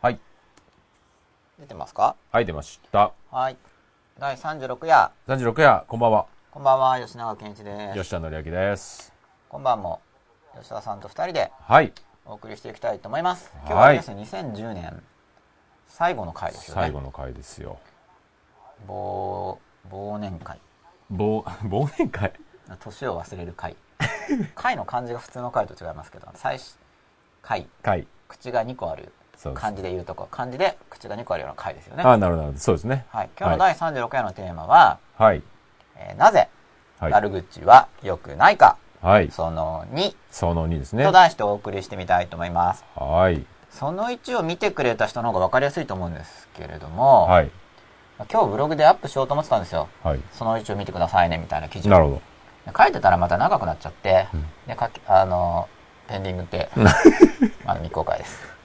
はい。出てますか？はい、出ました。はい。第36夜、36夜、こんばんは。こんばんは、吉永健一です。吉田紀明です。今晩も、吉田さんと二人ではい。お送りしていきたいと思います。はい今日はですね、2010年、最後の回ですよね。最後の回ですよ。忘、忘年会。忘、忘年会？年を忘れる回。回の漢字が普通の回と違いますけど、最初、回、回。口が2個ある。漢字で言うとこ、漢字で口が2個あるような回ですよね。あなるほど、なるほど。そうですね。はい。今日の第36夜のテーマは、はい。えーなぜはい。悪口は良くないか、はい。その2その2ですねと。題してお送りしてみたいと思います。はい。その1を見てくれた人の方が分かりやすいと思うんですけれども、はい。今日ブログでアップしようと思ってたんですよ。はい。その1を見てくださいねみたいな記事をなるほど。書いてたらまた長くなっちゃって、んで書きあのペンディングって まだ未公開です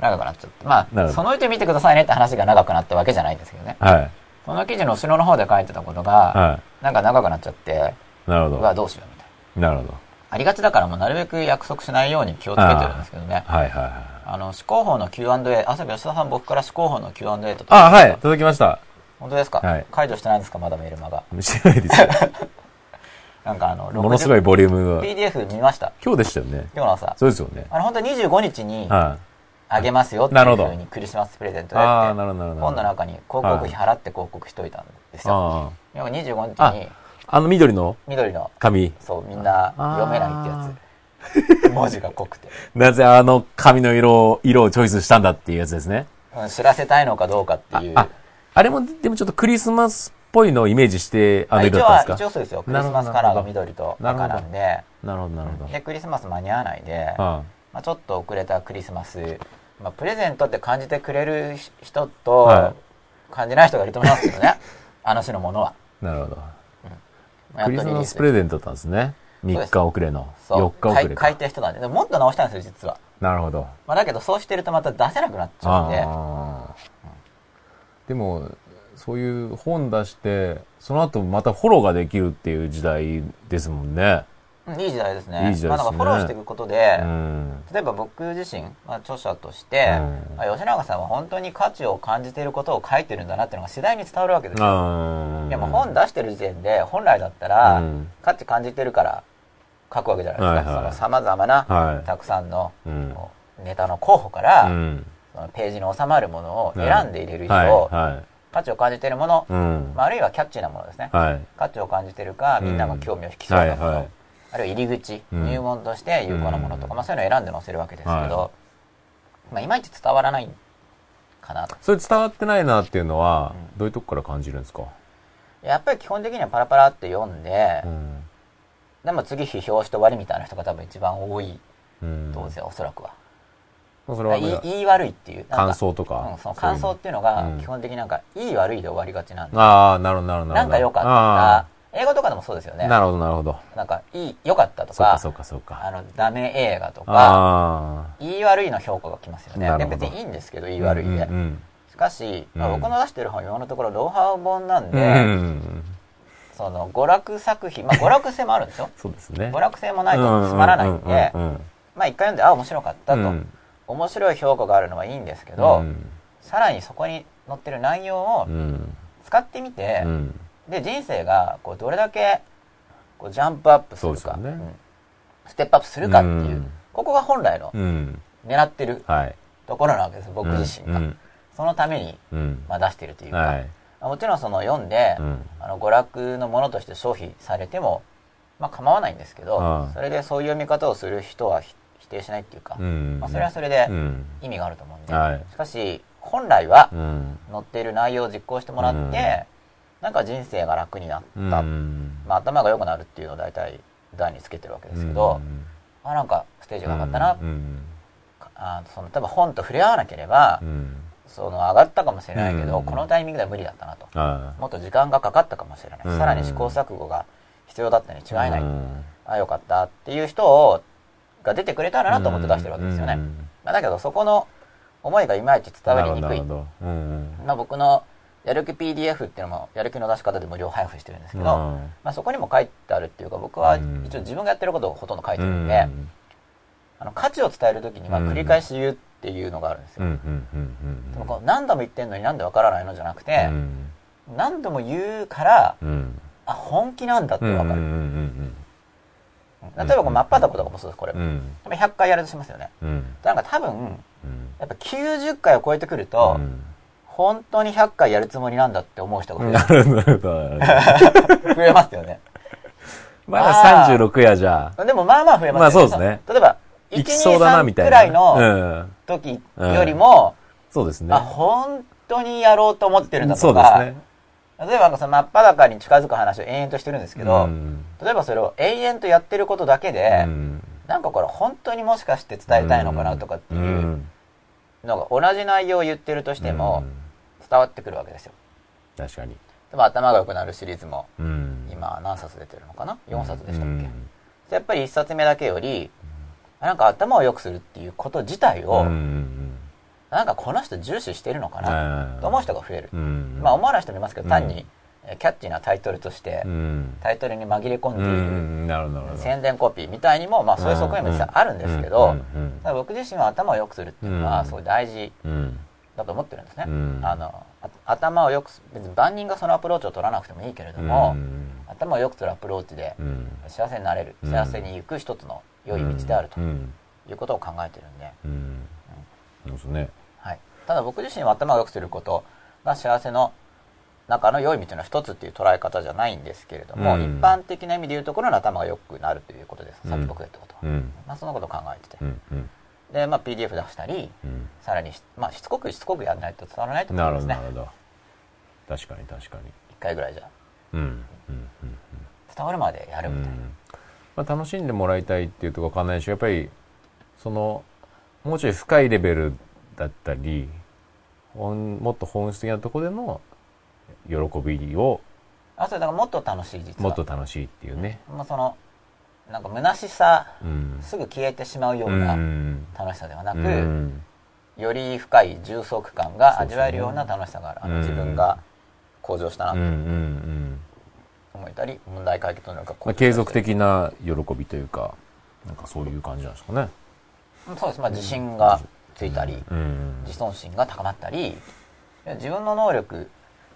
長くなっちゃってまあその1見てくださいねって話が長くなったわけじゃないんですけどねはい。その記事の後ろの方で書いてたことが、はなんか長くなっちゃってい。なるほど。うわどうしようみたいななるほど。ありがちだからもうなるべく約束しないように気をつけてるんですけどねはいはいはあの思考法の Q&A 朝日吉田さん僕から思考法の Q&A とい。あ、はい。届きました。本当ですか、はい解除してないんですか？まだメルマガ知らないですよ。なんかあのものすごいボリュームが。PDF 見ました？今日でしたよね。今日の朝そうですよね。あの本当に25日にはあげますよってないるほどうふうにクリスマスプレゼントい。でああ、なるほど、なるほど。本の中に広告費払って広告しといたんですよ。あでも25あ。日にあの緑の？緑の、紙。そう、みんな読めないってやつ。文字が濃くて。なぜあの紙の色を、色をチョイスしたんだっていうやつですね。うん知らせたいのかどうかっていう。あ、あれも、でもちょっとクリスマスっぽいのをイメージして、あの色だったんですか？一応そうですよ。クリスマスカラーが緑と赤なんで、なるほど、なるほど。で、クリスマス間に合わないで、あまあ、ちょっと遅れたクリスマス、まあ、プレゼントって感じてくれる人と、は感じない人がいると思いますけどね。あの種のものは。あなるほど。まあクリスマスプレゼントだったんですね。3日遅れの。そう4日遅れ書い書いか。た人なんで。でももっと直したんですよ、実は。なるほど。まあ、だけど、そうしてるとまた出せなくなっちゃうんで。ああ。でも、そういう本出して、その後またフォローができるっていう時代ですもんね。うんいい時代ですね。いい時代ですねまあ、なんかフォローしていくことで、うん。例えば僕自身、まあ、著者として、うんまあ吉永さんは本当に価値を感じていることを書いてるんだなっていうのが次第に伝わるわけですよ。いや、本出してる時点で、本来だったら、うん価値感じてるから書くわけじゃないですか。はいはいその様々な、はいたくさんの、ネタの候補から、うん。そのページに収まるものを選んで入れる人、はい。はい。価値を感じているもの、うん。まあ、あるいはキャッチーなものですね。はい。価値を感じてるか、うんみんなが興味を引きそうなもの、はいはいあるいは入り口、うん入門として有効なものとか、うんまあそういうのを選んで載せるわけですけど、はまあいまいち伝わらないかなと。それ伝わってないなっていうのはうん、どういうとこから感じるんですか？やっぱり基本的にはパラパラって読んで、うん。でも次批評して終わりみたいな人が多分一番多いうん。と思うんですよ、おそらくは。まあそれは言い悪いっていう。感想とかうん、その感想っていうのがうん基本的になんか、いい悪いで終わりがちなんで、ああ、なるほど、なるほど。なんか良かっあた。英語とかでもそうですよね。ーなるほど、なるほど。なんか、いい、良かったとそうか、か、そうか、そうか。あの、ダメ映画とか、あ言い悪いの評価が来ますよね。で別にいいんですけど、言あ。い悪いで。しかし、まあうん僕の出してる本今のところノウハウ本なんうん。で、うん。その娯楽作品、まあ娯楽性もあるんですよ。そうですね。娯楽性もないとつまらないんでう、んまあ一回読んで、あ、面白かったと。うん面白い評価があるのはいいんですけど、うんさらにそこに載ってる内容をうん。使ってみて、うん。で、人生がこうどれだけこうジャンプアップするか、ねうんステップアップするかっていう、うんここが本来のうん。狙ってるはい。ところなわけです、僕自身が。うん。そのために、うん。まあ、出してるというか、はい。もちろんその読んで、うんあの娯楽のものとして消費されても、まあ、構わないんですけど、それでそういう読み方をする人は定しないっていうか、うんまあ、それはそれでうん。意味があると思うんで、はいしかし本来はうん。載っている内容を実行してもらって、うんなんか人生が楽になった、うんまあ、頭が良くなるっていうのを大体段につけてるわけですけど、あなんかステージが上がったな、うん。あその例えば本と触れ合わなければ、うん。その上がったかもしれないけど、うんこのタイミングでは無理だったなと。あもっと時間がかかったかもしれない。うんさらに試行錯誤が必要だったに違いない。うんあ、よかったっていう人を、が出てくれたらなと思って出してるわけですよね。うんまあ、だけどそこの思いがいまいち伝わりにくい。うん。まあ、僕のやる気 PDF っていうのも、やる気の出し方で無料配布してるんですけど、うん。まあ、そこにも書いてあるっていうか、僕はうん。一応自分がやってることをほとんど書いてうるんで、ん。あの価値を伝える時にはうん繰り返し言うっていうのがあるんですよ、でもこう何度も言ってんのになんでわからないのじゃなくてう、ん。何度も言うからうん。あ本気なんだってわかる、例えばこう真っ裸とかもそうですこれ、うん。うん100回やるとしますよね。うん。なんか多分うん。やっぱ90回を超えてくると、うん。本当に100回やるつもりなんだって思う人が増えなるほど なるほど。る増えますよね。まだ36やじゃ。あでもまあまあ増えますよね。まあそうですね。例えばいきそうだなみ123たいな。くらいのうん。時よりも、そうですね。あ本当にやろうと思ってるんだそうとか、ですね例えばその真っ裸に近づく話を延々としてるんですけど、うん。例えばそれを永遠とやってることだけで、うん。なんかこれ本当にもしかして伝えたいのかなとかっていううん。のが同じ内容を言ってるとしてもうん。伝わってくるわけですよ。確かに。でも頭が良くなるシリーズもうん。今何冊出てるのかな？4冊でしたっけ、うん。やっぱり1冊目だけよりなんか頭を良くするっていうこと自体を、うんなんかこの人重視してるのかな？うん。と思う人が増える、うん。まあ思わない人もいますけどうん。単にえーキャッチーなタイトルとしてうん。タイトルに紛れ込んうでいる。宣伝コピーみたいにもまあそういう側面も実際あるんですけど、僕自身は頭を良くするっていうのはうん。すごい大事うん。だと思ってるんですね、うん。あのあ頭を良くす別に万人がそのアプローチを取らなくてもいいけれども、うん。頭を良くするアプローチでうん。幸せになれるうん。幸せに行く一つの良い道であるとうん。いうことを考えてるんで、うん。そうですね。はい、ただ僕自身は頭を良くすることが幸せの中の良い道の一つっていう捉え方じゃないんですけれども、うん。一般的な意味で言うところの頭が良くなるということです、さっき僕が言ったこと。は、うん。まあ、そのことを考えてて、うんうん。で、まあ、PDF 出したりうん。さらにし,、まあ、しつこくしつこくやらないと伝わらないと思ないるますね。ほどなるほど。確かに確かに。一回ぐらいじゃ。うんうんうん。伝わるまでやるみたいな、まあ、楽しんでもらいたいっていうとこわかんないしやっぱりそのもうちょい深いレベルだったりもっと本質的なところでの喜びをあそれだからもっと楽しい実は。もっと楽しいっていうね、まあ、そのなんか虚しさうん、すぐ消えてしまうよううなん。楽しさではなく、うん。より深い重層感が味わえるような楽しさがある、あのうん自分が向上したなとうん。うん。うん。思えたり、問題解決能力が向まあ、継続的な喜びというかなんかそういう感じなんですかね。うんそうです、まあ、自信がついたり、うん。自尊心が高まったり自分の能力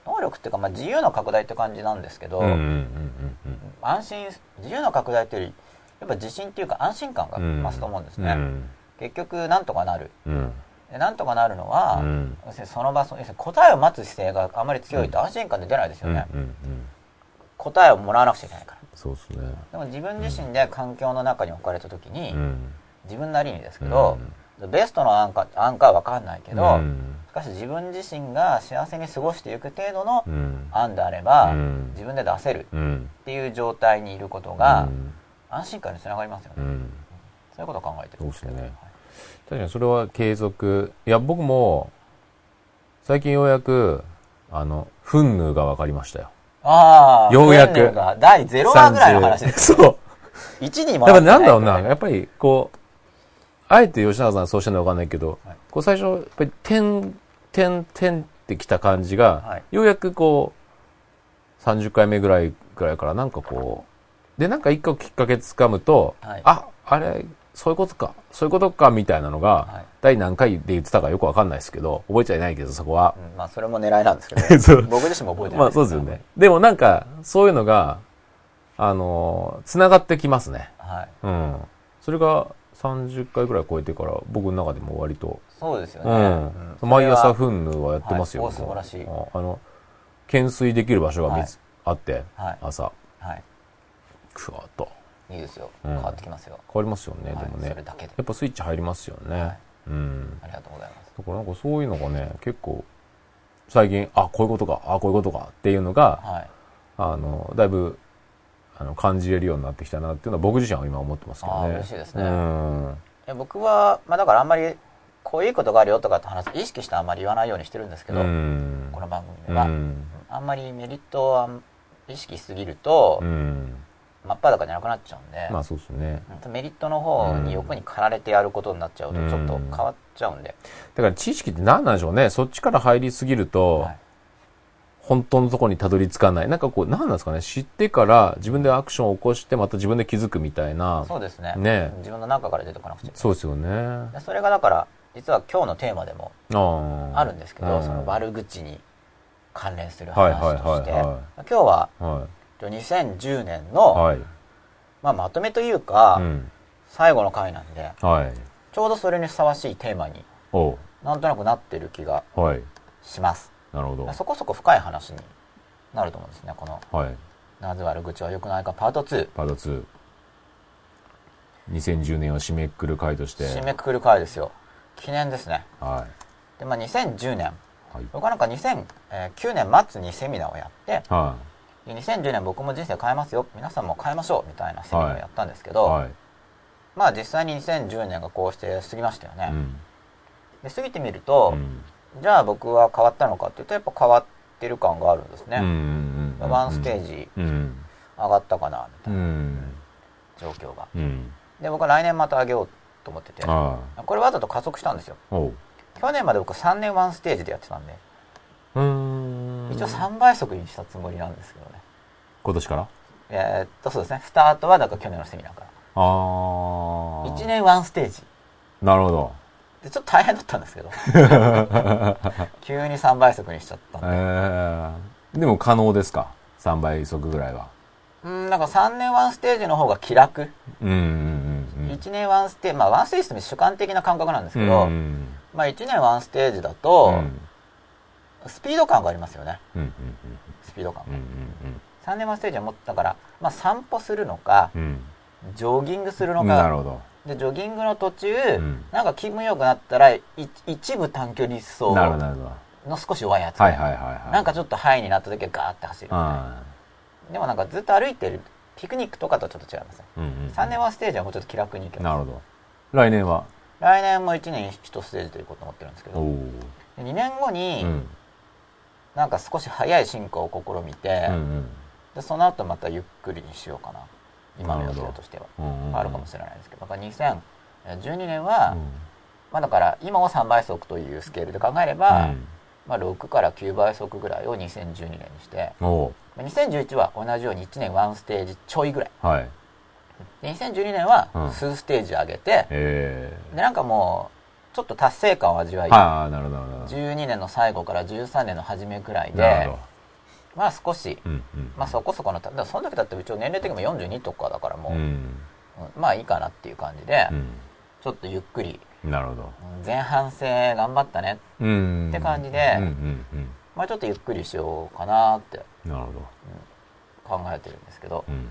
能力っていうか、まあ、自由の拡大って感じなんですけど、うんうんうん安心自由の拡大というよりやっぱ自信っていうか安心感が増すと思うんですね、うん。結局なんとかなる。うん。でなんとかなるのは、うん。その場そ要するに答えを待つ姿勢があまり強いと安心感で出ないですよね、うんうんうん。答えをもらわなくちゃいけないから。そうですね。でも自分自身で環境の中に置かれた時に、うん。自分なりにですけど、ベストのアンカーアンカーは分かんないけど、うん。しかし自分自身が幸せに過ごしていく程度のうん。案であれば、うん。自分で出せるうん。っていう状態にいることが、うん。安心感につながりますよね、うん。そういうことを考えてるんですけど。そうですね。確かにそれは継続。いや僕も最近ようやくあのフンヌーが分かりましたよ。ああようやく。第0話ぐらいの話です30そう。1にもやっぱなんだろうな、やっぱりこう、あえて吉永さんそうしてるのかわかんないけど、はいこう最初、やっぱり点、点、点ってきた感じが、はいようやくこう、30回目ぐらいぐらいからなんかこう、で、なんか一個きっかけつかむと、はいあ、あれ、そういうことか、そういうことか、みたいなのが、はい第何回で言ってたかよくわかんないですけど、覚えちゃいないけど、そこは。うんまあそれも狙いなんですけど 僕自身も覚えてないまあそうですよね。でもなんか、そういうのが、あの、繋がってきますね。はいうん。それが30回ぐらい超えてから、僕の中でも割と、そうですよね、うん。うん。毎朝フンヌはやってますよ。はい素晴らしい。ああの、懸垂できる場所が見つ、はい。あって、はい。朝、はい。ふわっと。いいですよ、うん。変わってきますよ。変わりますよね、はいでもね。それだけで。やっぱスイッチ入りますよね。はい。うん。ありがとうございます。だからなんかそういうのがね、結構、最近、あ、こういうことか、あ、こういうことかっていうのが、はい。あの、だいぶ、あの、感じれるようになってきたなっていうのは僕自身は今思ってますけどね。嬉しいですねうん。え僕は、まあ、だからあんまりこういうことがあるよとかって話意識してあんまり言わないようにしてるんですけど、うんこの番組は、ん。あんまりメリットを意識しすぎると、うん。真っ裸じゃなくなっちゃうんで、まあそうですね。うんメリットの方に欲に駆られてやることになっちゃうとうんちょっと変わっちゃうんで、だから知識って何なんでしょうね。そっちから入りすぎると、はい本当のところにたどり着かない。なんかこう、何なんですかね。知ってから自分でアクションを起こして、また自分で気づくみたいな。そうですねね自分の中から出てこなくちゃそうですよね。でそれがだから実は今日のテーマでもああるんですけど、うんその悪口に関連するはい話として、今日はは2010年い。の、はい。まあ、まとめというか、うん。最後の回なんではい。ちょうどそれにふさわしいテーマになんとなくなってる気がはい。しますなるほど。そこそこ深い話になると思うんですねこのはい。「なぜ悪口は良くないかパート2パート2。2010年を締めくくる回とし」て。締めくくる回ですよ記念ですねはい。で、まあ、2010年はい。僕はなんか2009年末にセミナーをやってはで2010年僕も人生変えますよ皆さんも変えましょうみたいなセミナーをやったんですけい。ど、はい。まあ実際に2010年がこうして過ぎましたよね、うん。で過ぎてみると、うんじゃあ僕は変わったのかっていうとやっぱ変わってる感があるんですね。ワンステージうん。上がったかなみたういなん状況がうん。で僕は来年また上げようと思っててあこれわざと加速したんですよ。去年まで僕3年ワンステージでやってたんでうーん。一応3倍速にしたつもりなんですけどね今年から？えーっとそうですねスタートはだから去年のセミナーからああ。1。年ワンステージなるほど。でちょっと大変だったんですけど 急に3倍速にしちゃったんでええ。でも可能ですか ?3 倍速ぐらいは。うんなんか3年ワンステージの方が気楽うんうんうんうん。1年ワンステージまあワンステージって主観的な感覚なんですうんけど、うんまあ1年ワンステージだと、うんスピード感がありますよねうんうんスピード感うんうんが、3年ワンステージはもっとだから、まあ、散歩するのかうんうんジョギングするのかほど。でジョギングの途中、んなんか気分良くなったらい一部短距離走。の少し弱いやつ、はいはいはいはい。なんかちょっとハイになった時はガーって走るあでもなんかずっと歩いてるピクニックとかとちょっと違いますねあ。うんうん。3年ワンステージはもうちょっと気楽に行けますなるほど。来年は？来年も1年1ステージということを思ってるんですけどおお。で2年後に、うん。なんか少し早い進化を試みて、うんうん。でその後またゆっくりにしようかな今の予定としてはうんうんあるかもしれないですけどだから2012年は、まあだから今を3倍速というスケールで考えれば、まあ、6から9倍速ぐらいを2012年にしてうん。おまあ2011は同じように1年ワンステージちょいぐらいお。はい。で2012年はうん数ステージ上げて、えでなんかもうちょっと達成感を味わい、あ、なるほどなるほど。12年の最後から13年の初めぐらいで。まあ少し、うんうん。まあそこそこのただその時だって一応年齢的にも42とかだからもう、うん。うんまあいいかなっていう感じで、うん。ちょっとゆっくりなるほど。うん前半戦頑張ったねうん。って感じでうんうんうん。まあちょっとゆっくりしようかなってなるほど。考えてるんですけどうん。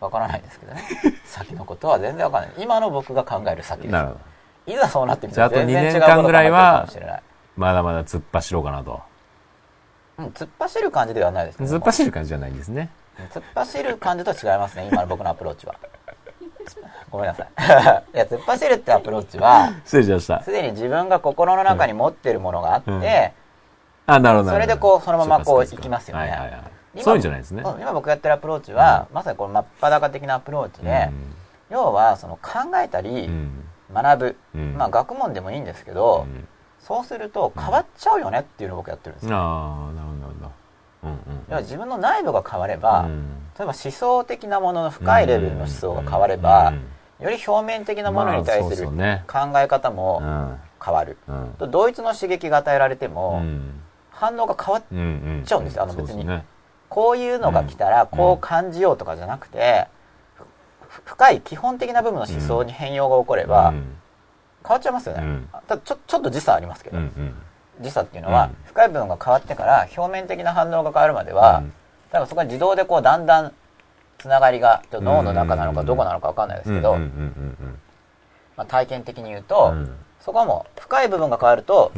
わからないですけどね 先のことは全然わからない今の僕が考える先ですなるほど。いざそうなってみたら全然違う二年間ぐらいこと考えてるかはもしれない、まだまだ突っ走ろうかなと。うん、突っ走る感じではないですけど突っ走る感じじゃないんですね。突っ走る感じとは違いますね今の僕のアプローチはごめんなさい いや突っ走るってアプローチは失礼しました。すでに自分が心の中に持ってるものがあって、うんあ、なるほど。それでこうそのままこう行きますよねはいはいはい。今そういうんじゃないですね。うん今僕やってるアプローチは、まさにこの真っ裸的なアプローチで、要はその考えたり、うん。学ぶ、うんまあ学問でもいいんですけど、うんそうすると変わっちゃうよねっていうのを僕やってるんですよ、ああ、なるほど、なるほど。うんうん。自分の内部が変われば、うん。例えば思想的なものの深いレベルの思想が変われば、うんより表面的なものに対まあする考え方もうん。変わる、うん。と同一の刺激が与えられても、うん。反応が変わっうんうんちゃうんですよあの別に。そうですね。こういうのが来たらこう感じようとかじゃなくて、ふ深い基本的な部分の思想に変容が起これば、うん変わっちゃいますよね、うん。ただちょちょっと時差ありますけど、うんうん。時差っていうのは、うん。深い部分が変わってから表面的な反応が変わるまでは、うん。多分そこは自動でこうだんだんつながりが脳の中なのかうん。どこなのか分かんないですけど、まあ、体験的に言うと、うん。そこはもう深い部分が変わると、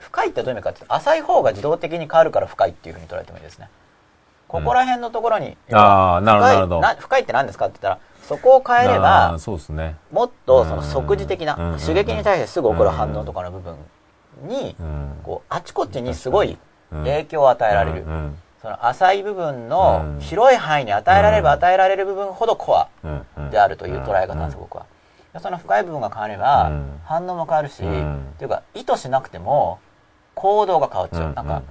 深いってどういう意味かって浅い方が自動的に変わるから深いっていうふうに捉えてもいいですね。ここら辺のところに、ああなるほど深いって何ですかって言ったらそこを変えれあばーそうですね。もっとその即時的なうん。刺激に対してすぐ起こる反応とかの部分にうん。こうあちこちにすごい影響を与えられる。その浅い部分のうん。広い範囲に与えられれば与えられる部分ほどコアであるという捉え方なんです僕は。でその深い部分が変わればうん。反応も変わるしうん。っていうか意図しなくても行動が変わっちゃう。うん。なんか、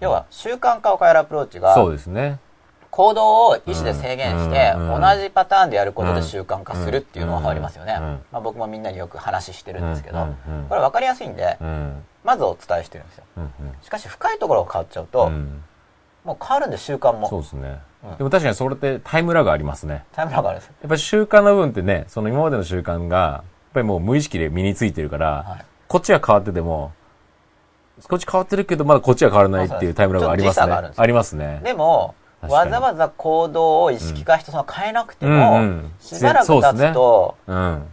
要は習慣化を変えるアプローチが、そうですね。行動を意思で制限して、うん同じパターンでやることで習慣化するっていうのは変わりますよね。うんまあ、僕もみんなによく話してるんですけど、これ分かりやすいんで、うん。まずお伝えしてるんですよ。うんしかし深いところが変わっちゃううと、ん。もう変わるんで習慣も。そうですねうん。でも確かにそれってタイムラグありますね。タイムラグあるんですよ。やっぱり習慣の部分ってね、その今までの習慣が、やっぱりもう無意識で身についてるから、はいこっちは変わってても、こっち変わってるけど、まだこっちは変わらないっていうタイムラグありますねあ。すよありますね。でも、わざわざ行動を意識化してその変えなくてうんも、うんしばらく経つと、うん。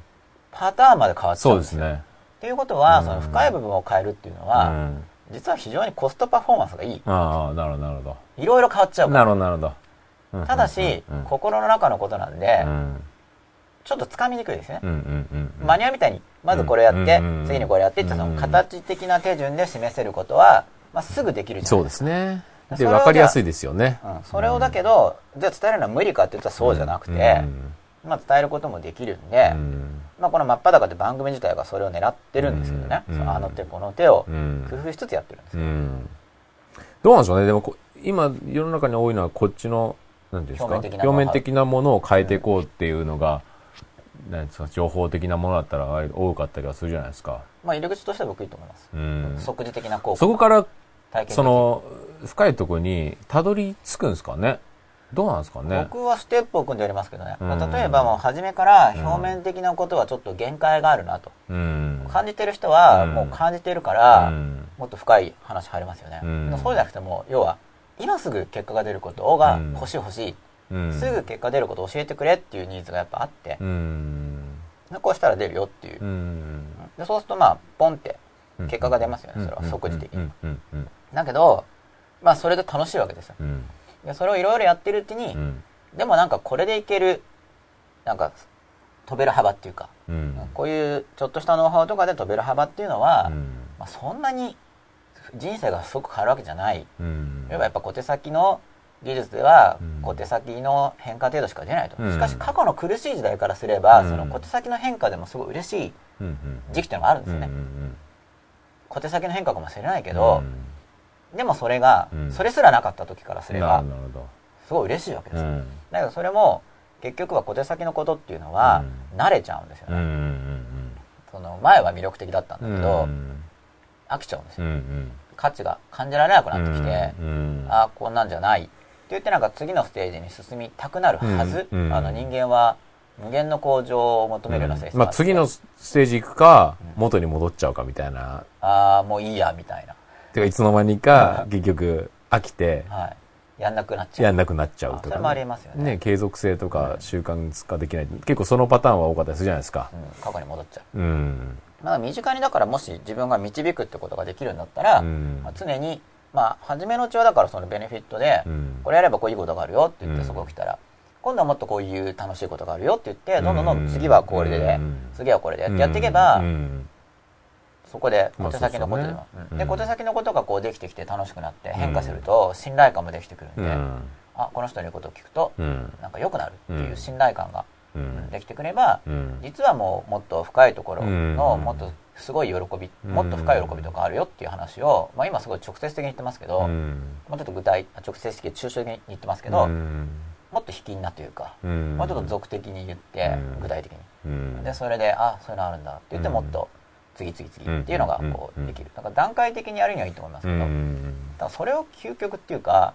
パターンまで変わっちゃそううんですね。っていうことは、うんその深い部分を変えるっていうのうは、ん。実は非常にコストパフォーマンスがいい。ああ、なるほど、なるほいろいろ変わっちゃうど。から。なるほど、なるほどうん。ただし、うん心の中のことなんで、うん。ちょっと掴みにくいですね。うんうんうん。マニュアルみたいに、まずこれやって、うん次にこれやってって、その形的な手順で示せることは、まあ、すぐできるじゃそうでないですか。すね。で、それをじゃあわかりやすいですよね。うん、それをだけど、じゃあ伝えるのは無理かって言ったらそうじゃなくて、うん。まあ、伝えることもできるんで、うん。まあ、この真っ裸って番組自体がそれを狙ってるんですけどね、あの手この手をうん。工夫しつつやってるんですよ、うん。どうなんでしょうね。でもこ、今、世の中に多いのはこっちの、なんていうんですか？表面的なもの。を変えていこうっていうのが、なんですか、情報的なものだったら多かったりはするじゃないですか。まあ、入り口としては僕いいと思います、うん。即時的な効果。そこから、その、深いところにたどり着くんですかね？どうなんですかね？僕はステップを組んでやりますけどね、うん。例えばもう初めから表面的なことはちょっと限界があるなと、うん。感じてる人はうん。もう感じてるから、うん。もっと深い話入りますよね、うん。そうじゃなくても要は今すぐ結果が出ることがうん。欲しい欲しい、うん。すぐ結果出ることを教えてくれっていうニーズがやっぱあって、うん。こうしたら出るよっていう、うん。でそうするとまあポンって結果が出ますよね、それは即時的に。だけどまあそれで楽しいわけですよ。うん。でそれをいろいろやってるうちに、うん。でもなんかこれでいけるなんか飛べる幅っていうか、うん。こういうちょっとしたノウハウとかで飛べる幅っていうのは、うん。まあ、そんなに人生がすごく変わるわけじゃない。うん。要はやっぱ小手先の技術ではうん。小手先の変化程度しか出ないと、うん。しかし過去の苦しい時代からすれば、うん。その小手先の変化でもすごい嬉しいうん。時期っていうのがあるんですよね、小手先の変化かもしれないけうん。ど、でもそれが、うん。それすらなかった時からすれば。すごい嬉しいわけですよ、うん。だけどそれも結局は小手先のことっていうのは慣れちゃうんですよね、その前は魅力的だったんだうん。けど、うん。飽きちゃうんですよ、うん価値が感じられなくなってきて、うんああこんなんじゃないって言ってなんか次のステージに進みたくなるはず、あの人間は無限の向上を求めるような性質まあがって。次のステージ行くか、元に戻っちゃうかみたいな。ああもういいやみたいな、てかいつの間にか結局飽きてはい、やんなくなっちゃう。やんなくなっちゃうとかあそれもありますよね。ね、継続性とか習慣化できない。結構そのパターンは多かったりするじゃないですか。うん、過去に戻っちゃう。うん。まあ身近にだからもし自分が導くってことができるんだったら、うん。まあ、常にまあ初めのうちはだからそのベネフィットで、うん。これやればこういうことがあるよって言ってうん。そこ来たら、今度はもっとこういう楽しいことがあるよって言ってどんどんどん次はこれで、うん。次はこれでってやっていけば、うん。そこでまあ小手先のことでも、でうん。小手先のことがこうできてきて楽しくなって変化すると信頼感もできてくるんで、うん。あこの人の言うことを聞くとうん。なんか良くなるっていううん。信頼感がうん。できてくれば、うん。実はもうもっと深いところのうん。もっとすごい喜び、うん。もっと深い喜びとかあるよっていう話を、まあ、今すごい直接的に言ってますけど、うん。もうちょっと具体直接的抽象的に言ってますけど、うんもっと引きなというか、うん。もうちょっと俗的に言って、うん。具体的に。うん。でそれであそういうのあるんだって言ってうんもっと次次次っていうのがこうできる。だから段階的にやるにはいいと思いますうけど、だそれを究極っていうか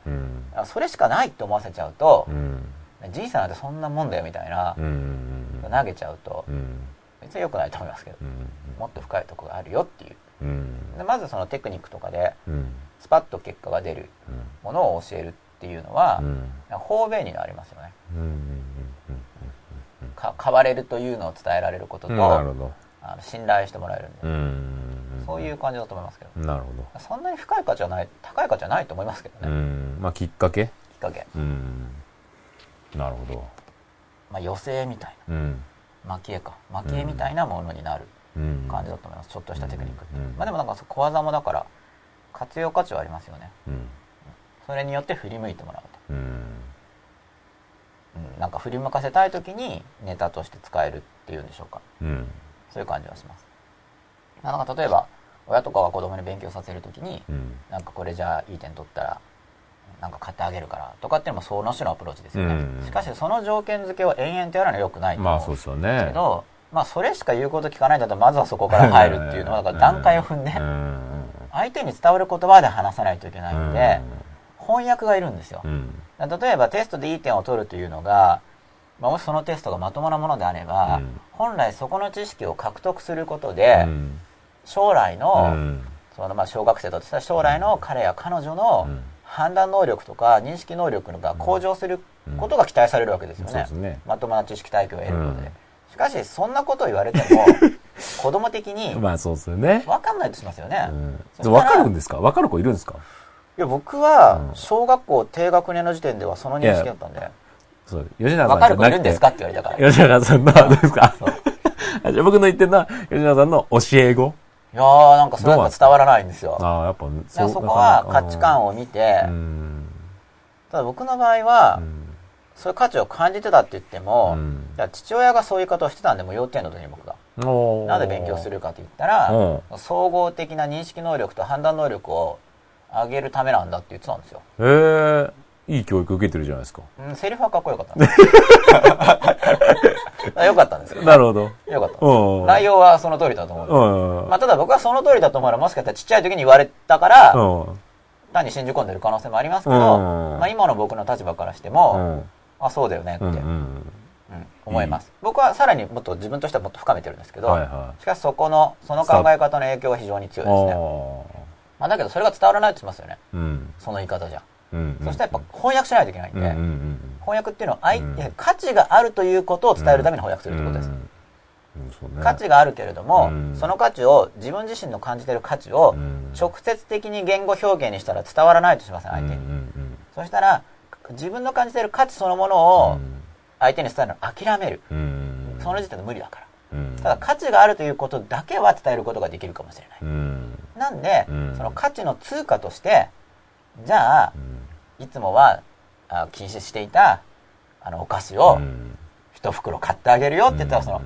それしかないって思わせちゃうとう、ん。人生なんてそんなもんだよみたいなう、ん。投げちゃうとうん。別に良くないと思いますけど、うん。もっと深いところがあるよっていう。うん。でまずそのテクニックとかでうん。スパッと結果が出るものを教えるっていうのは、うん。方便になりますよね。うん。か変われるというのを伝えられることと、あの信頼してもらえるんで、うん。そういう感じだと思いますけど。なるほそんなに深い価値はない高い価値はないと思いますけどね、ん。まあきっかけ？きっかけ、うん。なるほど。まあ、余生みたいうん。な蒔絵か。蒔絵みたいなものになるうん。感じだと思います、ちょっとしたテクニックって、うん。まあでもなんか小技もだから活用価値はありますよね。うんそれによって振り向いてもらうと、うん。うん、なんか振り向かせたい時にネタとして使えるっていうんでしょうか。うん。そういう感じはします。まあなんか例えば親とかが子供に勉強させるときに、うん。なんかこれじゃあいい点取ったらなんか買ってあげるからとかっていうのもその種のアプローチですよね、うん。しかしその条件付けを延々とやるのは良くないと思うまあそうですよね。けど、まあ、それしか言うこと聞かないんだったらまずはそこから入るっていうのはだから段階を踏んでうん。相手に伝わる言葉で話さないといけないので翻訳がいるんですよ。うん。例えばテストでいい点を取るというのが、まあ、もしそのテストがまともなものであれば、うん。本来そこの知識を獲得することうで、ん。将来の,、うん。そのまあ小学生だとしたら将来の彼や彼女のうん。判断能力とか認識能力が向上することが期待されるわけですよね,、ね。まともな知識体系を得ることで、うん。しかしそんなことを言われても 子供的にまあそうですよね。分かんないとしますよね、うん。かるんですか？わかる子いるんですか？いや僕はうん。小学校低学年の時点ではその認識だったんで。そう。吉永さん分かる子いるんですか？かって言われたから。い吉永さんのどうですか？僕の言ってるのは吉永さんの教え子。やーなんかそれが伝わらないんですよ。ああやっぱだからそこは価値観を見て、うん。ただ僕の場合は、うんそういう価値を感じてたって言っても、父親がそういう方をしてたんでもう幼稚園の時に僕が。なんで勉強するかって言ったらう総合的な認識能力と判断能力を上げるためなんだって言ってたんですよ、へえいい教育受けてるじゃないですか。うん、セリフはかっこよかった よかったんですよ。なるほど。よかった内容はその通りだと思う、うん。まあ、ただ僕はその通りだと思うのはもしかしたらちっちゃい時に言われたから、うん。単に信じ込んでる可能性もありますけど、うん。まあ、今の僕の立場からしてうも、ん。あそうだよねって、うんうんうん。思います、僕はさらにもっと自分としてはもっと深めてるんですけど、はいはしかしそこのその考え方の影響は非常に強いいですね、あまあ、だけどそれが伝わらないって言いますよね。ーうん。その言い方じゃ、うんそしたらやっぱ翻訳しないといけない。んで、うんうんうん。翻訳っていうのは相手、うん。価値があるということを伝えるために翻訳するってことです、うん。うんね。価値があるけれども、うん。その価値を自分自身の感じてる価値をうん。直接的に言語表現にしたら伝わらないとしますね相手に、うんうんそしたら自分の感じてる価値そのものをうん。相手に伝えるのを諦める、うん。その時点で無理だから。うんただ価値があるということだけは伝えることができるかもしれない、うん。なんで、うん。その価値の通貨としてじゃあいつもはあ禁止していたあのお菓子をうん。一袋買ってあげるよって言ったらその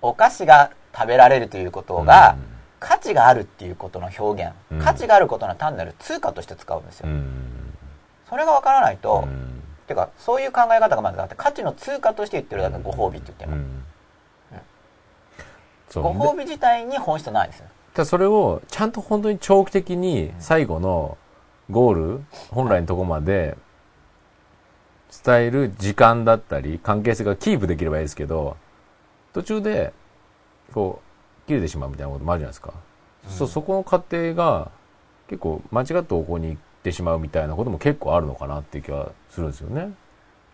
お菓子が食べられるということが価値があるっていうことの表現、うん。価値があることの単なる通貨として使うんですよ、うん。それがわからないと、うん。てかそういう考え方がまずあって価値の通貨として言ってるだけでご褒美って言っても、ご褒美自体に本質はないですよ。ただそれをちゃんと本当に長期的に最後のゴール本来のとこまで伝える時間だったり関係性がキープできればいいですけど途中でこう切れてしまうみたいなこともあるじゃないですか、そそこの過程が結構間違った方向に行ってしまうみたいなことも結構あるのかなっていう気はするんですよね。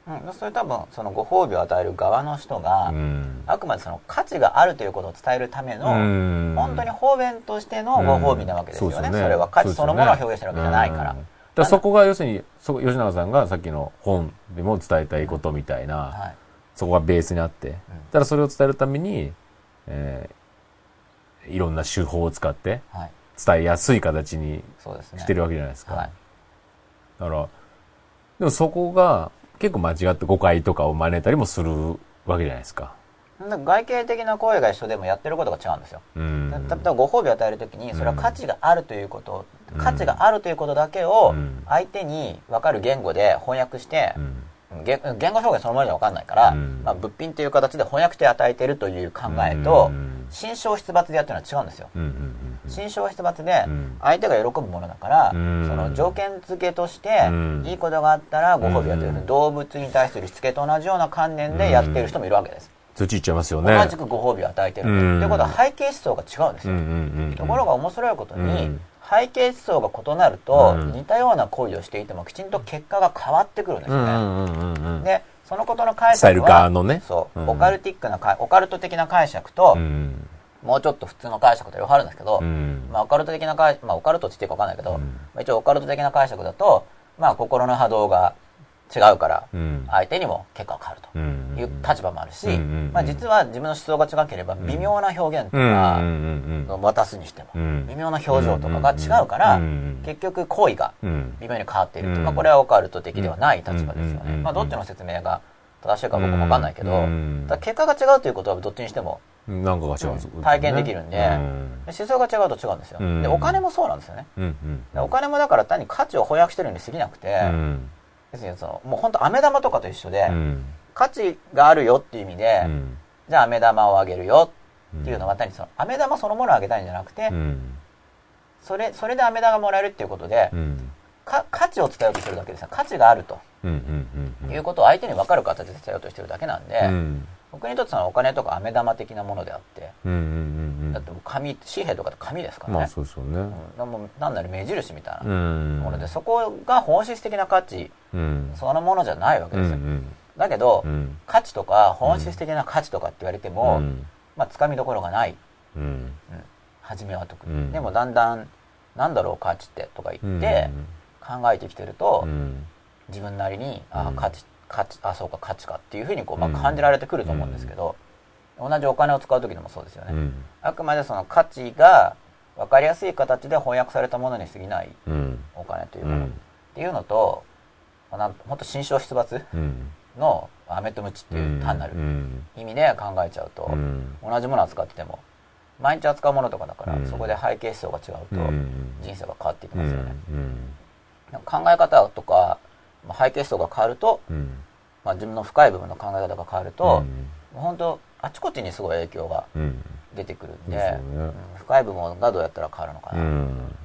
うん、それ多分そのご褒美を与える側の人が、うん。あくまでその価値があるということを伝えるための、うん。本当に方便としてのご褒美なわけですよね,、うんそれは価値そのものを表現してるわけじゃないから、うん。だそこが要するにそ吉永さんがさっきの本でも伝えたいことみたいな、はい、そこがベースにあって、ただそれを伝えるために、えーいろんな手法を使ってはい、伝えやすい形にしてるわけじゃないですか。はい。だから、でもそこが結構間違って誤解とかを招いたりもするわけじゃないですか。外形的な行為が一緒でもやってることが違うんですよ、うん。例えばご褒美を与えるときにそれは価値があるということ、うん価値があるということだけをうん相手に分かる言語で翻訳してう、ん。言言語表現そのものじゃ分かんないから、うん。まあ、物品という形で翻訳して与えてるという考えと、うん。心象出発でやってるのは違うんですよ。心象出発でうん。相手が喜ぶものだから、うん。その条件付けとしてうん。いいことがあったらご褒美をやってる、うん。動物に対するしつけと同じような観念でやってる人もいるわけです、そっち行っちゃいますよね。同じくご褒美を与えてると。いうことは背景思想が違うんですよ。ところが面白いことに、うん背景思想が異なると、うん。似たような行為をしていてもきちんと結果が変わってくるんですよね、うんうんうんうん。でそのことの解釈はね。そう、うん。オカルティックなかオカルト的な解釈と、うん。もうちょっと普通の解釈と両方あるんですけど、うん。まあ、オカルト的な解まあ、オカルトって言っていいか分かんないけど、うん。まあ、一応オカルト的な解釈だと、まあ、心の波動が違うから、うん。相手にも結果が変わるとうん。いう立場もあるし、まあ、実は自分の思想が違ければ微妙な表現とか、渡すにしても、うん。微妙な表情とかが違うから、うん結局行為がうん。微妙に変わっていると、うん。まあ、これはオカルト的ではない立場ですよね、うんまあ、どっちの説明が正しいか僕も分かんないけど、結果が違うということはどっちにしてもなんかが違うんです、うん体験できるんで思想が違うと違うんですよ、うん。でお金もそうなんですよね。お金もだから単に価値を翻訳してるに過ぎなくて、うん要するにそのもう本当飴玉とかと一緒で、うん。価値があるよっていう意味で、うん。じゃあ飴玉をあげるよっていうのは単にその飴玉そのものをあげたいんじゃなくて、うん。それそれで飴玉がもらえるっていうことで、うん。か価値を伝えようとしてるだけですよ価値があるということを相手に分かる形で伝えようとしてるだけなんで、うん僕にとってそのお金とか飴玉的なものであって、うんうんうんだって紙紙幣とかって紙ですからね、まあそうですよね。うん、もなる目印みたいなうん。もので、そこが本質的な価値うん。そのものじゃないわけうんですよ、うんだけど、うん。価値とか本質的な価値とかって言われても、うん。まあつかみどころがない、うん。うん、初めは特に、うん。でもだんだんなんだろう価値ってとか言って考えてきてると、うん。自分なりにあうん。価値価値あそうか価値かっていうふうにこう、まあ、うん感じられてくると思うんですけど、同じお金を使う時でもそうですよね、うん。あくまでその価値が分かりやすい形で翻訳されたものに過ぎないうん。お金というもの、っうん。ていうのとまあなん本当新章出伐うん。の飴とムチっていう単なるうん。意味で考えちゃうと、うん。同じものを扱ってても毎日扱うものとかだから、うん。そこで背景思想が違うとうん。人生が変わっていきうますよね、ん。考え方とかまあ背景思想が変わると、うん。まあ、自分の深い部分の考え方が変わると、もう本当あちこちにすごい影響がうん。出てくるんでですよね。うん深い部分がどうやったら変わるのかな、っうん。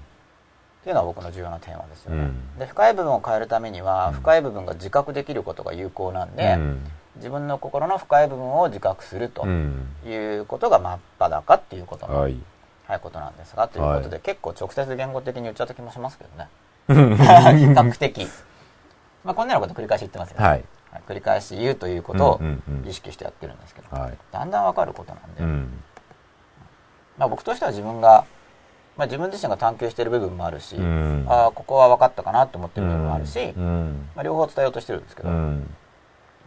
ていうのは僕の重要なテーマですよね、うん。で深い部分を変えるためには、うん。深い部分が自覚できることが有効なんで、うん。自分の心の深い部分を自覚するとうん。いうことが真っ裸っていうことの、はい。はい、ことなんですがということで、はい。結構直接言語的に言っちゃった気もしますけどね。比較的まあこんなようなこと繰り返し言ってますよ。ね、はい。はい。繰り返し言うということをうんうんうん。意識してやってるんですけど、はい。だんだんわかることなんで、うん。まあ、僕としては自分が、まあ、自分自身が探求している部分もあるし、うん。ああここは分かったかなと思ってる部分もあるし、うん。まあ、両方伝えようとしてるんですけど、うん。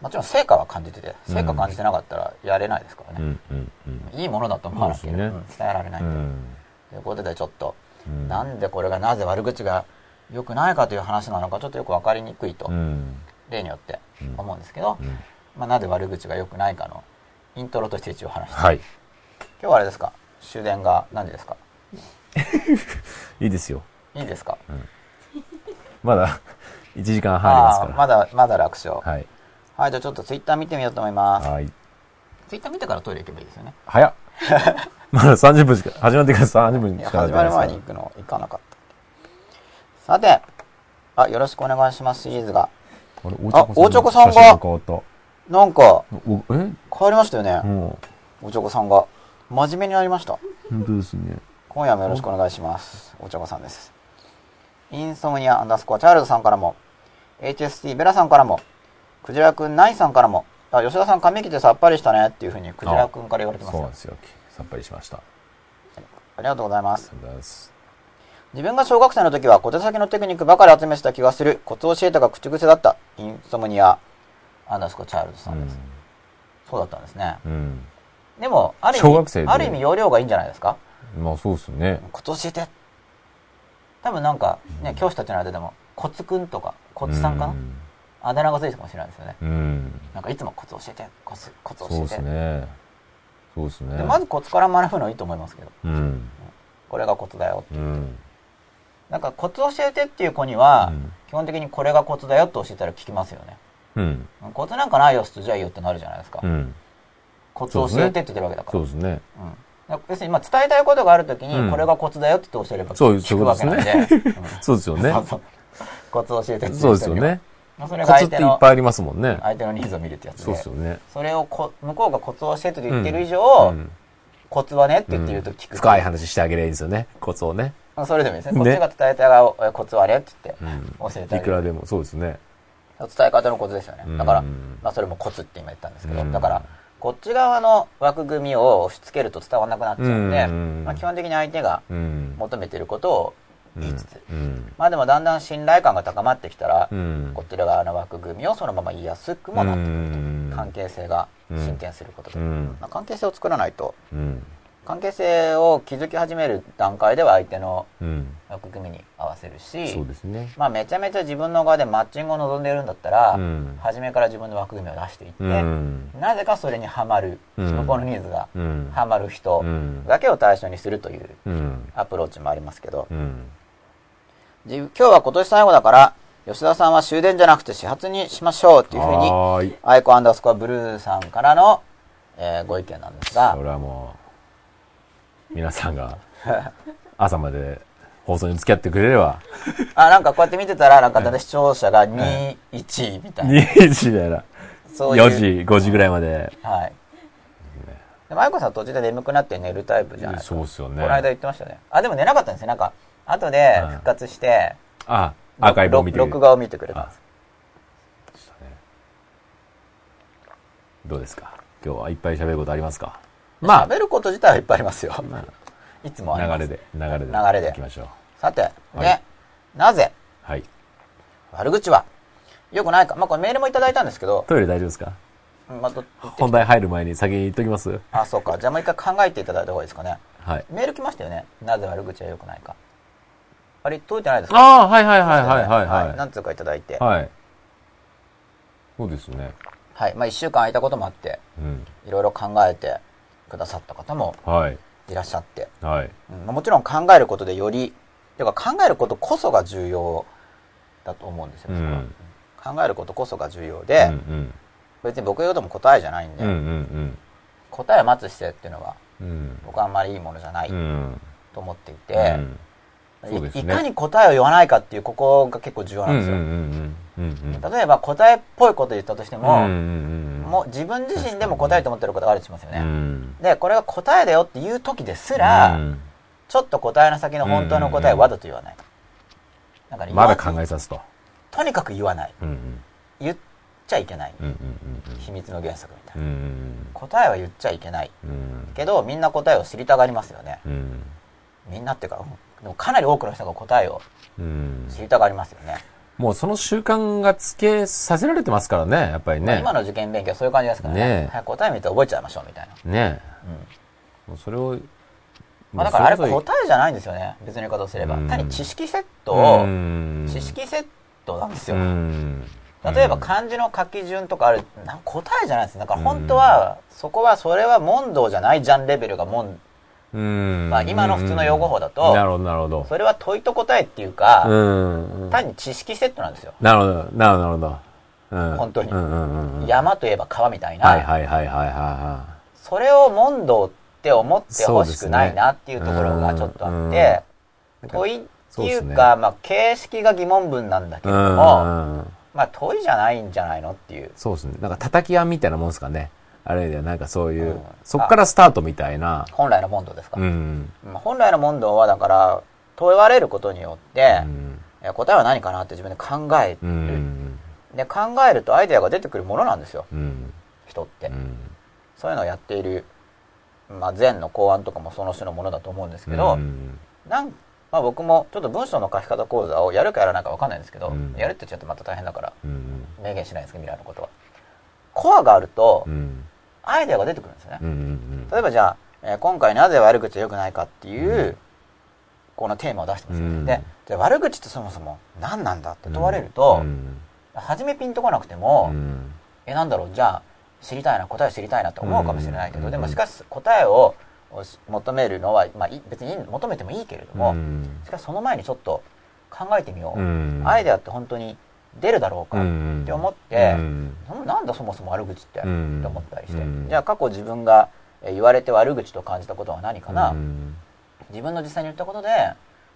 もちろん成果は感じてて成果感じてなかったらやれないですからね、うんうんうん。いいものだと思わなければ、伝えられないんで、うん。ということでちょっと、うん。なんでこれがなぜ悪口が良くないかという話なのかちょっとよく分かりにくいと、うん。例によってうん思うんですけど、うん。まあ、なぜ悪口が良くないかのイントロとして一応話して、はい。今日はあれですか？終電が何時ですか？いいですよ。いいですか？まだ1時間半ありますから。まだまだ楽勝。はい。はいじゃあちょっとツイッター見てみようと思います。はい。ツイッター見てからトイレ行けばいいですよね。早っ。まだ30分しか始まってから30分しか始まる前に行くの行かなかったさてあよろしくお願いしますシリーズが。あ大チョコさんが。変わった。なんかおえ？変わりましたよね。もおちょこさんが。真面目になりました。う本当ですね。今夜もよろしくお願いします。おちょこさんです。インソムニアアンダースコアチャールズさんからも。HST ベラさんからも。クジラくんナイさんからも。あ吉田さん髪切ってさっぱりしたね。っていうふうにクジラくんから言われてますよ。そうなんですよ。さっぱりしました。あありがとうございます。ありがとうございます自分が小学生の時は小手先のテクニックばかり集めてた気がする。コツを教えたが口癖だった。インソムニア。アンダースコアチャールズさんです、そうだったんですね。うん。でもある意味ある意味要領がいいんじゃないですか？うんまあそうですね。コツ教えて。多分なんかね、教師たちの間でもコツくんとかコツさんかな、うん。あだ名がついてるかもしれないですよね。うん。なんかいつもコツ教えて。コツコツ教そうでえてすね。そうですね。でまずコツから学ぶのいいと思いますけど。うん。これがコツだようんなんかコツ教えてっていう子には、うん。基本的にこれがコツだよって教えたら聞きますよね。うん。コツなんかないよじゃあいいよってなるじゃないですか、うん。コツ教えてって言ってるわけだから。そうですね。うん。要するにまあ伝えたいことがあるときに、うん。これがコツだよって教えれば聞くわけなんで。そう ですよね。コツ教えてって言そうですよね。まあそれコツってが相手のいっぱいありますもんね。相手のニーズを見るってやつでそうですよね。それをこ向こうがコツを教えてと言ってる以上、うん。コツはねって言って言うと聞く、深い話してあげればいいですよね。コツをね。まあそれでもいいですね。ね。こっちが伝えたいがえコツはねって言ってうん。教えてあげる。いくらでもそうですね。伝え方のコツですよね。だから、うんまあ、それもコツって今言ったんですけど、うん。だからこっち側の枠組みを押し付けると伝わらなくなっちゃうんで、うん。まあ、基本的に相手がうん。求めてることを言いつつ、うん。まあでもだんだん信頼感が高まってきたら、うん。こちら側の枠組みをそのまま言いやすくもなってくると、うん。関係性が進展することで、うん。まあ、関係性を作らないとうん関係性を築き始める段階では相手のうん。枠組みに合わせるしそうですね。まあ、めちゃめちゃ自分の側でマッチングを望んでいるんだったら、うん初めから自分の枠組みを出していって、うん。なぜかそれにはまる、うん向こうのニーズがうん。はまる人うん。だけを対象にするといううん。アプローチもありますけど、うん。じ今日は今年最後だから、吉田さんは終電じゃなくて始発にしましょうっていうふうに。アイコアンダースコアブルーさんからの、えーご意見なんですがそ、れはもう、皆さんが朝まで放送に付き合ってくれれば、あ、なんかこうやって見てたら、なんかだんだん視聴者が2、1みたいな。2時だよな。そういう4時、5時ぐらいまで。はい。でも、愛子さん途中で眠くなって寝るタイプじゃないですか。そうっすよね。この間言ってましたね。あ、でも寝なかったんですよ。なんか、後でうん復活して、あ、アーカイブを見て録画を見てくれたんです。どうですか？今日はいっぱい喋ることありますか？ま喋ること自体はいっぱいありますよ。まいつもありますあ、流れで、流れで。流れで行きましょう。さて、はいで、なぜ？はい。悪口は？良くないか？まあ、これメールもいただいたんですけど、トイレ大丈夫ですか？うんまあ、本題入る前に先に言っときますあ、そうか。じゃあもう一回考えていただいた方がいいですかね。はい。メール来ましたよね。なぜ悪口は良くないか。あれ、届いてないですか？ああ、はいはいはいはいはいはい。何通かいただいて。はい。そうですね。はい。まあ、一週間空いたこともあって、うん。いろいろ考えてくださった方もはい。いらっしゃって。はい。うんまあもちろん考えることでより、ていうか考えることこそが重要だと思うんですよ、うん考えることこそが重要で、うん別に僕が言うことも答えじゃないんで、うん。うんうん答えを待つ姿勢っていうのはうん。うん。僕はあんまりいいものじゃないうん。と思っていて、うんいいかに答えを言わないかっていうここが結構重要なんですよ、うんうんうんうんうん。例えば答えっぽいこと言ったとしても、うんうんうんもう自分自身でも答えと思ってることがあるとしますよね、うん。でこれが答えだよっていう時ですら、うんちょっと答えの先の本当の答えをわざと言わない。だからまだ考えさすと。とにかく言わない。うんうん言っちゃいけない。うんうん秘密の原則みたいな。うんうん答えは言っちゃいけない。うんけど、みんな答えを知りたがりますよね。うんみんなっていうか、うんでもかなり多くの人が答えをうん知りたがりますよね。もうその習慣がつけさせられてますからね、やっぱりね。まあ今の受験勉強はそういう感じですからね。ねえ早く答え見て覚えちゃいましょうみたいな。ねうんもうそれを、まあ、だからあれ答えじゃないんですよね。別の言い方をすれば。うん単に知識セットうを、ん知識セットなんですうよ。ん例えば漢字の書き順とかある、答えじゃないです。だから本当は、そこは、それは問答じゃないじゃんレベルが問、うんまあ今の普通の用語法だとなるほど、なるほど。それは問いと答えっていうか、うん。単に知識セットなんですよ。なるほど、なるほど、なるほん本当に。山といえば川みたいな、はいはいはいはいはいはそれを問答って思ってほしくないなっていうところがちょっとあって、問いっていうか、まあ形式が疑問文なんだけども、うん。まあ問いじゃないんじゃないのっていう。そうですね。なんか叩き屋みたいなもんですかね。あれでなんかそういう、うんそっからスタートみたいな。本来の問答ですか。うん。まあ本来の問答はだから問われることによってう、ん。答えは何かなって自分で考えうる、ん。で考えるとアイデアが出てくるものなんですようん。人って、うん。そういうのをやっている、まあ、禅の考案とかもその種のものだと思うんですけど、うんなんまあ、僕もちょっと文章の書き方講座をやるかやらないか分かんないんですけど、うんやるってちゃうとまた大変だからうん。明言しないんですけど未来のことはコアがあるとうん。アイデアが出てくるんですよね、うん。うん。例えばじゃあ、えー今回なぜ悪口は良くないかっていう、このテーマを出してますよね、うんでじゃあ悪口ってそもそも何なんだって問われると、うん。初めピンとこなくても、うん。えなんだろうじゃあ知りたいな答え知りたいなって思うかもしれないけど、うんでもしかし答えを求めるのは、まあ、い別に求めてもいいけれども、うんしかしその前にちょっと考えてみよう、うんアイデアって本当に出るだろうかうん。って思って、うなんだそもそも悪口って、うん。って思ったりして、うん。じゃあ過去自分がえー言われて悪口と感じたことは何かな、うん。自分の実際に言ったことで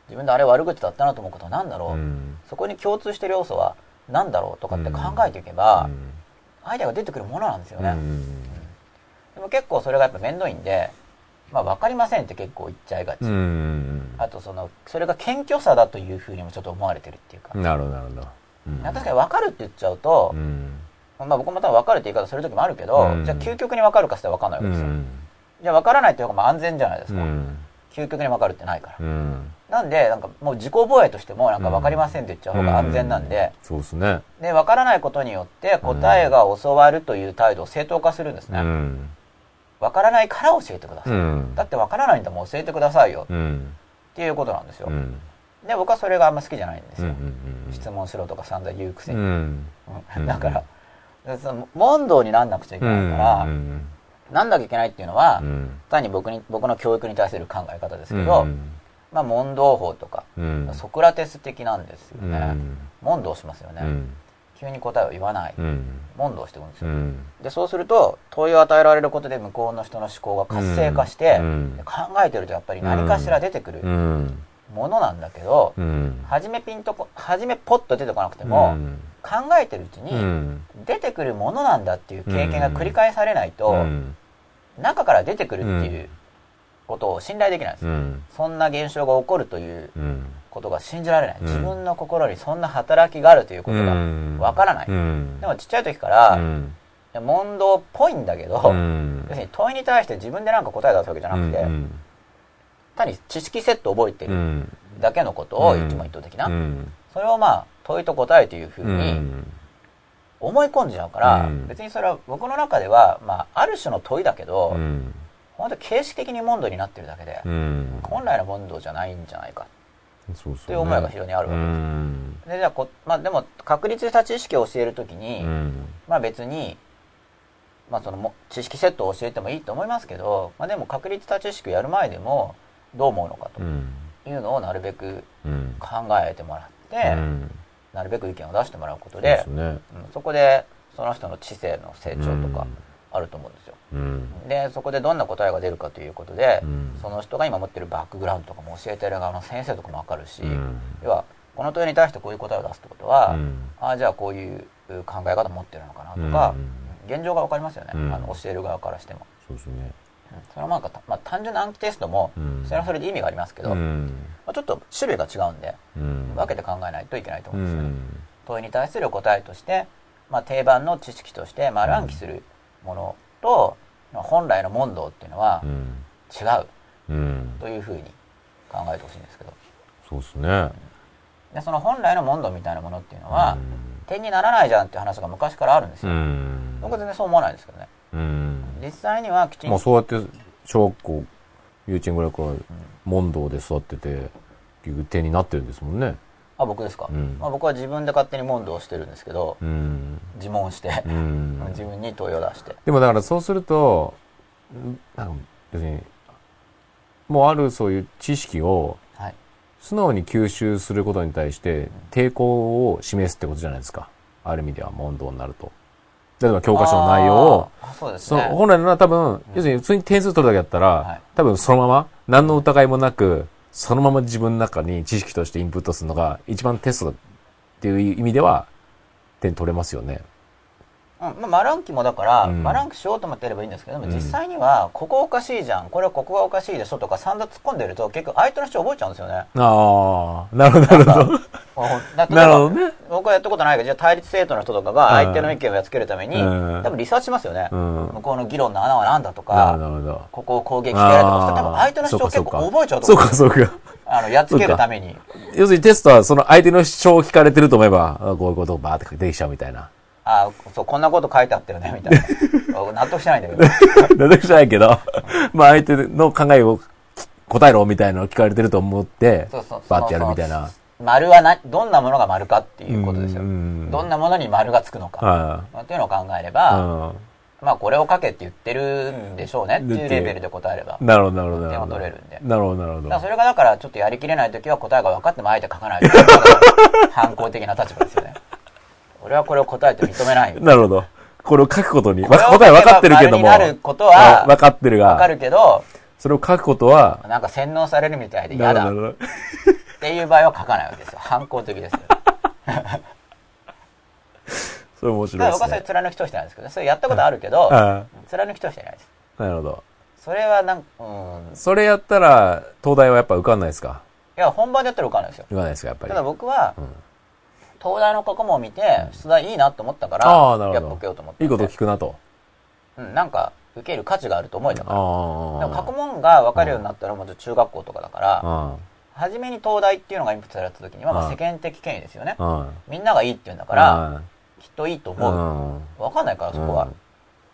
自分であれ悪口だったなと思うことは何だろう、うん。そこに共通してる要素は何だろうとかって考えていけば、うん。アイデアが出てくるものなんですよね、うん。でも結構それがやっぱ面倒いんで、まあ分かりませんって結構言っちゃいがち。うん。あとその、それが謙虚さだというふうにもちょっと思われてるっていうか。なるほどなるほど。うん確かに分かるって言っちゃうとう、んまあ僕も多分分かるって言い方する時もあるけど、うんじゃあ究極に分かるかって言ったら分かんないわうけですよ。んじゃあ分からないっていう方がまあ安全じゃないですか。うん究極に分かるってないから。うんなんで、なんかもう自己防衛としてもなんか分かりませんって言っちゃう方が安全なんで、そうですねで、分からないことによって答えが教わるという態度を正当化するんですね。うんわからないから教えてください。うん。だってわからないんだもん教えてくださいよ。うん。っていうことなんですよ。うん。で、僕はそれがあんま好きじゃないんですよ。ん。質問しろとか散々言うくせうに。ん。うんだから、でその問答になんなくちゃいけないから、うん。なんなきゃいけないっていうのは、うん。単に僕に、僕の教育に対する考え方ですけど、まあ問答法とか、うん。ソクラテス的なんですよね。うん。問答しますよね。うん。急に答えを言わない。うん。問答していくんですよ。うん。で、そうすると、問いを与えられることで向こうの人の思考が活性化して、考えてるとやっぱり何かしら出てくるうん。ものなんだけど、うん。初めピンとこ、初めポッと出てこなくても、うん考えてるうちうに、ん。出てくるものなんだっていう経験が繰り返されないと、うん。中から出てくるっていうことを信頼できないんです。うん。そんな現象が起こるといううん。ことが信じられない。うん自分の心にそんな働きがあるということがわからない。うん。でもちっちゃい時から、問答っぽいんだけど、うん要するに問いに対して自分でなんか答え出すわけじゃなくて、うん。単に知識セットを覚えてるうん。だけのことをうん一問一答的な、うん。それをまあ問いと答えというふううにん。思い込んじゃうから、うん別にそれは僕の中では、まあ、ある種の問いだけど、うん。本当に形式的に問答になってるだけで、うん。本来の問答じゃないんじゃないかそうそう。という思いが非常にあるわうけです。ん。でじゃあこ、まあ、でも確立した知識を教えるときに、うん。まあ別に、まあそのも知識セットを教えてもいいと思いますけど、まあでも確立した知識をやる前でもどう思うのかとうん。いうのをなるべくうん。考えてもらって、うん。なるべく意見を出してもらうことでですね。うんそこでその人の知性の成長とかあると思うんですよ。うん。でそこでどんな答えが出るかということで、うんその人が今持ってるバックグラウンドとかも教えてる側の先生とかも分かるし、うん要はこの問いに対してこういう答えを出すってことは、うんああじゃあこういう考え方持ってるのかなとか、うん現状が分かりますよね、うんあの教える側からしても。そうですね。うんそれはなんかた、まあ、単純な暗記テストも、うんそれはそれで意味がありますけど、まうん。あ、ちょっと種類が違うんで、うん。分けて考えないといけないと思ううんですよね。ん。問いに対する答えとして、まあ、定番の知識として丸暗記するものと、まあ本来の問答っていうのはうん。違ううん。というふうに考えてほしいんですけどそうですね。でその本来の問答みたいなものっていうのは、点にならないじゃんっていう話が昔からあるんですうよ、ん。僕は全然そう思わないんですけどねうん。実際にはきちんとまあそうやって小学校、幼稚園ぐらいから問答で育ってて、結局点になってるんですもんね。あ僕ですか、うんまあ、僕は自分で勝手に問答をしてるんですけどうん。自問して、うん。自分に問いを出してでもだからそうすると、んなんか別に、もうあるそういう知識をはい素直に吸収することに対して抵抗を示すってことじゃないですか。ある意味では問答になると。例えば教科書の内容を、そうですそのね本来なら多分、要するに普通に点数取るだけだったら、はい。多分そのまま、何の疑いもなく、そのまま自分の中に知識としてインプットするのが一番テストっていう意味では点取れますよね。うんまあ、丸暗記もだから、うん丸暗記しようと思ってやればいいんですけども、うん実際には、ここおかしいじゃん、これはここがおかしいでしょとか散々突っ込んでると、結局相手の主張覚えちゃうんですよね。ああ、なるほど、なるほど。だ なるほどね。僕はやったことないけど、じゃあ対立生徒の人とかが相手の意見をやっつけるために、うん多分リサーチしますよね。うん向こうの議論の穴は何だとか。ここを攻撃してやるとか、多分相手の主張結構覚えちゃうとそう思うか、そうか。あの、やっつけるために。要するにテストはその相手の主張を聞かれてると思えば、あこういうことをバーって出てきちゃうみたいな。あーそう、こんなこと書いてあったよね、みたいな。納得してないんだけど。出てきちゃないけど、まあ相手の考えを答えろみたいなのを聞かれてると思ってそうそう、バーってやるみたいな。丸はな、どんなものが丸かっていうことですよ。うんどんなものに丸がつくのか。はっていうのを考えれい。ば、うんまあこれを書けって言ってるんでしょうねっていうレベルで答えれば。なるほど、なるほど。点を取れるんでなるほど、なるほどだから。それがだからちょっとやりきれないときは答えが分かってもあえて書かないと 反抗的な立場ですよね。俺はこれを答えて認めないよ。なるほど。これを書くことに、これを書けば答え分かってるけども。なることは分かってるが、分かるけど、それを書くことは、なんか洗脳されるみたいで嫌だっなるほど。ていう場合は書かないわけですよ。反抗的ですよ。それ面だから僕はそれ白いですね。貫き通してないんですけど、それやったことあるけど、あ貫き通してないです。あなるほど。それはなんうん。いそれやったら、東大はやっぱ受かんないですか？や、本番でやったら受かんないですよ。受かんないですか、やっぱり。ただ僕は、うん東大の過去問を見て、出題いいなと思ったから、やっぱ受けようと思っ。たんで。いいこと聞くなと。うん、なんか、受ける価値があると思えたから。でも過去問が分かるようになったら、まず中学校とかだから、あ初めに東大っていうのがインプットされた時には、まあうん世間的権威ですよね。あ。みんながいいって言うんだか、からきっといいとう思う。ん。分かんないから、そこは。うん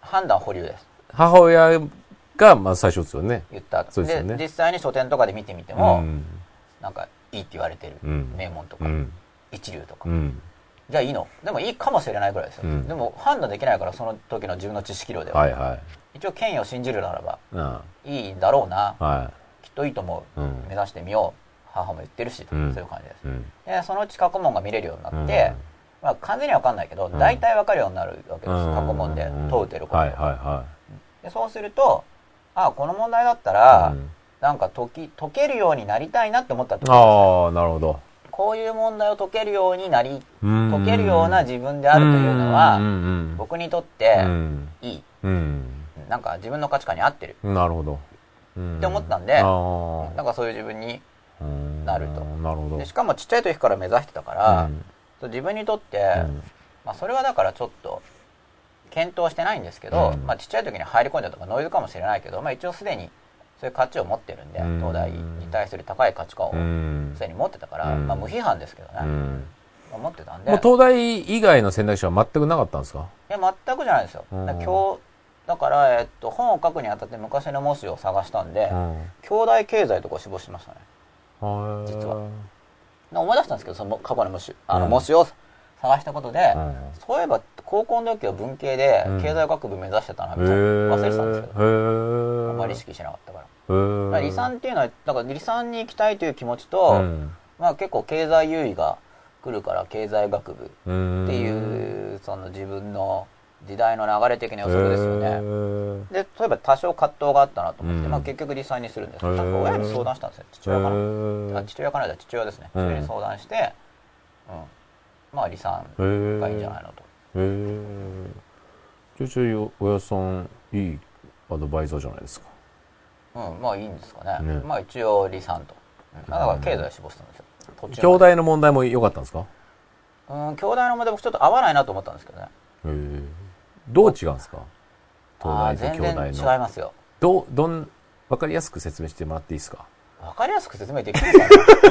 判断保留です。母親が、まあ最初ですよね。言った。そうでね実際に書店とかで見てみてうも、ん。なんかいいって言われてるうん名門とか、うん。一流とか、うん。じゃあいいの。でもいいかもしれないぐらいですよ、うん。でも判断できないからその時の自分の知識量では、はいはい。一応権威を信じるならばあいいんだろうな。きっといいと思う、うん。目指してみよう。母も言ってるし、うん。そういう感じです。でそのうち過去問が見れるようになって、まあ、完全には分かんないけど、ん。大体分かるようになるわけです、うん。過去問で問うてること、はいはいはでそうするとあこの問題だったい。ら、うん。なんか解き解けるようになりたいなって思った時ああ、なるほど。こういう問題を解けるようになり解解けるような自分であるというのは、僕にとってうん。いい、うん。なんか自分の価値観に合ってるなるほど。っって思ったんであなんかそういう自分にあ。なるとなるほど。でしかもちっちゃい時から目指してたから、自分にとって、うんまあ、それはだからちょっと検討してないんですけど、うんまあ、ちっちゃい時に入り込んでたとかノイズかもしれないけど、まあ、一応すでにそういう価値を持ってるんで、うん。東大に対する高い価値観をうん。すでに持ってたから、うん。まあ、無批判ですけどね、うん。まあ持ってたんで。もう東大以外の選択肢は全くなかったんですか？いや全くじゃないですよ、今日だから、えっと、本を書くにあたって昔の模試を探したんで、うん。兄弟経済とかを志望してましたね。はい実は。で思い出したんですけどその過去の模試あのうん。模試を探したことで、うんそういえば高校の時は文系でうん経済学部目指してたなへみたいな、忘れてたんですけど、え。あんまり意識しなかったから。から理産っていうのは、だから理産に行きたいという気持ちと、うんまあ結構経済優位が来るから経済学部うんっていう、その自分の時代の流れ的な予測ですよへね。ーで、例えば多少葛藤があったなと思って、うんまあ結局理産にするんですけど、親に相談したんですよ。父親かへな。ーあ父親かなじゃ父親ですね。うんそれに相談して、うん。まあ理産へーがいいんじゃないのと。へえ。ちょいちょいお親さん、いいアドバイザーじゃないですか。うん、まあいいんですかね。ねまあ一応理産と。うんだから経済を志望したんですよ。兄弟の問題も良かったんですか？うん、兄弟の問題僕ちょっと合わないなと思ったんですけどね。へえ。どう違うんですか？東大と全然兄弟の。違いますよ。どう、どん、わかりやすく説明してもらっていいですか？わかりやすく説明できる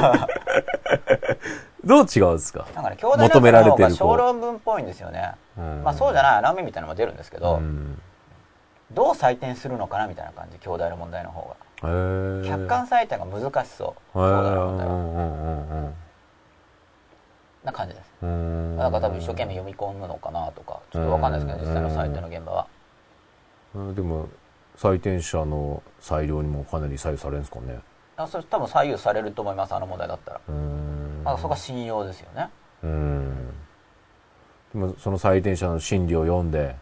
かな？どう違うんですか？なんかね、兄弟の求められてる小論文っぽいんですよね。まあそうじゃゃない穴埋めみたいなのも出るんですけど、ん。どう採点するのかなみたいな感じ、兄弟の問題の方が。客観採点が難しそう。兄弟うの問題は。な感じです。うん。なんか多分一生懸命読み込むのかなとか、ちょっとわかんないですけど、実際の採点の現場は。うんでも、採点者の裁量にもかなり左右されるんですかね。あそれ多分左右されると思います、あの問題だったら。あそこは信用ですよね。うん。でも、その採点者の心理を読んで、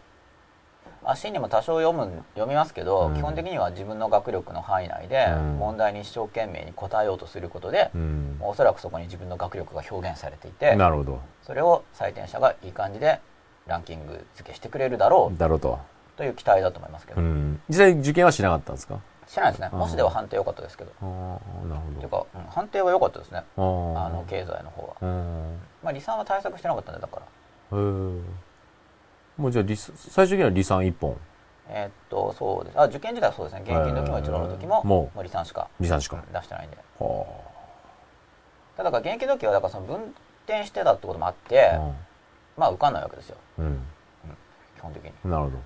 まあ、心理も多少読む読みますけど、うん基本的には自分の学力の範囲内でうん問題に一生懸命に答えようとすることで、うん。おそらくそこに自分の学力が表現されていてなるほど。それを採点者がいい感じでランキング付けしてくれるだろうだろうと。という期待だと思いますけど、うん。実際受験はしなかったんですか？しないですねうん模試では判定良かったですけど、ああ、なるほっていうか、うん判定は良かったですねど。ああの経済の方は、うん。まあ、理算は対策してなかったんでだからへえ。もうじゃあ、理最終的には理算一本。えーっとそうですあ受験時代はそうですね現役の時も一浪の時ももうもう理算しか理算しか。出してないんではただだから現役の時はだからその分転してたってこともあって、あ。まあ受かんないわけですようん。基本的になるほど。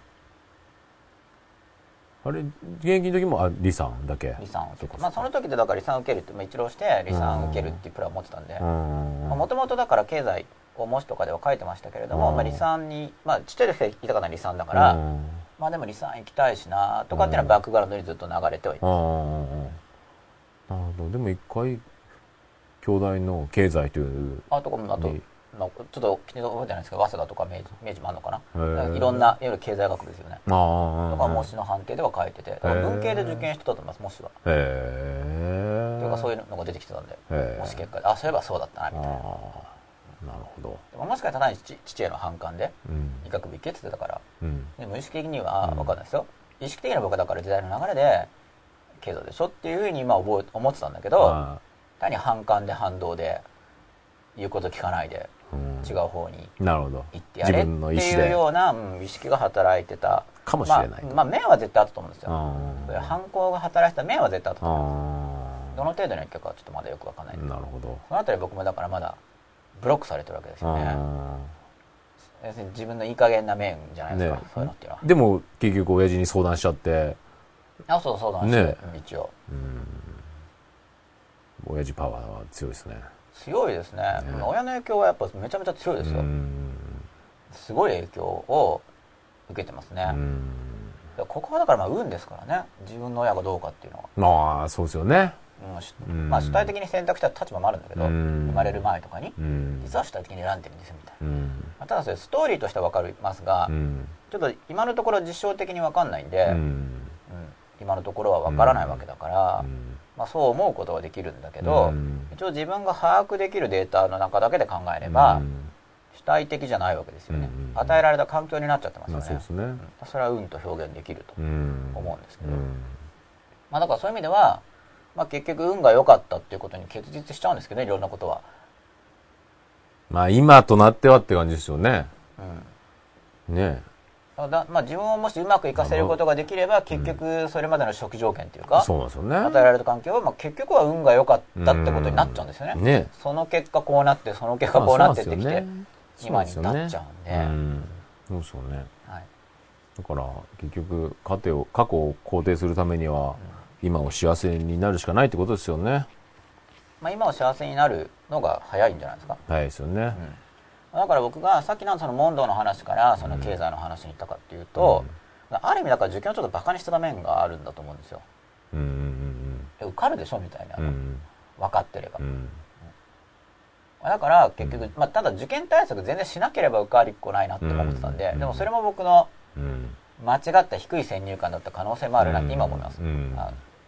あれ、現役の時も、あ、理算だけ？理算をそうかまあその時でだから理算受けるって、まあ、一浪して理算受けるっていうプランを持ってたんでうん。もともとだから経済を模試とかでは書いてましたけれども、うんまあ、理算にまあちっちゃい時からたかった理算だから、うんまあでも理算行きたいしなとかっていうのはバックグラウンドにずっと流れてはいああ、なるほど。でも一回、兄弟の経済という、あとかもあと、にまあ、ちょっと気に覚えてないんですけど早稲田とか明治明治もあるのかな。いろんないわゆる経済学部ですよね。とか模試の判定では書いてて文系で受験してたと思います模試は。へえ。というかそういうのが出てきてたんで模試結果であそういえばそうだったなみたいな。なるほど。でももしかしたら父父への反感でうん。医学部行けって言ってたからうん。で無意識的にはうん。分かんないですよ、意識的には僕はだから時代の流れで経済でしょっていうふうに今覚え思ってたんだけどあ単に反感で反動で言うこと聞かないで違う方に。行ってやれっていうで。ような、うん意識が働いてた。かもしれない。まあ、まあ面は絶対あったと思うんですよ。あそういう反抗が働いてた面は絶対あったと思うあどの程度の影響かはちょっとまだよくわかんない。んでなるほど。そのあたり僕もだからまだブロックされてるわけですよね。あ要するに自分のいい加減な面じゃないですか、ね。そういうのっていうのは。ーでも、結局、親父に相談しちゃって、あそうそうなんですよ、ね。一応。親父パワーは強いですね。強いですねね親の影響はやっぱめちゃめちゃ強いですよ、うん。すごい影響を受けてますね、うんここはだからまあ運ですからね自分の親がどうかっていうのは、まあ、そうですよね。うんまあ主体的に選択した立場もあるんだけど、うん生まれる前とかにうん。実は主体的に選んでるんですよみたいな、うん。まあただそれストーリーとしては分かりますが、うん。ちょっと今のところ実証的に分かんないんで。今のところは分からないわけだから、うんまあ、そう思うことはできるんだけど、うん。一応自分が把握できるデータの中だけで考えれば、うん。主体的じゃないわけですよね、うん与えられた環境になっちゃってますまよね、あそうですね。それは運と表現できると、うん。思うんですけど。うん。まあ、だからそういう意味では、まあ、結局運が良かったっていうことに結実しちゃうんですけどねいろんなことは、まあ今となってはって感じですよね。うん。ねだまあ、自分をもしうまく活かせることができれば結局それまでの初期条件っていうか、そうなんですよね。与えられた環境は、まあ、結局は運が良かったってことになっちゃうんですよね、うんねその結果こうなってその結果こうなってってきて、今になっちゃうんで、うん。そうですよね。はいだから結局過去を過去を肯定するためには今を幸せになるしかないってことですよね。まあ、今は幸せになるのが早いんじゃないですか、はいですよね。だから僕がさっきのその問答の話からその経済の話に行ったかっていうと、ある意味だから受験をちょっとバカにしてた面があるんだと思うんですよ。うんうんえ受かるでしょみたいな、うんうん。分かってれば。う、ん。だから結局、まあ、ただ受験対策全然しなければ受かりっこないなって思ってたんで、うんでもそれも僕のうん。間違った低い先入観だった可能性もあるなって今思います、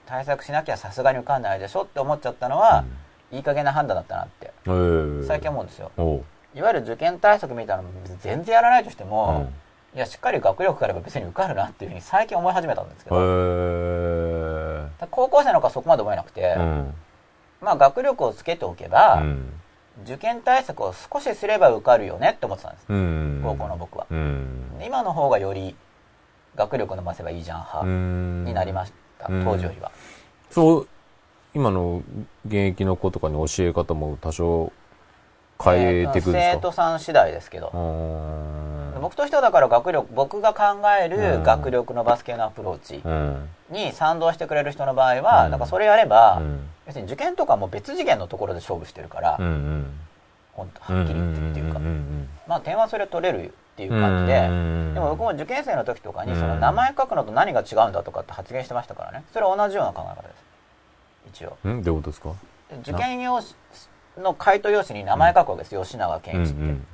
対策しなきゃさすがに受かんないでしょって思っちゃったのは、いい加減な判断だったなってえー最近思うんですよいわゆる受験対策みたいなの全然やらないとしても、うん。いやしっかり学力があれば別に受かるなっていうふうに最近思い始めたんですけへど、ー高校生の子はそこまで思えなくて、うん。まあ学力をつけておけば、うん。受験対策を少しすれば受かるよねって思ってたんです、うん。高校の僕は、うん。今の方がより学力伸ばせばいいじゃん派うん。になりました、うん。当時よりは、そう今の現役の子とかに教え方も多少変えていくんですか？生徒さん次第ですけど、うーん。僕としてはだから学力僕が考えうん。る学力のバスケのアプローチうん。に賛同してくれる人の場合は、うん。だからそれやれば、うん。要するに受験とかも別次元のところで勝負してるから、うんうん。本当はっきり言ってっていうか、んんまあ点はそれ取れるっていう感じで、うんでも僕も受験生の時とかにうん。その名前書くのと何が違うんだとかって発言してましたからね。それは同じような考え方です。一応。うん？どういうことですか？で受験用紙の回答用紙に名前書くわけです、吉永健一って、うんうん。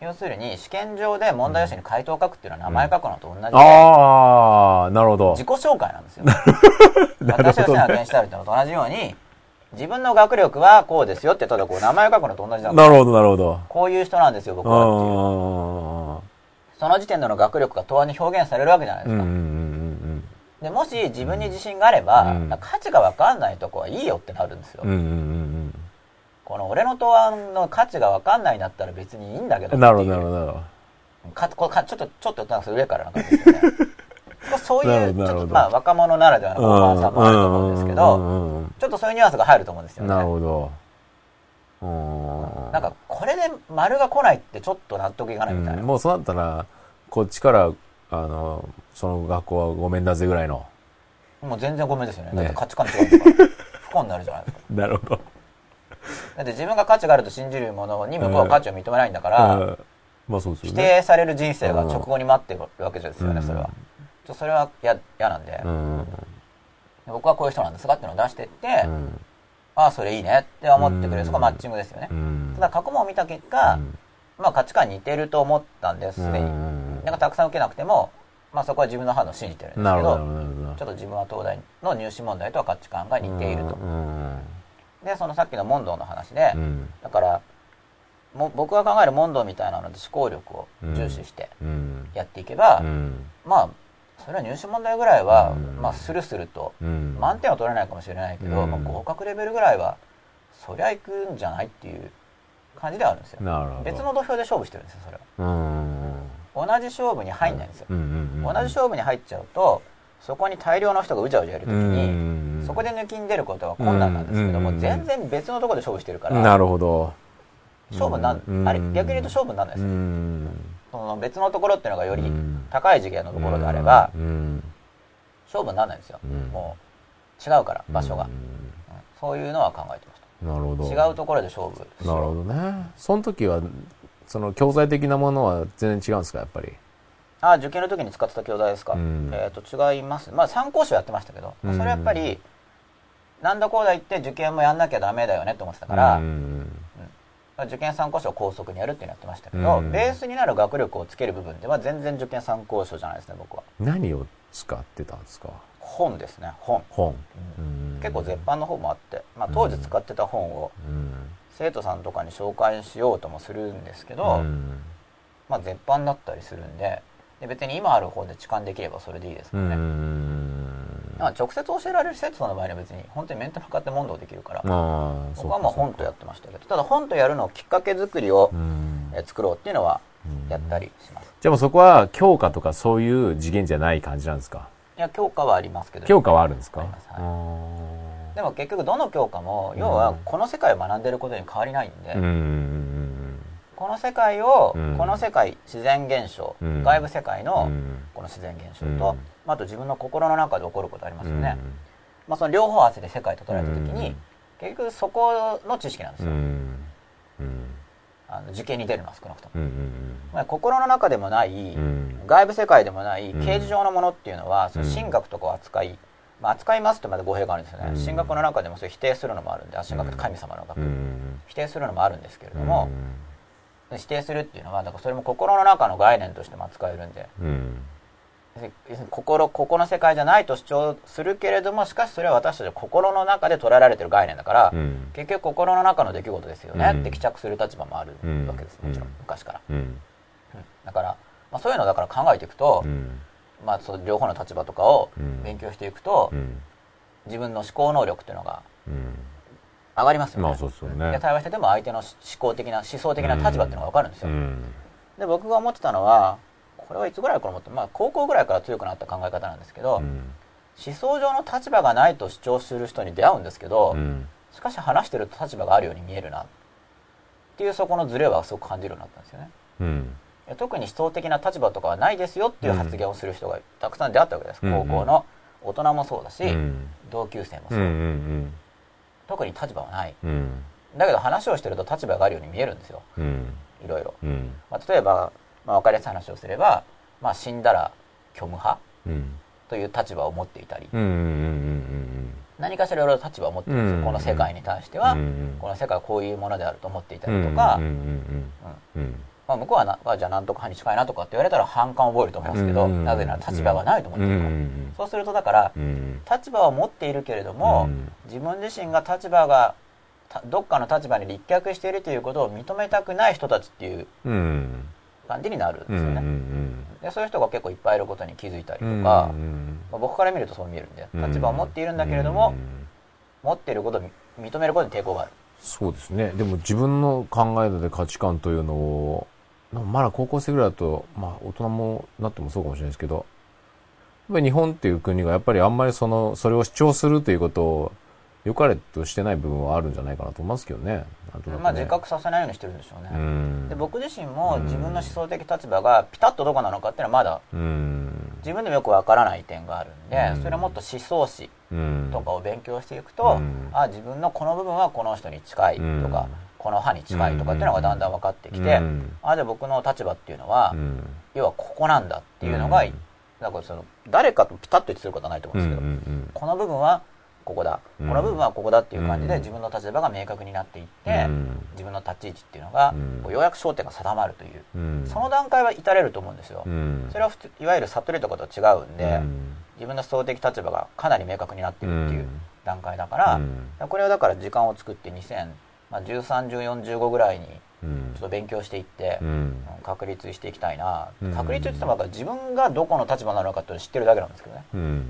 要するに試験上で問題用紙に回答を書くっていうのは名前書くのと同じで、ああなるほど。自己紹介なんですよ。私はほど吉永健一であるってのと同じように自分の学力はこうですよってただこう名前書くのと同じなんですなるほどなるほど。こういう人なんですよ僕あはっていう。あその時点での学力が答案に表現されるわけじゃないですか、うんうんうんでもし自分に自信があれば、うん。価値が分かんないとこはいいよってなるんですよ、うんうんうんこの俺の答案の価値が分かんないんだったら別にいいんだけどなるほどなるほどかこかちょっとちょっとなんか上からな感じですよね。そういうちょっとまあ若者ならではの傲慢さもあると思うんですけうどちょっとそういうニュアンスが入ると思うんですよね。なるほど。うん。なんかこれで丸が来ないってちょっと納得いかないみたいな、うんもうそうなったらこっちからあのその学校はごめんだぜぐらいの。もう全然ごめんですよね。だねって価値観違うんだから。不幸になるじゃないですか。なるほど だって自分が価値があると信じるものに向こうは価値を認めないんだから、うん。まあそうですよ否ね定される人生が直後に待ってるわけですよね、うんそれは。ちょそれは嫌嫌なんで、うん。僕はこういう人なんですがっていうのを出してって、うん。ああ、それいいねって思ってくれる、うん。そこはマッチングですよね。うん。ただ過去問を見た結果、うん。まあ価値観似てると思ったんです、すでに。うん。なんかたくさん受けなくても、まあそこは自分の判断を信じてるんですけど、どど。ちょっと自分は東大の入試問題とは価値観が似ていると。うんで、そのさっきの問答の話で、うん。だから、も僕が考える問答みたいなので思考力を重視してうん。やっていけば、うん。まあそれは入試問題ぐらいは、うん。まあスルスルとうん。満点は取れないかもしれないけど、うん。まあ、合格レベルぐらいはそりゃ行くんじゃないっていう感じではあるんですよ。別の土俵で勝負してるんですよそれうんは同じ勝負に入んないんですよ、同じ勝負に入っちゃうとそこに大量の人がうじゃうじゃいる時に、うん。そこで抜きに出ることは困難なんですけども、うん全然別のところで勝負してるから、なるほど。勝負なん、うん。あれ逆に言うと勝負にならないですうよ、ん。その別のところっていうのがよりうん。高い次元のところであれば、うん。勝負にならないんですよ、うん。もう違うから場所が、そういうのは考えてましなるほど。た違うところで勝負なるほどね。その時は、その教材的なものは全然違うんですか、やっぱり？あ受験の時に使ってた教材ですか、うん。えっ、と違います。まあ参考書やってましたけど、まあそれはやっぱりなんだこうだ言って受験もやんなきゃダメだよねって思ってたから、うん。受験参考書を高速にやるっていうのやってましたけど、うん。ベースになる学力をつける部分では全然受験参考書じゃないですね僕は。何を使ってたんですか？本ですね本、本。うん。うん。結構絶版の本もあって、まあ、当時使ってた本をうん。生徒さんとかに紹介しようともするんですけど、うん。まあ、絶版だったりするんでで別に今ある方で痴漢できればそれでいいですかうらね、ん。まあ、直接教えられる生徒さんの場合には別に本当に面と向かって問答できるから、ああ、僕はもう本とやってましたけど。ただ本とやるのをきっかけ作りを作ろうっていうのはうんやったりします、じゃあもうそこは教科とかそういう次元じゃない感じなんですか？いや教科はありますけど。教科はあるんですか？はい。あでも結局どの教科も要はこの世界を学んでることに変わりないんで、ーうんこの世界を、うん。この世界自然現象、うん。外部世界のうん。この自然現象うん。と、まああと自分の心の中で起こることありますよね、うん。まあ、その両方合わせて世界と捉えた時に、うん。結局そこの知識なんですよ、あの受験に出るのは少なくとも、うんまあ、心の中でもない、うん。外部世界でもないうん。形而上のものっていうのは、その神学とかを扱い、まあ、扱いますってまだ語弊があるんですよね、うん。神学の中でもそれ否定するのもあるんであ神学って神様の学、うん。否定するのもあるんですけれども、否定するっていうのはだからそれも心の中の概念としても扱えるんで。うん。心ここの世界じゃないと主張するけれどもしかしそれは私たちの心の中で捉えられてる概念だから、うん。結局心の中の出来事ですよねうん。って帰着する立場もあるうんわけですもちろんうん。昔から、うん。うん。だから、まあ、そういうのをだから考えていくと、うん。まあ、そう両方の立場とかをうん。勉強していくと、うん。自分の思考能力っていうのがうん上がりますよね、まあそうですよね。で対話してても相手の思考的な思想的な立場っていうのが分かるんですよ、うん。で僕が思ってたのはこれはいつぐらいから思ってまあ高校ぐらいから強くなった考え方なんですけど、うん。思想上の立場がないと主張する人に出会うんですけど、うん。しかし話してると立場があるように見えるなっていうそこのズレはすごく感じるようになったんですよね。うん。特に思想的な立場とかはないですよっていう発言をする人がたくさん出会ったわけです、うん高校の大人もそうだし、うん。同級生もそう、うんうん特に立場はない。うん。だけど話をしてると立場があるように見えるんですよ。うん。いろいろ、うん。まあ、例えば、まあ、分かりやすい話をすれば、まあ、死んだら虚無派うん。という立場を持っていたり、何かしらいろいろ立場を持ってるんですよ、うん。この世界に対しては、うん。この世界はこういうものであると思っていたうんりとか、うんまあ、向こうはなあじゃあ何とか派に近いなとかって言われたら反感を覚えると思いますけど、うんなぜなら立場がないと思ってるから、うんそうするとだから、うん立場を持っているけれども、うん自分自身が立場がたどっかの立場に立脚しているということを認めたくない人たちっていううん。感じになるんですよね、んでそういう人が結構いっぱいいることに気づいたりとか、うんまあ、僕から見るとそう見えるんで立場を持っているんだけれども、うん持っていることを認めることに抵抗がある。そうですね。でも自分の考えで価値観というのをまだ高校生ぐらいだとまあ大人もなってもそうかもしれないですけどやっぱり日本っていう国がやっぱりあんまりそのそれを主張するということを良かれとしてない部分はあるんじゃないかなと思いますけどね。ね。まあ自覚させないようにしてるんでしょうね、うん。で僕自身も自分の思想的立場がピタッとどこなのかっていうのはまだうん。自分でもよくわからない点があるんで、うん。それをもっと思想史うんとかを勉強していくと、うん。あ自分のこの部分はこの人に近いとか、うんこの派に近いとかっていうのがだんだん分かってきて、うんあじゃあ僕の立場っていうのは、うん。要はここなんだっていうのが、うん。だからその誰かとピタッと一致することはないと思うんですけど、うんこの部分はここだ、うん。この部分はここだっていう感じでうん。自分の立場が明確になっていって、うん。自分の立ち位置っていうのが、うん。こうようやく焦点が定まるという、うん。その段階は至れると思うんですよ、うん。それは普通いわゆる悟りとかと違うんで、うん。自分の思想的立場がかなり明確になっているっていううん。段階だから、うん。これをだから時間を作って20131415ぐらいにうん。ちょっと勉強していって、うん。確立していきたいな、うん。確立って言っても自分がどこの立場なのかって知ってるだけなんですけどね。うん。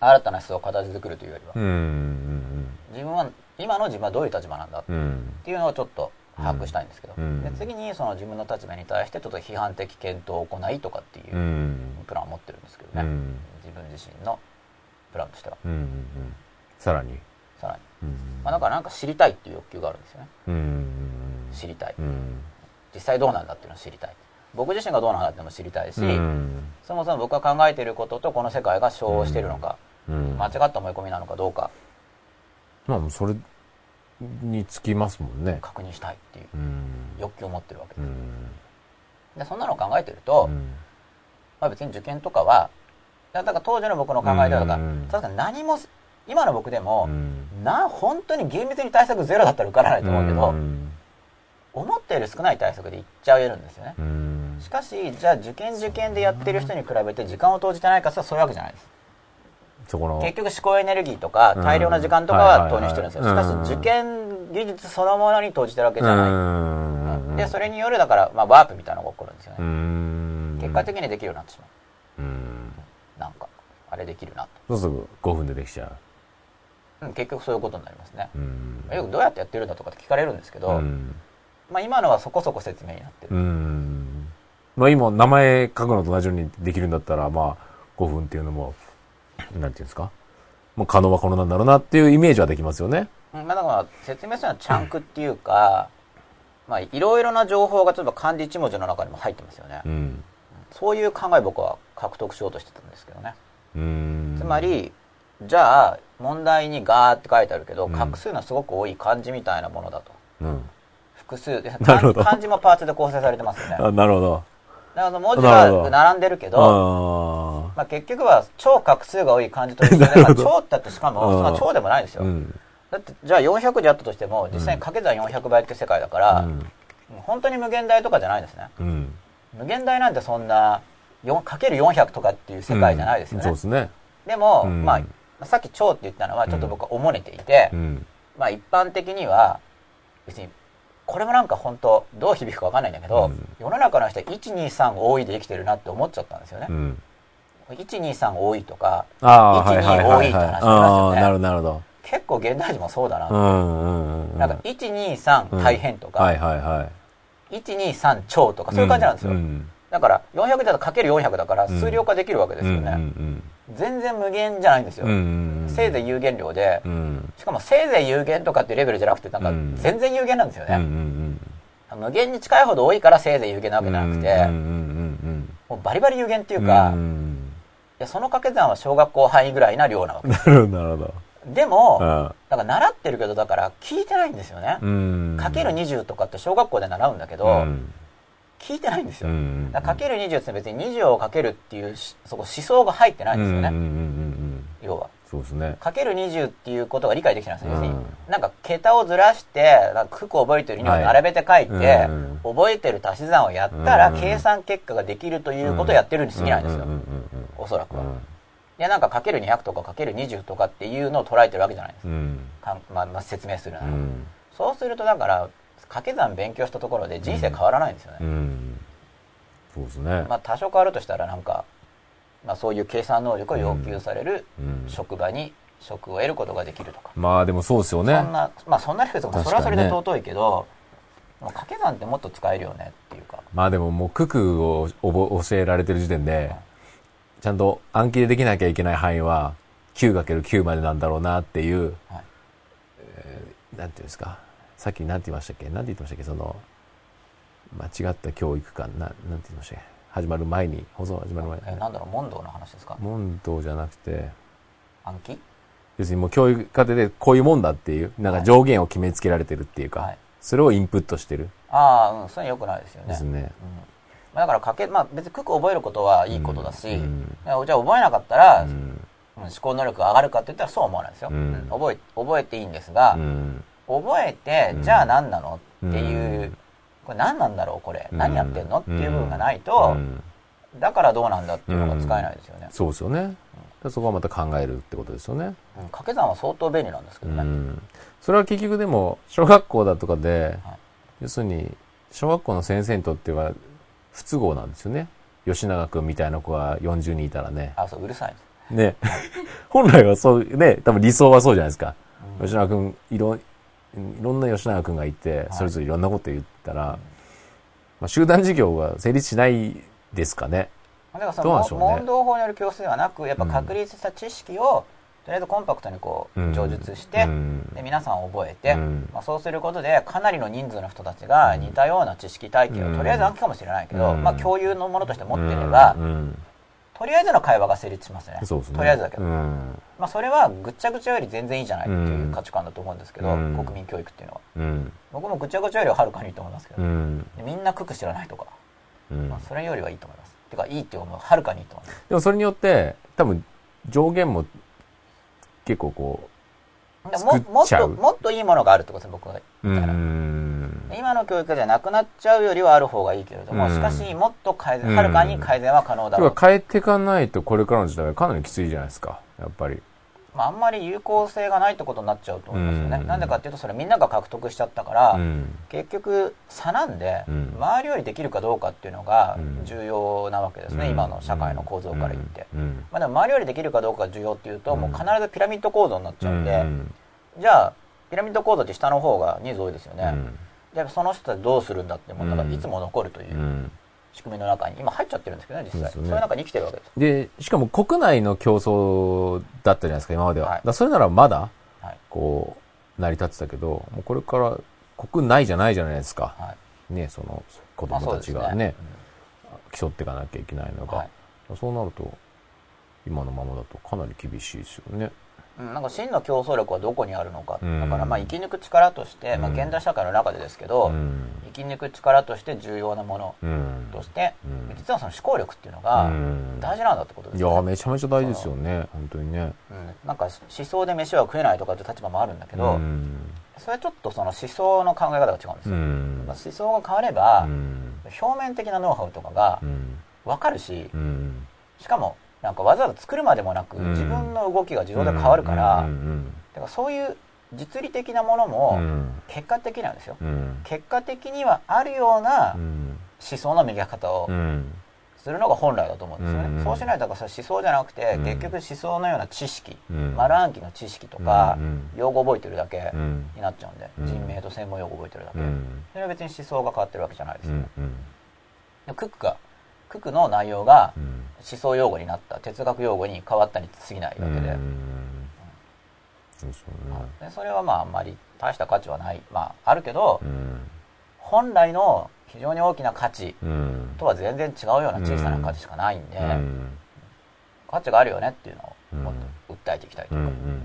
新たな思想を形作るというよりは、うんうん自分は今の自分はどういう立場なんだっうんていうのをちょっと把握したいんですけど、うん。で次にその自分の立場に対してちょっと批判的検討を行いとかっていううん。プランを持ってるんですけどね、うん。自分自身のプランとしては。さらにまあ、だからなんか知りたいっていう欲求があるんですよね。うん。知りたい。うん。実際どうなんだっていうのを知りたい。僕自身がどうなんだってのも知りたいし、うん。そもそも僕が考えていることとこの世界が照応しているのか、うん。間違った思い込みなのかどうか。まあそれにつきますもんね。確認したいっていううん。欲求を持ってるわけです。うん。でそんなのを考えてると、うん。まあ、別に受験とかはだから当時の僕の考えではだからうん。確かに何も今の僕でもう、んな本当に厳密に対策ゼロだったら受からないと思うけど、ん思ったより少ない対策でいっちゃえるんですよね。うんしかし、じゃあ受験受験でやってる人に比べて時間を投じてないかそういうわけじゃないです。結局思考エネルギーとか大量の時間とかは投入してるんですよ。しかし受験技術そのものに投じてるわけじゃない。うんで、それによるだから、まあ、ワープみたいなのが起こるんですようね。ん結果的にできるようになってしまうんう。なんか、あれできるなそうすぐ5分でできちゃうと。うん、結局そういうことになりますね。うんよくどうやってやってるんだとかって聞かれるんですけど、うんまあ今のはそこそこ説明になってる。うんまあ今名前書くのと同じようにできるんだったらまあ5分っていうのもなんていうんですか？もう可能はこのなんだろうなっていうイメージはできますよねうんまあだから説明するのはチャンクっていうか、まあいろいろな情報が例えば漢字一文字の中にも入ってますよね。うんそういう考え僕は獲得しようとしてたんですけどね。うんつまり、じゃあ問題にガーって書いてあるけど、うん。画数のすごく多い漢字みたいなものだと。うん。複数。漢字もパーツで構成されてますよね。だかあなるほど。ら文字が並んでるけど、あまあ、結局は超画数が多い漢字と一緒で、まあ、超ってだってしかも、うんそんな超でもないんですよ。うん。だって、じゃあ400字あったとしても、実際に掛け算400倍っていう世界だから、うん。本当に無限大とかじゃないんですね。うん。無限大なんてそんな、よかける400とかっていう世界じゃないですよね。そうですね。でも、うん。まあ、さっき超って言ったのは、ちょっと僕はおもねていて、うん。まあ一般的には、別に、これもなんか本当、どう響くかわかんないんだけど、うん。世の中の人は1、2、3多いで生きてるなって思っちゃったんですよね。う。ん。1、2、3多いとか、ああはいはい1 2多はいいはい。って話ありますよね。なるなるほど。結構現代人もそうだな。うんうんうん。なんか、1、2、3大変とか、はいはいはい。1、2、3超とか、そういう感じなんですよ。うんだから、400だとかける400だから、うん。数量化できるわけですよね。うん全然無限じゃないんですよ。うんうんせいぜい有限量で、うん。しかもせいぜい有限とかっていうレベルじゃなくて、なんかうん全然有限なんですようんうね。ん。無限に近いほど多いからせいぜい有限なわけじゃなくて、うんうんもうバリバリ有限っていううんか、いうん。やその掛け算は小学校範囲ぐらいな量なわけ。なるほどなるほど。でも、あだから習ってるけど、だから聞いてないんですよね。うん。かける20とかって小学校で習うんだけど、うん聞いてないんですよ。うんだかける20って別に20をかけるっていうしそこ思想が入ってないんですよね。うんうんうんうん要は。そうですねかける20っていうことが理解できてないんですよ。要するにうんなんか桁をずらして、なんか九個覚えてる2を並べて書いて、はいうん覚えてる足し算をやったら、うん計算結果ができるということをやってるに過ぎないんですよ。うんうんおそらくは。うんいや、なんかかける200とかかける20とかっていうのを捉えてるわけじゃないですうんか。まあ、まあ、説明するなら。うんそうするとだから、掛け算勉強したところで人生変わらないんですよね。うん。そうですね。まあ、多少変わるとしたらなんか、まあ、そういう計算能力を要求されるうん。職場に職を得ることができるとか、まあでもそうですよね。そんなまあそんなレベルとかそれはそれで尊いけど、まあ掛け算ってもっと使えるよねっていうか。まあでももう九九を覚教えられてる時点でちゃんと暗記でできなきゃいけない範囲は 9×9 までなんだろうなっていう、はい。えーなんていうんですかさっきなんて言いましたっけ？なんて言ってましたっけ？その間違った教育観ななんて言いましたっけ？始まる前に放送始まる前に。えなんだろう？問答の話ですか？問答じゃなくて。暗記？要するにもう教育家庭でこういうもんだっていうなんか上限を決めつけられてるっていうか、はい。それをインプットしてる。ああうんそれは良くないですよね。ですね。うん。まあだからかけ、まあ、別に九九覚えることはいいことだし、うん。じゃあ覚えなかったら、うん。うん思考能力が上がるかって言ったらそう思わないですよ、うん。うん覚え覚えていいんですが、うん覚えて、うん。じゃあ何なの？っていう、うんこれ何なんだろう？これ、うん。何やってんの？っていう部分がないと、うん。だからどうなんだっていうのが使えないですよね、そうですよね。でそこはまた考えるってことですよね。うん。掛け算は相当便利なんですけうどね、ん。それは結局でも、小学校だとかで、はい。要するに、小学校の先生にとっては不都合なんですよね。吉永くんみたいな子が40人いたらね。あそううるさいね。本来はそう、ね、多分理想はそうじゃないですか。うん。吉永くん、いろ、いろんな吉永くんがいて、い。それぞれいろんなこと言ったら、まあ、集団授業が成立しないですかね。だからそどうなんでしょうね。の問答法による教室ではなくやっぱ確立した知識をとりあえずコンパクトにこううん。叙述して、うん。で皆さん覚えて、うん。まあ、そうすることでかなりの人数の人たちが似たような知識体系を、うん。とりあえず暗記かもしれないけど、うん。まあ、共有のものとして持ってれば、うんとりあえずの会話が成立しますね。そうですね。とりあえずだけど、うん。まあ、それはぐっちゃぐちゃより全然いいじゃないっていう価値観だと思うんですけど、うん。国民教育っていうのは。うん。僕もぐちゃぐちゃよりははるかにいいと思いますけど、みんな九九知らないとか、うん。まあ、それよりはいいと思います。てかいいっていうはるかにいいと思います。でもそれによって多分上限も結構こでももっ作っちゃう。ともっといいものがあるってことですね僕がう言ったら、ん。今の教育じゃなくなっちゃうよりはある方がいいけれども、うん。しかしもっと改善うんはるかに改善は可能だろう。変えていかないとこれからの時代はかなりきついじゃないですかやっぱりまあ、あんまり有効性がないってことになっちゃうと思いますよね、うん。なんでかっていうとそれみんなが獲得しちゃったから、うん。結局差なんで、うん。周りよりできるかどうかっていうのがうん。重要なわけですね、うん。今の社会の構造から言って、うん。まあ、でも周りよりできるかどうかが重要っていうと、うん。もう必ずピラミッド構造になっちゃうんで、うんじゃあピラミッド構造って下の方が人数多いですよね、うん。じゃあその人たちどうするんだってものがうん。いつも残るといううん仕組みの中に今入っちゃってるんですけどね実際。そね。そういう中に生きてるわけです。でしかも国内の競争だったじゃないですか今までは、はい。だそれならまだはい。こう成り立ってたけどもうこれから国内じゃないじゃないですか。はい。ねその子まあ供たちがね,、ね。競っていかなきゃいけないのが、はい。そうなると今のままだとかなり厳しいですよねうん、なんか真の競争力はどこにあるのか、うん。だからまあ生き抜く力として、まあ、うん。現代社会の中でですけど、うん。生き抜く力として重要なものうん。として、うん。実はその思考力っていうのがうん。大事なんだってことですよね、いやめちゃめちゃ大事ですよね本当にね。うん、なんか思想で飯は食えないとかって立場もあるんだけど、うん。それはちょっとその思想の考え方が違うんですうよ、んまあ思想が変われば、うん。表面的なノウハウとかがうん。分かるし、うん。しかもなんかわざわざ作るまでもなく、うん。自分の動きが自動で変わるから、うんだからそういう実利的なものうもん。結果的なんですよ、うん。結果的にはあるようなうん。思想の磨き方をうん。するのが本来だと思うんですよね、うんそうしないとだから思想じゃなくて、うん。結局思想のような知識、うん。丸暗記の知識とか、うん用語覚えてるだけうん。になっちゃうんで、うん。人名と専門用語覚えてるだけ、うん。それは別に思想が変わってるわけじゃないですよ、うクックがクックの内容がうん。思想用語になった哲学用語に変わったに過ぎないわけで,、うん。そでそれはまああんまり大した価値はない。まああるけど、うん。本来の非常に大きな価値うん。とは全然違うような小さな価値しかないんで、うん。価値があるよねっていうのをもっうん。と訴えていきたいという。か、うん。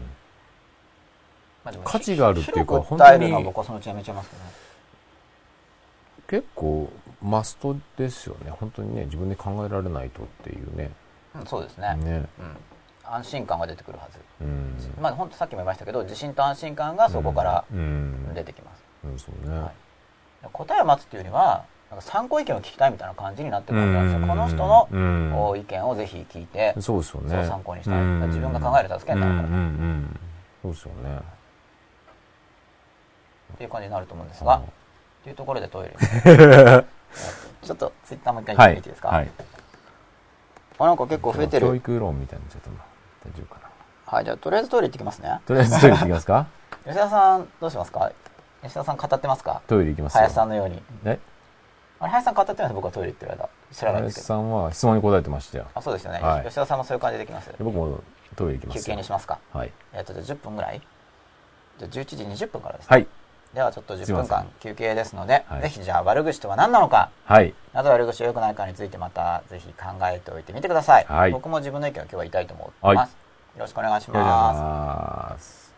まあ価値があるっていうか広く訴えるのは本当に僕はそのうちやめちゃいますけどね結構マストですよね。本当にね自分で考えられないとっていうね。うん、そうですね。ね。うん、安心感が出てくるはず、うん。まあ本当さっきも言いましたけど自信と安心感がそこからうん。出てきます、うんそうね。はい。答えを待つっていうよりはなんか参考意見を聞きたいみたいな感じになってくるんですよ、うん。この人の意見をぜひ聞いて、そうですよね。参考にしたい。うん。自分が考える助けになるから。うんうんうん。そうですよね。っていう感じになると思うんですが、っていうところでトイレ。に ちょっとツイッターもう一回見はい。てみていいですか、はい。あなんか結構増えてる。教育論みたいになっちゃったな大丈夫かなはいじゃあとりあえずトイレ行ってきますね。とりあえずトイレ行ってきますか？吉田さんどうしますか？吉田さん語ってますか？トイレ行きますよ。林さんのように。え？あれ林さん語ってます僕はトイレ行ってる間知らないんですけど。林さんは質問に答えてましたよ。あそうですよね、はい。吉田さんもそういう感じでできます。僕もトイレ行きます休憩にしますか。はい。えっとじゃあ10分ぐらい？じゃあ11時20分からですね、はいではちょっと10分間休憩ですので、はい。ぜひじゃあ悪口とは何なのかはい。なぜ悪口が良くないかについてまたぜひ考えておいてみてください、はい。僕も自分の意見を今日は言いたいと思います、よろしくお願いします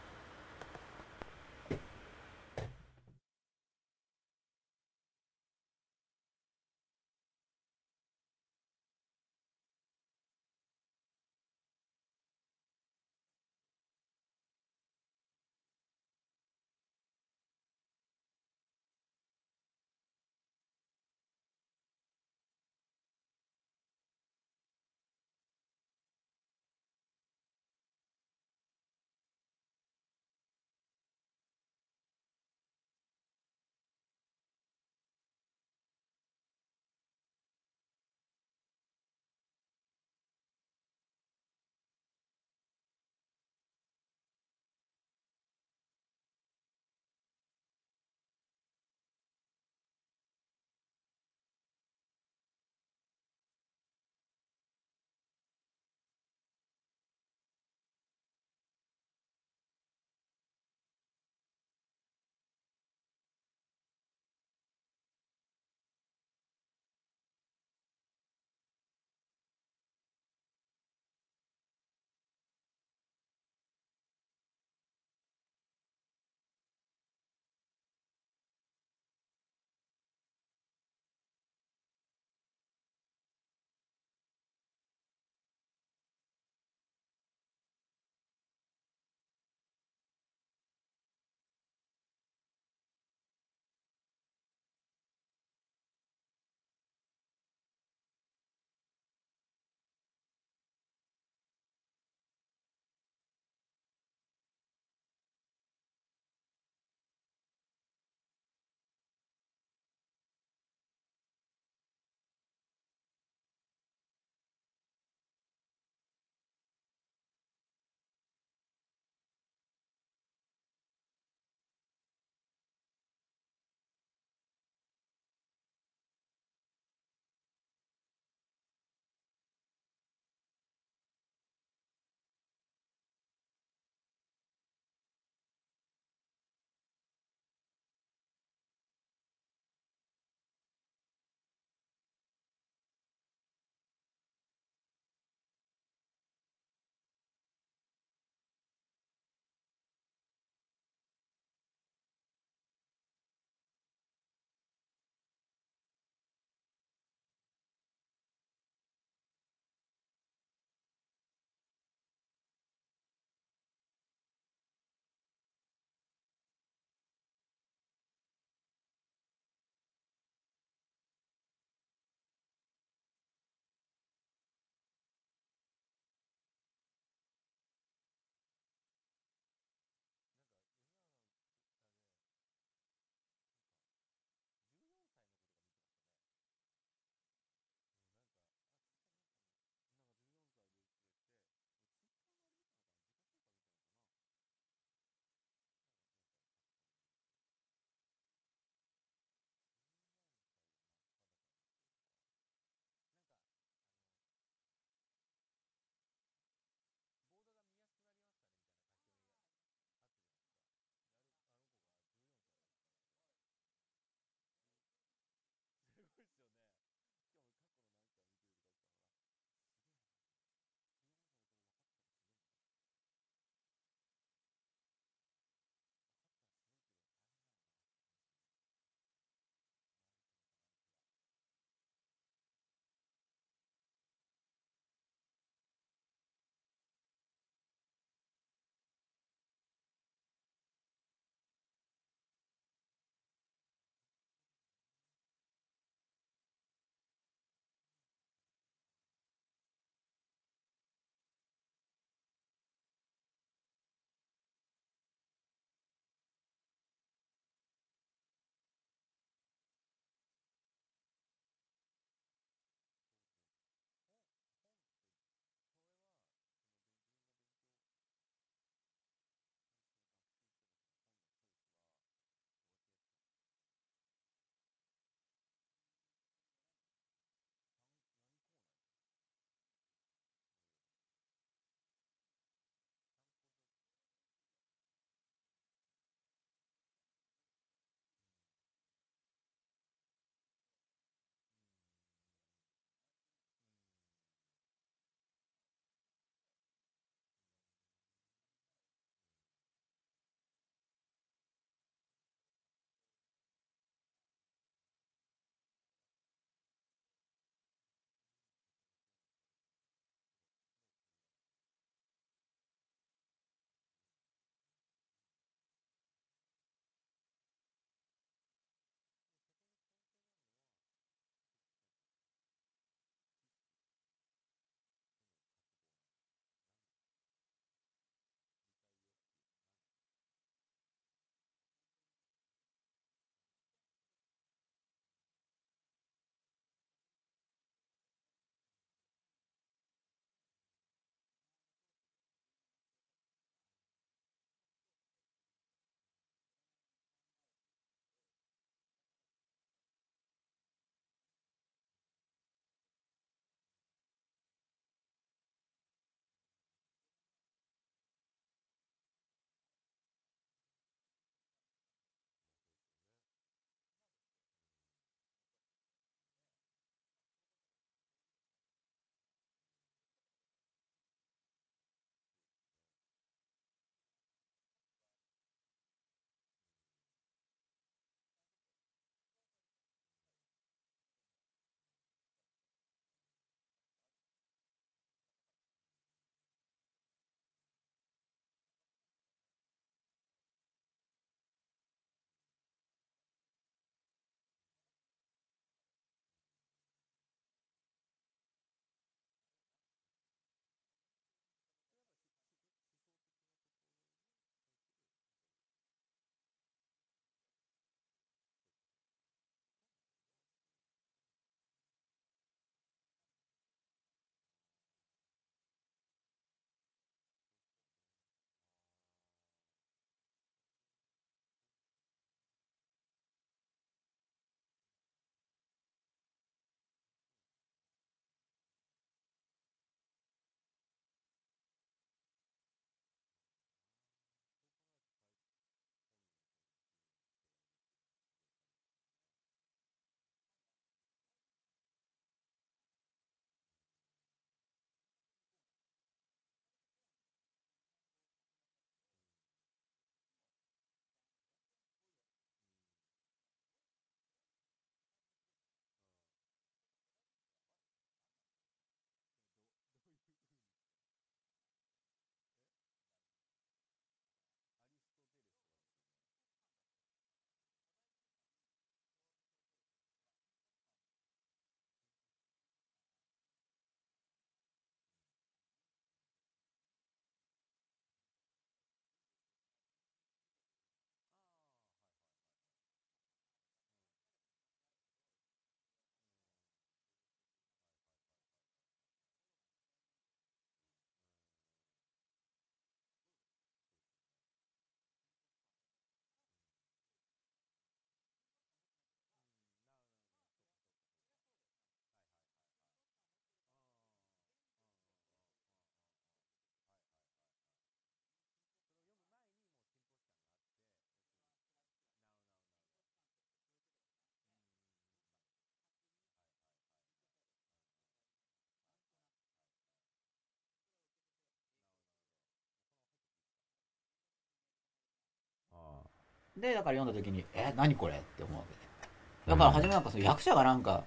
で、だから読んだ時に、え、何これって思うわけで。だから初めなんかその役者がなんか、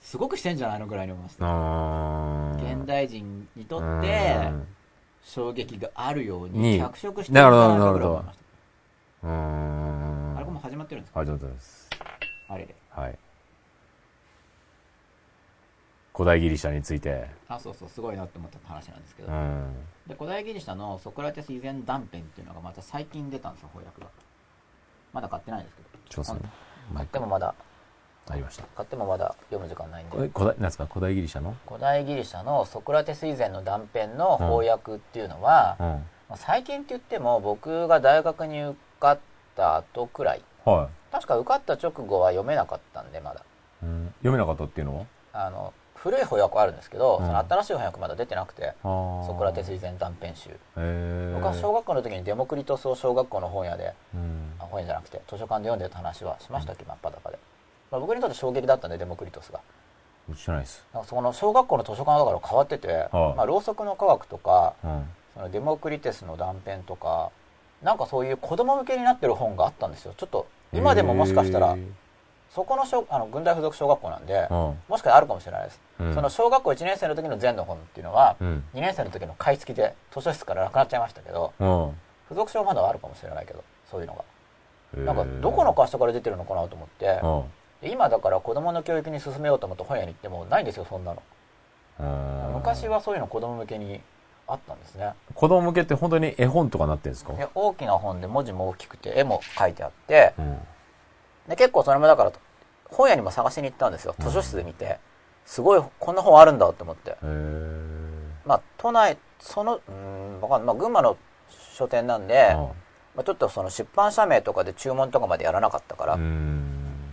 すごくしてんじゃないのぐらいに思いました。現代人にとってうん衝撃があるようにに脚色してるんじゃないかぐらい思いました。あれもう始まってるんですか？始まったですあれで。はい古代ギリシャについてあ、そうそう、すごいなって思った話なんですけど。うんで、古代ギリシャのソクラテス以前断片っていうのがまた最近出たんですよ、翻訳が。まだ買ってないんですけど。調査ね。買ってもまだ、ありました。買ってもまだ読む時間ないんで。え古代なんですか？古代ギリシャの？古代ギリシャのソクラテス以前の断片の翻訳っていうのは、うん。まあ最近って言っても僕が大学に受かった後くらい。は確か受かった直後は読めなかったんでまだ。い、うん、読めなかったっていうのは？あの古い翻訳はあるんですけど、うん。その新しい翻訳まだ出てなくてソソクラテス以前断片集。僕は小学校の時にデモクリトスを小学校の本屋でうん。あ本屋じゃなくて図書館で読んでた話はしましたっけ真っ裸で、まあ、僕にとって衝撃だったんでデモクリトスが。知らないです。なんかそこの小学校の図書館だから変わってて、はいまあ、ろうそくの科学とかうん。そのデモクリテスの断片とかなんかそういう子供向けになってる本があったんですよ。ちょっと今でももしかしたらそこの小あの軍大附属小学校なんでうん。もしかしたらあるかもしれないです、うん。その小学校1年生の時の全の本っていうのは、うん。2年生の時の買い付きで図書室からなくなっちゃいましたけどうん。付属書はまだあるかもしれないけどそういうのが。なんかどこの会社から出てるのかなと思って今だから子供の教育に進めようと思って本屋に行ってもないんですよそんなの。うん。昔はそういうの子供向けにあったんですね。子供向けって本当に絵本とかなってるんですか？で大きな本で文字も大きくて絵も書いてあってうんで結構それもだから本屋にも探しに行ったんですよ。図書室で見てすごいこんな本あるんだと思って。まあ都内そのうーんわかんない、まあ、群馬の書店なんで、まあ、ちょっとその出版社名とかで注文とかまでやらなかったから、うん。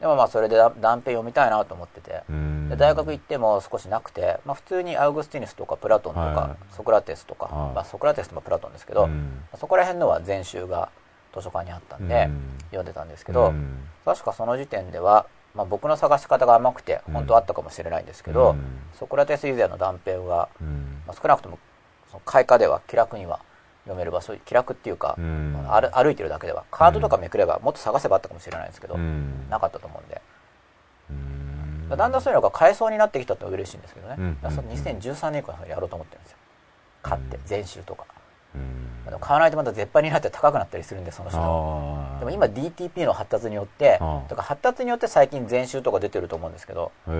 でもまあそれで断片読みたいなと思ってて。うん。で大学行っても少しなくて、まあ、普通にアウグスティヌスとかプラトンとか、はソクラテスとか、はい。まあ、ソクラテスとかプラトンですけど、うん。そこら辺のは全集が図書館にあったんで、うん。読んでたんですけど、うん。確かその時点では、まあ、僕の探し方が甘くてうん。本当はあったかもしれないんですけど、うん。ソクラテス以前の断片は、うん。まあ、少なくともその開花では気楽には読める場所気楽っていうか、うん。歩歩いてるだけではカードとかめくればもっと探せばあったかもしれないんですけど、うん。なかったと思うんで、うん。だんだんそういうのが買えそうになってきたって嬉しいんですけどね、うん。その2013年以降にやろうと思ってるんですよ。買ってうん。全集とか、うん。買わないとまた絶版になって高くなったりするんでその人。でも今 DTP の発達によってとか発達によって最近全集とか出てると思うんですけどお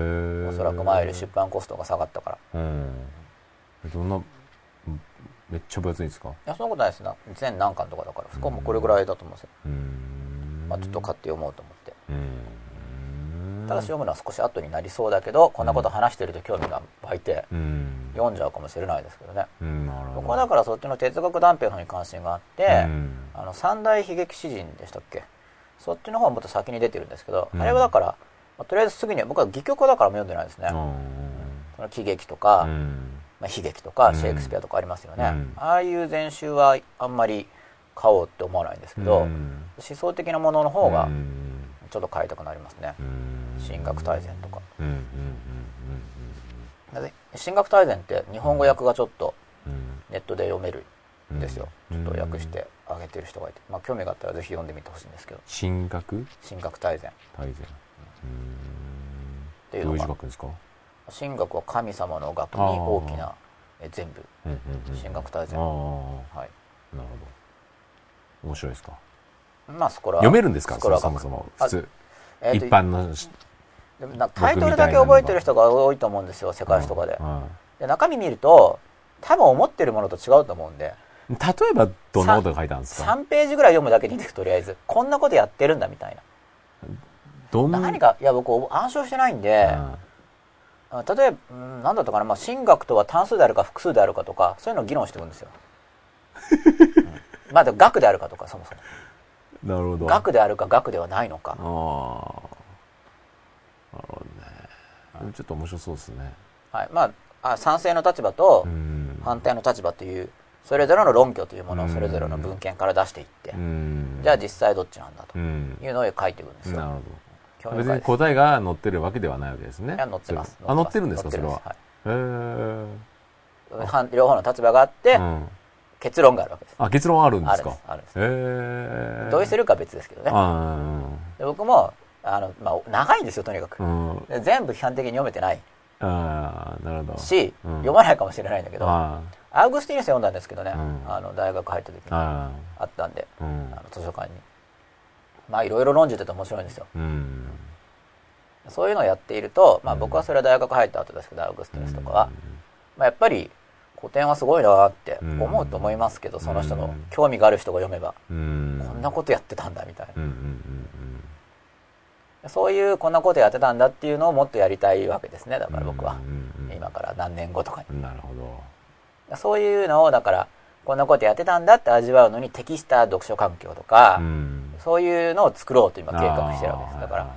そらく前より出版コストが下がったから。うん。どんなめっちゃ分厚いんですか？いやそんなことないです。な全何巻とかだからそこもこれぐらいだと思うんですよ、うん。まあ、ちょっと買って読もうと思って。うんただし読むのは少し後になりそうだけどこんなこと話してると興味が湧いてうん。読んじゃうかもしれないですけどね。僕はだからそっちの哲学断片の方に関心があって、うん。あの三大悲劇詩人でしたっけ？そっちの方はもっと先に出てるんですけど、うん。あれはだから、まあとりあえずすぐには僕は戯曲だからも読んでないですね、その喜劇とか、うん。まあ、悲劇とかうん。シェイクスピアとかありますよね、うん。ああいう全集はあんまり買おうって思わないんですけど、うん。思想的なものの方がうんちょっと買いたくなりますね、うん。神学大全とか。うんうんだって神学大全って日本語訳がちょっとネットで読めるんですよ、うん。ちょっと訳してあげてる人がいて、まあ、興味があったらぜひ読んでみてほしいんですけど。神学？神学大全。大全。ていうのが。どういう字書くんですか？神学は神様の学に大きなえ全部。うんうんうん神学大全。はい。なるほど。面白いですか？まあスコラ読めるんですか？そもそも。普通えーと一般のしでもなんかタイトルだけ覚えてる人が多いと思うんですよ世界史とかで。うんで中身見ると多分思ってるものと違うと思うんで。例えばどんなことが書いてあるんですか？3ページぐらい読むだけでいいんですとりあえず。こんなことやってるんだみたいどんな何かいや僕暗唱してないんで、うん。あ例えば、うん、何だったかな、まあ、神学とは単数であるか複数であるかとかそういうのを議論していくんですよ、うん。まあ学であるかとかそもそもなるほど。学であるか学ではないのか。ああなるほどね。ちょっと面白そうですね。はい。まああ賛成の立場とうん。反対の立場というそれぞれの論拠というものをうん。それぞれの文献から出していって、うん。じゃあ実際どっちなんだとうん。いうのを書いていくんですよ、なるほ興ど別に答えが載ってるわけではないわけですね。いや載ってます。あ載ってるんですか？それは。へえ両方の立場があって、うん結論があるわけです。あ、結論あるんですか？あるんです。へえ。同意するかは別ですけどね。あで僕も、あの、まあ、長いんですよ、とにかく全部批判的に読めてないああ、なるほど。し、うん読まないかもしれないんだけど、あアウグスティヌス読んだんですけどね、うんあの大学入った時にあ。あったんで、ああ。うんあの図書館に。まあいろいろ論じてて面白いんですよ。うん。そういうのをやっていると、まあうん僕はそれは大学入った後ですけど、アウグスティヌスとかは、まあやっぱり古典はすごいなって思うと思いますけど、その人のうん興味がある人が読めば、うん。こんなことやってたんだみたいな。そういうこんなことやってたんだっていうのをもっとやりたいわけですね、だうん。から僕は。今から何年後とかに。なるほど。そういうのを、だから、こんなことやってたんだって味わうのに適した読書環境とか、うん。そういうのを作ろうと今計画してるわけです。だから、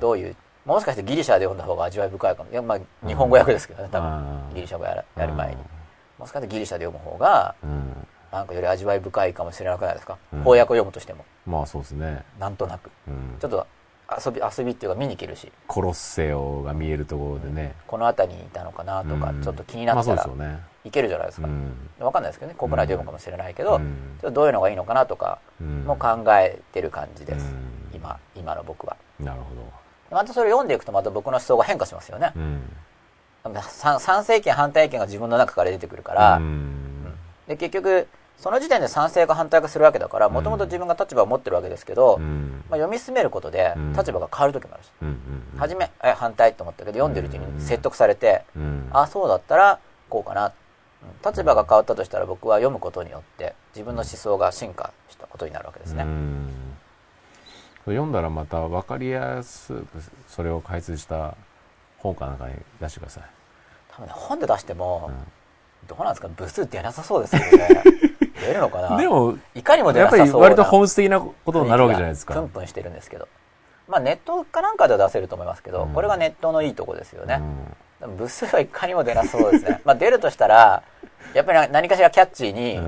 どういう、もしかしてギリシャで読んだ方が味わい深いかも。いや、まあ、日本語訳ですけどね、多分。分ギリシャ語やる前に。もしかしてギリシャで読む方が、うん。なんかより味わい深いかもしれなくないですか？うん翻訳を読むとしても。まあそうですね。なんとなく。うんちょっと遊び、遊びっていうか見に行けるし、コロッセオが見えるところでね。この辺りにいたのかなとかう、んちょっと気になまあったらそうですよね。行けるじゃないですか。うん。わかんないですけどね、国内で読むかもしれないけど、うんちょっとどういうのがいいのかなとかうんも考えてる感じです。うん今、今の僕は。なるほまたそれを読んでいくとまた僕の思想が変化しますよねど。。うん。賛賛成意見反対意見が自分の中から出てくるから、うん。で結局その時点で賛成か反対かするわけだからもともと自分が立場を持ってるわけですけど、うん。まあ、読み進めることでうん。立場が変わる時もあるし、初めえ反対と思ったけど読んでるうちに説得されて、うんあそうだったらこうかな、うん立場が変わったとしたら僕は読むことによって自分の思想が進化したことになるわけですね、うん。読んだらまた分かりやすくそれを解説した本かなんかに出してください。多分ね本で出しても、うん。どうなんですか？部数出なさそうですけどね。出るのかな？でも、いかにも出やっぱなさそうなり割と本質的なことになるわけじゃないですか。プンプンしてるんですけど。まあネットかなんかでは出せると思いますけど、うん。これがネットのいいとこですよね、うん。でも部数はいかにも出なそうですね。まあ出るとしたらやっぱり何かしらキャッチーに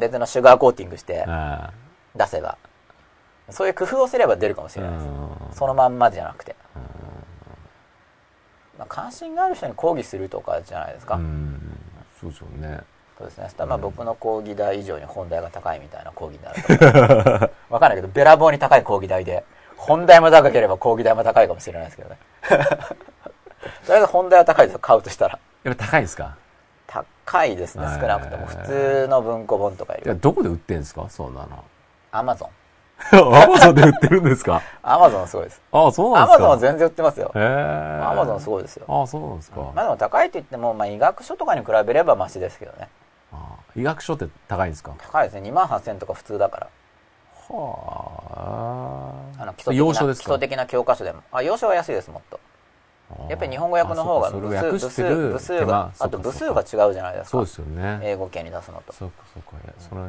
別のシュガーコーティングしてあ出せば。そういう工夫をすれば出るかもしあれないです、うん。そのまんまじゃなくて、まあ、関心がある人に抗議するとかじゃないですか、うんそうですよね。そうですね。まあ僕の講義代以上に本題が高いみたいな講義になると思う。わかんないけど、べらぼうに高い講義代で、本題も高ければ講義代も高いかもしれないですけどね。とりあえず本題は高いですよ、買うとしたら。やっぱ高いですか？高いですね、少なくとも。普通の文庫本とかよりは。どこで売ってんですか？そんなの。アマゾン。アマゾンで売ってるんですか？アマゾンすごいです。ああ、そうなんアですか？マゾンは全然売ってますよ。へえ。アマゾンすごいですよ。ああ、そうなんですか。まあでも高いと言っても、まあ医学書とかに比べればマシですけどね。ああ医学書って高いんですか？高いですね。2万8000とか普通だから。はあの基礎的な洋書ですか？基礎的な教科書でも。あ、洋書は安いです、もっと。やっぱり日本語訳の方が部数、部数、る部数が、あと部数が違うじゃないですかそうで。すよね。英語圏に出すのと。そうかそうか。その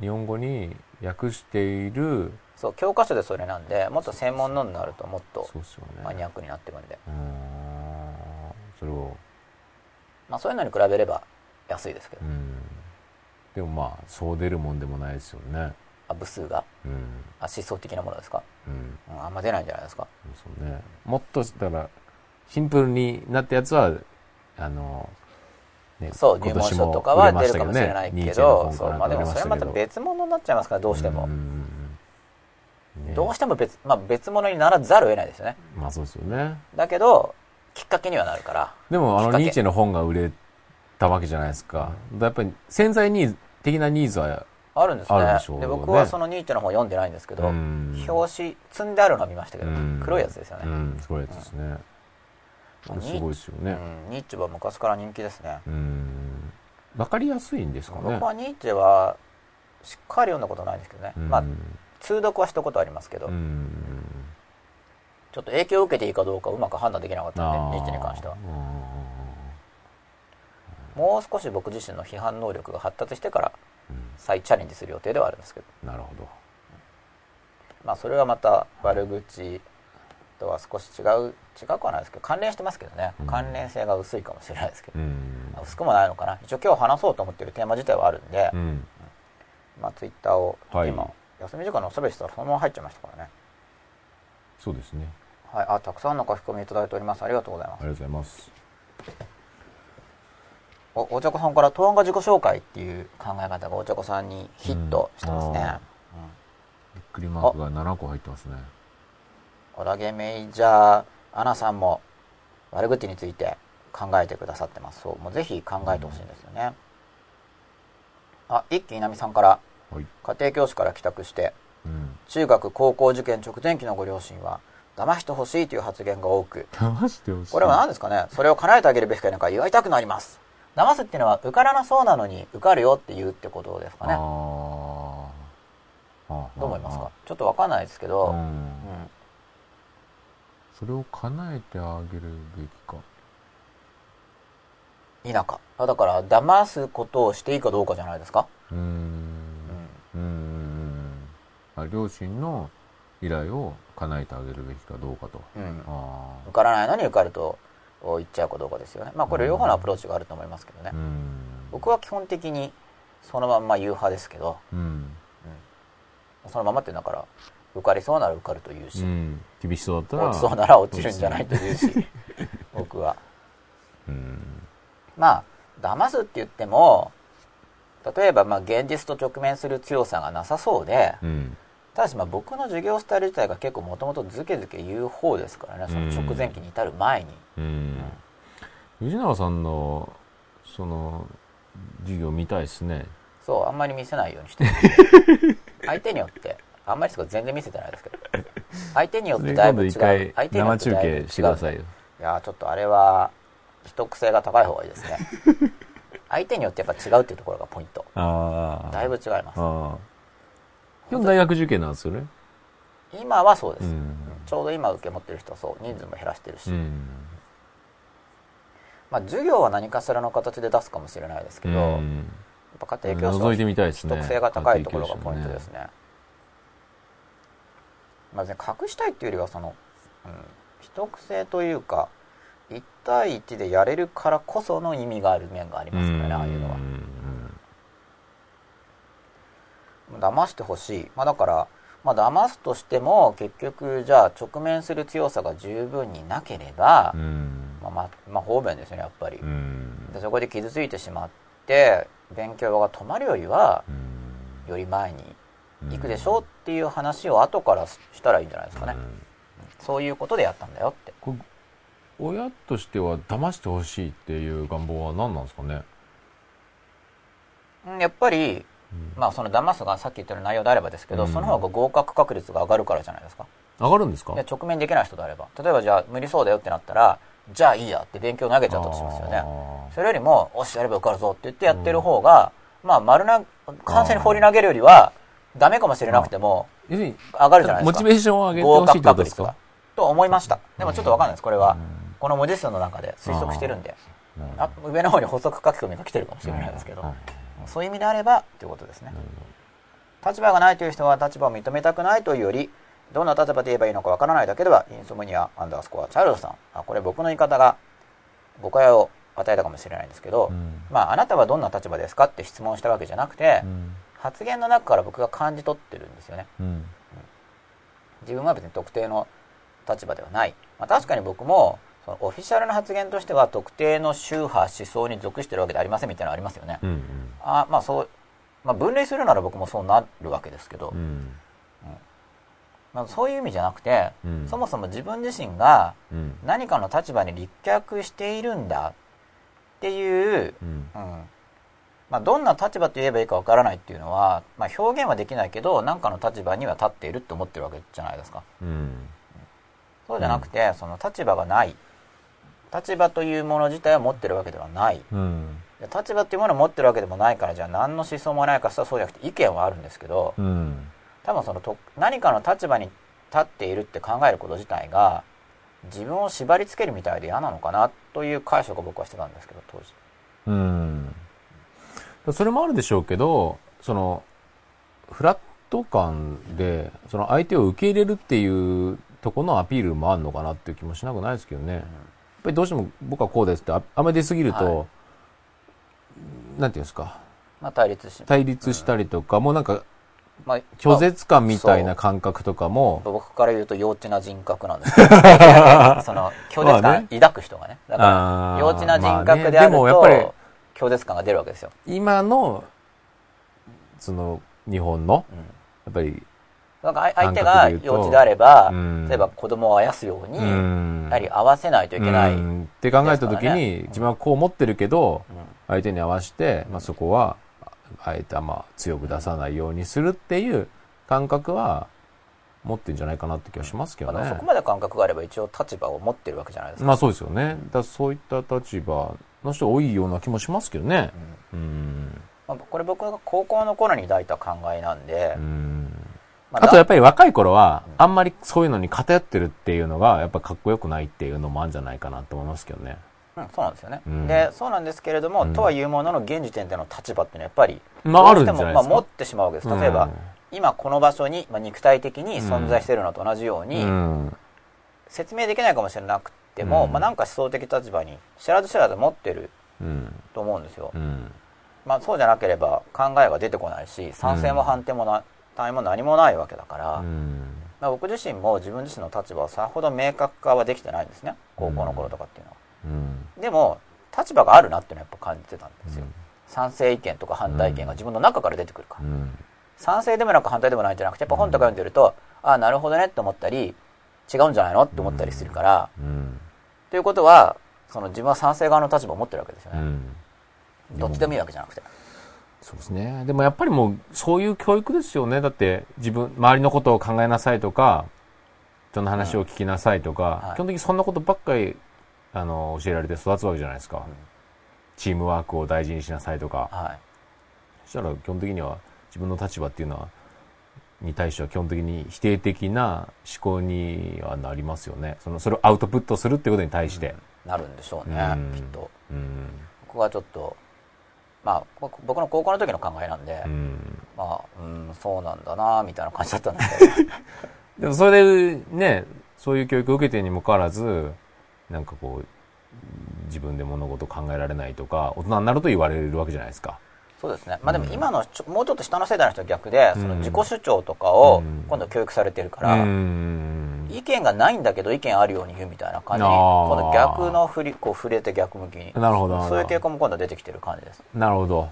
日本語に訳している、そう、教科書でそれなんで、もっと専門のになるともっと。マニアックになってくるんで。うーんそれを、まあそういうのに比べれば安いですけどう。ん。でもまあ、そう出るもんでもないですよね。あ、部数が？うん。あ、思想的なものですか？うん。うん、あんま出ないんじゃないですか？そうね。もっと、だから、シンプルになったやつは、あの、ねそう、今入門書とかは出るかもしれないけど、そう、まあでもそれまた別物になっちゃいますから、どうしてもん。んうんねどうしても別、まあ別物にならざるを得ないですよね。まあそうですよね。だけど、きっかけにはなるから。でも、あの、ニーチェの本が売れたわけじゃないですか。やっぱり、潜在ニーズ、的なニーズは、あるんですね。でねで僕はそのニーチェの本読んでないんですけど、うん表紙積んであるのは見ましたけど、うん黒いやつですよね、うん、すごいやつですね。すごいですよね。うんニーチェは昔から人気ですね、うん。わかりやすいんですかね。僕はニーチェはしっかり読んだことないんですけどね、うんまあ通読はしたことありますけど、うん。ちょっと影響を受けていいかどうかうまく判断できなかったんでニーチェに関してはうもう少し僕自身の批判能力が発達してからん再チャレンジする予定ではあるんですけどうんなるほど。まあそれはまた悪口とは少し違う違くはないですけど関連してますけどね。うん。関連性が薄いかもしれないですけど、うん。薄くもないのかな。一応今日話そうと思ってるテーマ自体はあるんで、うん。まあツイッターをはい。今、休み時間のおしゃべりしたらそのまま入っちゃいましたからね。そうですね。はい。あたくさんの書き込みいただいております。ありがとうございます。ありがとうございます。おお茶子さんから東案が自己紹介っていう考え方がお茶子さんにヒットしてますね、びっくりマークが7個入ってますね。小田毛メイジャーアナさんも悪口について考えてくださってます。そうもうぜひ考えてほしいんですよね、あ一木稲美さんからはい。家庭教師から帰宅してうん。中学高校受験直前期のご両親は騙してほしいという発言が多く。騙してほしい。これは何ですかね？それを叶えてあげるべきかなんか祝いたくなります。騙すっていうのは受からなそうなのに受かるよって言うってことですかね。どう思いますか？ちょっとわかんないですけど、ううんん。それを叶えてあげるべきか。否かあだから騙すことをしていいかどうかじゃないですか、うーん。うーん。あ両親の依頼を叶えてあげるべきかどうかと。うん受からないのに受かると言っちゃうかどうかですよねまあこれ両方のアプローチがあると思いますけどねあ。う、ん。僕は基本的にそのまんま言う派ですけどうん。そのままってだから受かりそうなら受かると言うし、うん。厳しそうだったら。落ちそうなら落ちるんじゃないと言うし 僕はうん。まあ騙すって言っても例えばまあ現実と直面する強さがなさそうでうん。ただしまあ僕の授業スタイル自体が結構もともとズケズケ言う方ですからねその直前期に至る前に、うん。藤永さんの、その、授業見たいですね。そうあんまり見せないようにしてる 相手によってあんまりですけど全然見せてないですけど 相手によってだいぶ違う相手によっ生中てだいぶ違う継してくださいよ。いやーちょっとあれは秘匿性が高い方がいいですね 相手によってやっぱ違うっていうところがポイントああ。だいぶ違います。今日大学受験なんですよね？今はそうです、うん。ちょうど今受け持ってる人はそう人数も減らしてるし、うん。まあ授業は何かしらの形で出すかもしれないですけど、やっうんぱ家庭教師は覗いてみたいですね。特性が高いところがポイントですね。まあ、隠したいっていうよりはその、うん、秘匿性というか1対1でやれるからこその意味がある面がありますからねああいうのは。騙してほしい、まあ、だから、まあ、騙すとしても結局じゃあ直面する強さが十分になければ、うん。うん。まあまあ、まあ方便ですよねやっぱり、うん。でそこで傷ついてしまって勉強が止まるよりはうんより前に行くでしょうっていう話を後からしたらいいんじゃないですかね、そういうことでやったんだよって。親としては騙してほしいっていう願望は何なんですかね？うんやっぱりまあその騙すがさっき言ったような内容であればですけど、うん。その方が合格確率が上がるからじゃないですか。上がるんですか？で直面できない人であれば。例えばじゃあ無理そうだよってなったらじゃあいいやって勉強投げちゃったとしますよね。それよりもおしやれば受かるぞって言ってやってる方が、まあ丸な完全に放り投げるよりはダメかもしれなくても要するに上がるじゃないですか。モチベーションを上げて合ほしいってことですか？と思いました。でもちょっとわかんないです。これはうんこの文字数の中で推測してるんで。上の方に補足書き込みが来てるかもしれないですけどうんそういう意味であればということですね。立場がないという人は立場を認めたくないというよりどんな立場で言えばいいのかわからないだけではインソムニアアンダースコアチャールズさん。あこれ僕の言い方が誤解を与えたかもしれないんですけど、うん。まああなたはどんな立場ですかって質問したわけじゃなくて、うん発言の中から僕が感じ取ってるんですよね。うん。自分は別に特定の立場ではない、まあ、確かに僕もそのオフィシャルな発言としては特定の宗派思想に属してるわけではありませんみたいなのありますよね、うんあまあそう、まあ、分類するなら僕もそうなるわけですけど、うん。まあ、そういう意味じゃなくて、うん。そもそも自分自身がうん。何かの立場に立脚しているんだっていう、うん。うんまあ、どんな立場と言えばいいかわからないっていうのは、まあ、表現はできないけど何かの立場には立っているって思ってるわけじゃないですか。うん。そうじゃなくて、その立場がない。立場というもの自体は持ってるわけではない。うん。で立場っていうものを持ってるわけでもないからじゃあ何の思想もないかしたらそうじゃなくて意見はあるんですけどうん。多分そのと何かの立場に立っているって考えること自体が自分を縛り付けるみたいで嫌なのかなという解釈を僕はしてたんですけど当時。うんそれもあるでしょうけどそのフラット感でその相手を受け入れるっていうとこのアピールもあるのかなっていう気もしなくないですけどね、やっぱりどうしても僕はこうですってああんまり出過ぎると、はなんていうんですか？まあ対立し、対立したりとか、もうなんかまあ、拒絶感みたいなま感覚とかも。あ、僕から言うと幼稚な人格なんですけど。その拒絶まあ感ね。抱く人がね。だから幼稚な人格であると、まあね。でもやっぱり拒絶感が出るわけですよ。今の、その、日本の、うんやっぱり、なんか相手が幼稚であれば、うん例えば子供をあやすように、うんやはり合わせないといけない。うんって考えたときですからに、ね自分はこう思ってるけど、うん相手に合わせて、まあ、そこは、あえてあんま強く出さないようにするっていう感覚は、持ってんじゃないかなって気がしますけどねそこ。まで感覚があれば一応立場を持ってるわけじゃないですか。まあそうですよね。だそういった立場の人多いような気もしますけどね。うん。まあ、これ僕が高校の頃に抱いた考えなんで、うん。まあとやっぱり若い頃は、あんまりそういうのに偏ってるっていうのが、やっぱかっこよくないっていうのもあるんじゃないかなと思いますけどね。うん、そうなんですよね、うんでそうなんですけれども、うんとはいうものの現時点での立場っていうのはやっぱりまあどうしてもあるんじゃないですかまあ、持ってしまうわけです例えば、うん今この場所に、まあ、肉体的に存在しているのと同じように、うん。説明できないかもしれなくても、うんまあ、なんか思想的立場に知らず知らず持ってるうん。と思うんですよ、うん。まあ、そうじゃなければ考えが出てこないし賛成も反対もな対も何もないわけだから、うん。まあ、僕自身も自分自身の立場はさほど明確化はできてないんですね高校の頃とかっていうのは、うん。でも立場があるなっていうのはやっぱ感じてたんですよ、うん賛成意見とか反対意見が自分の中から出てくるから、うん。賛成でもなく反対でもないんじゃなくてやっぱ本とか読んでると、ああなるほどねって思ったり違うんじゃないのって思ったりするから、うん。ということはその自分は賛成側の立場を持ってるわけですよね、うん。どっちでもいいわけじゃなくてそうですね。でもやっぱりもう、そういう教育ですよね。だって、自分、周りのことを考えなさいとか、人の話を聞きなさいとか、はい基本的にそんなことばっかり、あの、教えられて育つわけじゃないですか。チームワークを大事にしなさいとか。はいそしたら基本的には自分の立場っていうのは、に対しては基本的に否定的な思考にはなりますよね。その、それをアウトプットするってことに対して。なるんでしょうねうんきっとうん。ここはちょっとまあ僕僕の高校の時の考えなんで、うん。まあうんそうなんだなみたいな感じだったんですけど でもそれでね、そういう教育を受けてるにもかかわらず、なんかこう、自分で物事を考えられないとか、大人になると言われるわけじゃないですか。そうですね。まあでも今のちょもうちょっと下の世代の人は逆で、うん。その自己主張とかをうん。今度教育されてるかうら、ん。意見がないんだけど意見あるように言うみたいな感じにあー。今度逆の振りこう触れて逆向きになるほどそういう傾向も今度出てきてる感じです。なるほど。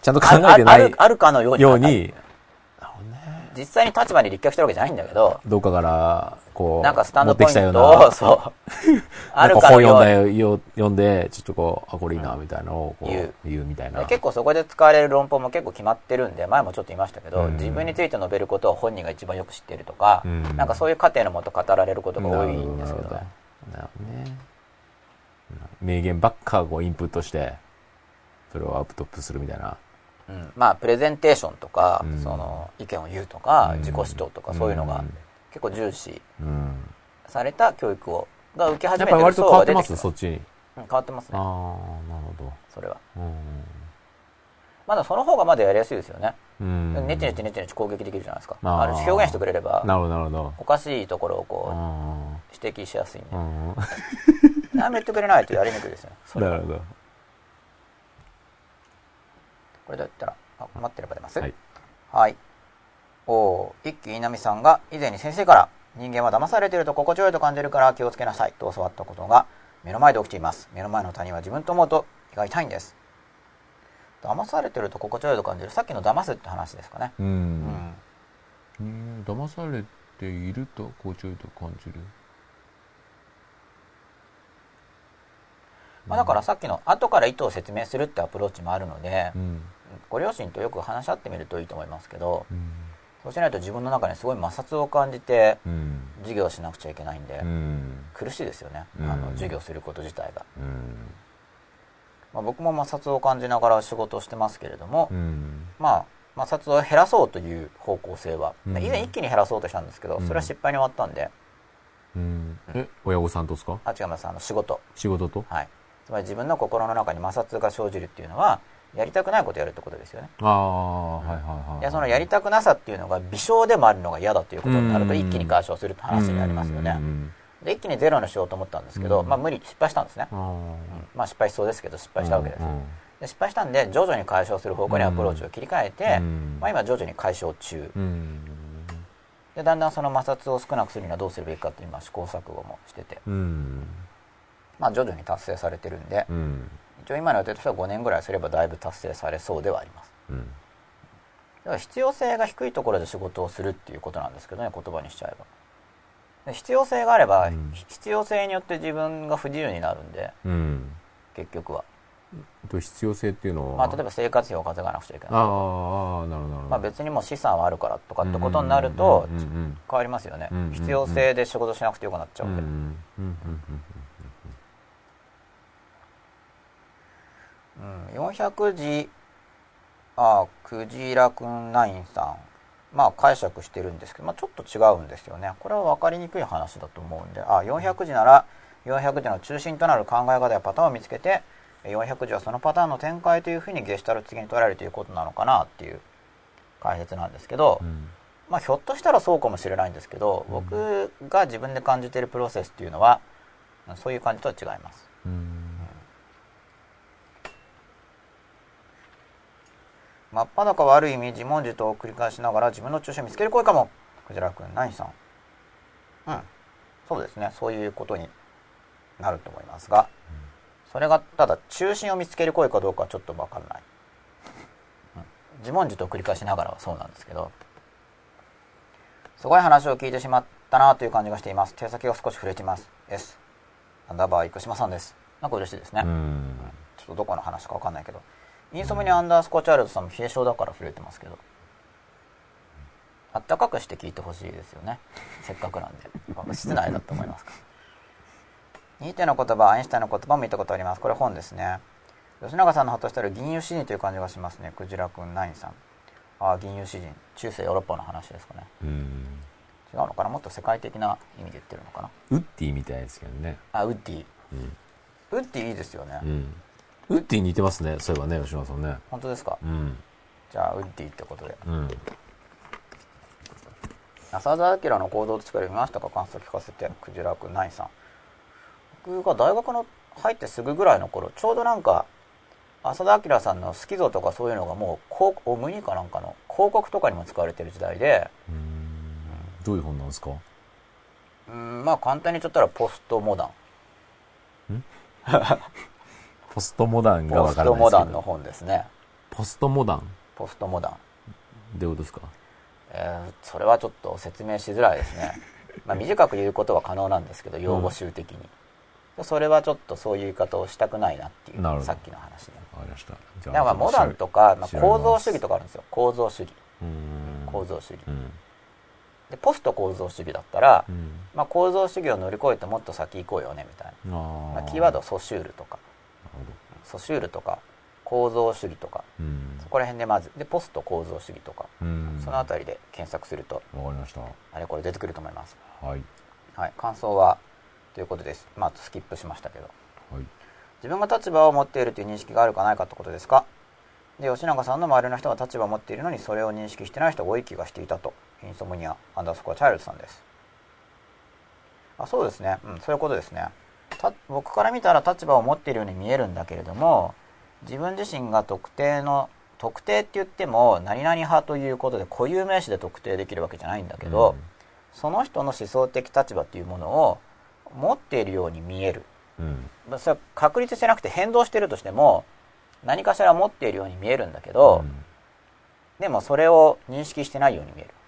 ちゃんと考あえてないあるあるかのようにように、実際に立場に立脚してるわけじゃないんだけどどっかから、こう、なんかスタンドポイントをな、そう あるか本読んだよ読んで、ちょっとこう、あ、これいいな、みたいなのをこう言う言うみたいな。結構そこで使われる論法も結構決まってるんで前もちょっと言いましたけど、うん。自分について述べることを本人が一番よく知っているとか、うん。なんかそういう過程のもと語られることが多いんですけど。なるねほどなるほどね。名言ばっかこうインプットして、それをアウトプットするみたいな。うん、まあプレゼンテーションとか、うん。その意見を言うとか、うん。自己主張とかそういうのがうん結構重視うん。された教育をが受け始やっぱりめてる層割と変わってまが出てきてすそっちに。うん変わってますああ、ねなるほそれはど。まだその方がまだやりやすいですよね、うん。うん。ネチネチネチネチ攻撃できるじゃないですかあーある種表現してくれればなるほど、なるほど。おかしいところをこあう指摘しやすいんであ。うん。何も言ってくれないとやりにくいですね なるほど。これどうやったらあ待ってれば出ます？はい。はい。おー一木稲美さんが以前に先生から人間は騙されていると心地よいと感じるから気をつけなさいと教わったことが目の前で起きています。目の前の他人は自分と思うと気が痛いんです。騙されてると心地よいと感じる。さっきの騙すって話ですかね。う。うんん。うん。騙されていると、心地よいと感じる。まあ、だからさっきの後から意図を説明するってアプローチもあるので、うん。ご両親とよく話し合ってみるといいと思いますけど、うん。そうしないと自分の中にすごい摩擦を感じてうん。授業をしなくちゃいけないんで、うん。苦しいですよね。うんあの授業すること自体が。うん。まあ、僕も摩擦を感じながら仕事をしてますけれども、うん。まあ、摩擦を減らそうという方向性は、うん以前一気に減らそうとしたんですけど、うんそれは失敗に終わったんで、うん。え、親御さんとですか？あ、違います、あの仕事。仕事と？はい。つまり自分の心の中に摩擦が生じるっていうのは、やりたくないことをやるってことですよね。ああ、はいはいはい。いや、そのやりたくなさっていうのが微小でもあるのが嫌だということになると、うん一気に解消するって話になりますよね。うん。で、一気にゼロにしようと思ったんですけど、うんまあ無理、失敗したんですね。まあ失敗しそうですけど、失敗したわけです。うんで失敗したんで、徐々に解消する方向にアプローチを切り替えて、うんまあ今徐々に解消中。うん。でだんだんその摩擦を少なくするにはどうするべきかって今試行錯誤もしてて、うん。まあ、徐々に達成されてるんで、うん。一応今の予定としては5年ぐらいすればだいぶ達成されそうではあります。うん。だから必要性が低いところで仕事をするっていうことなんですけどね言葉にしちゃえば。で必要性があれば、うん。必要性によって自分が不自由になるんでうん。結局は、と必要性っていうのは？まあ、例えば生活費を稼がなくちゃいけないああ、なるほど。まあ、別にもう資産はあるからとかってことになると変わりますよねうんうんうん必要性で仕事しなくてよくなっちゃううんんで、うんうんうんうん、400字あクジラくんナインさん。まあ解釈してるんですけど、まあ、ちょっと違うんですよね。これは分かりにくい話だと思うんで。あ400字なら400字の中心となる考え方やパターンを見つけて400字はそのパターンの展開というふうにゲシュタルト的に捉えるということなのかなっていう解説なんですけど、うん。まあ、ひょっとしたらそうかもしれないんですけど僕が自分で感じているプロセスっていうのはそういう感じとは違います。うん真っ裸はある意味自問自答を繰り返しながら自分の中心を見つける声かも。クジラくん何さん。うん。そうですね。そういうことになると思いますが。それがただ中心を見つける声かどうかはちょっと分からない、うん。自問自答を繰り返しながらはそうなんですけど。すごい話を聞いてしまったなという感じがしています。手先が少し触れています。S アンダーバー生島さんです。なんか嬉しいですね、うん。ちょっとどこの話かわかんないけどインソムニアアンダースコアチャールドさんも冷え性だから触れてますけど。あったかくして聞いてほしいですよね。せっかくなんで。室内だと思いますか。らニーテの言葉アインシュタインの言葉も見たことあります。これ本ですね。吉永さんの発としたら銀融詩人という感じがしますね。クジラくんナインさん。ああ銀融詩人。中世ヨーロッパの話ですかね。うん。違うのかな？もっと世界的な意味で言ってるのかな？ウッディみたいですけどね。あウッディ。うん。ウッディいいですよね、うんウッディ似てますね。そういえばね吉野さんね。本当ですか？うん。じゃあウッディってことで。うん。浅田明の行動と力見ましたか感想聞かせてクジラくんナインさん。僕が大学の入ってすぐぐらいの頃ちょうどなんか浅田明さんの好き像とかそういうのがもう広オムニかなんかの広告とかにも使われてる時代で。どういう本なんですか？うんまあ簡単に言っちゃったらポストモダンポストモダンがポストわからないですけど。モダンの本ですね。ポストモダン？ポストモダン。どういうことですか？えーそれはちょっと説明しづらいですね、まあ、短く言うことは可能なんですけど用語集的に、それはちょっとそういう言い方をしたくないなっていうなるほど。さっきの話で。わかりました。じだからまあモダンとか、まあ、構造主義とかあるんですよ。構造主義。うん。構造主義。うん。でポスト構造主義だったら、うん。まあ、構造主義を乗り越えてもっと先行こうよねみたいな、あまあ、キーワードはソシュールとかソシュールとか構造主義とかうん。そこら辺でまずでポスト構造主義とかうん。その辺りで検索するとわかりました。あれこれ出てくると思います。はい。はい。感想はということです。まあスキップしましたけど。はい。自分が立場を持っているという認識があるかないかってことですか？で吉永さんの周りの人は立場を持っているのにそれを認識してない人が多い気がしていたと。インソムニアアンダースコアチャイルドさんです。あそうですね、うん、そういうことですね。た僕から見たら立場を持っているように見えるんだけれども自分自身が特定の特定って言っても何々派ということで固有名詞で特定できるわけじゃないんだけど、その人の思想的立場っていうものを持っているように見える。うん。まあそれは確立してなくて変動してるとしても何かしら持っているように見えるんだけど、でもそれを認識してないように見える。うんうん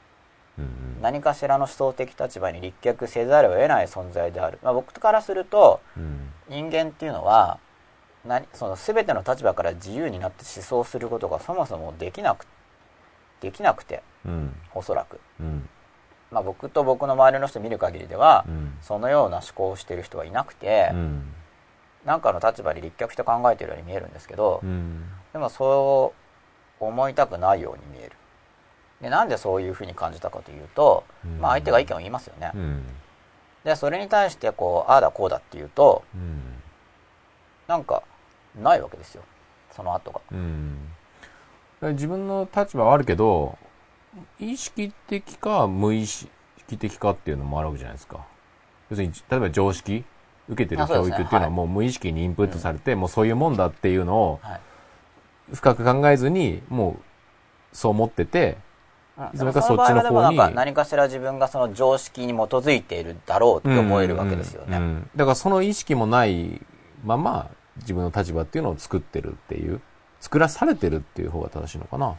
何かしらの思想的立場に立脚せざるを得ない存在である、まあ、僕からするとうん。人間っていうのは何その全ての立場から自由になって思想することがそもそもできなくできなくてうん。おそらく、うん。まあ、僕と僕の周りの人見る限りでは、うん。そのような思考をしている人はいなくて、うん。何かの立場に立脚して考えているように見えるんですけど、うん。でもそう思いたくないように見えるでなんでそういうふうに感じたかというと、うん。まあ、相手が意見を言いますよね、うん。でそれに対してこうああだこうだっていうとうん。なんかないわけですよ。その後が。うん。自分の立場はあるけど意識的か無意識的かっていうのもあるわけじゃないですか。要するに例えば常識受けてる教育っていうのははい。もう無意識にインプットされて、もうそういうもんだっていうのをはい。深く考えずにもうそう思っててうんそれかでもの場合はでもそっちの方にか何かしら自分がその常識に基づいているだろうって思えるわけですよね、うんうんだからその意識もないまま自分の立場っていうのを作ってるっていう、作らされてるっていう方が正しいのかな。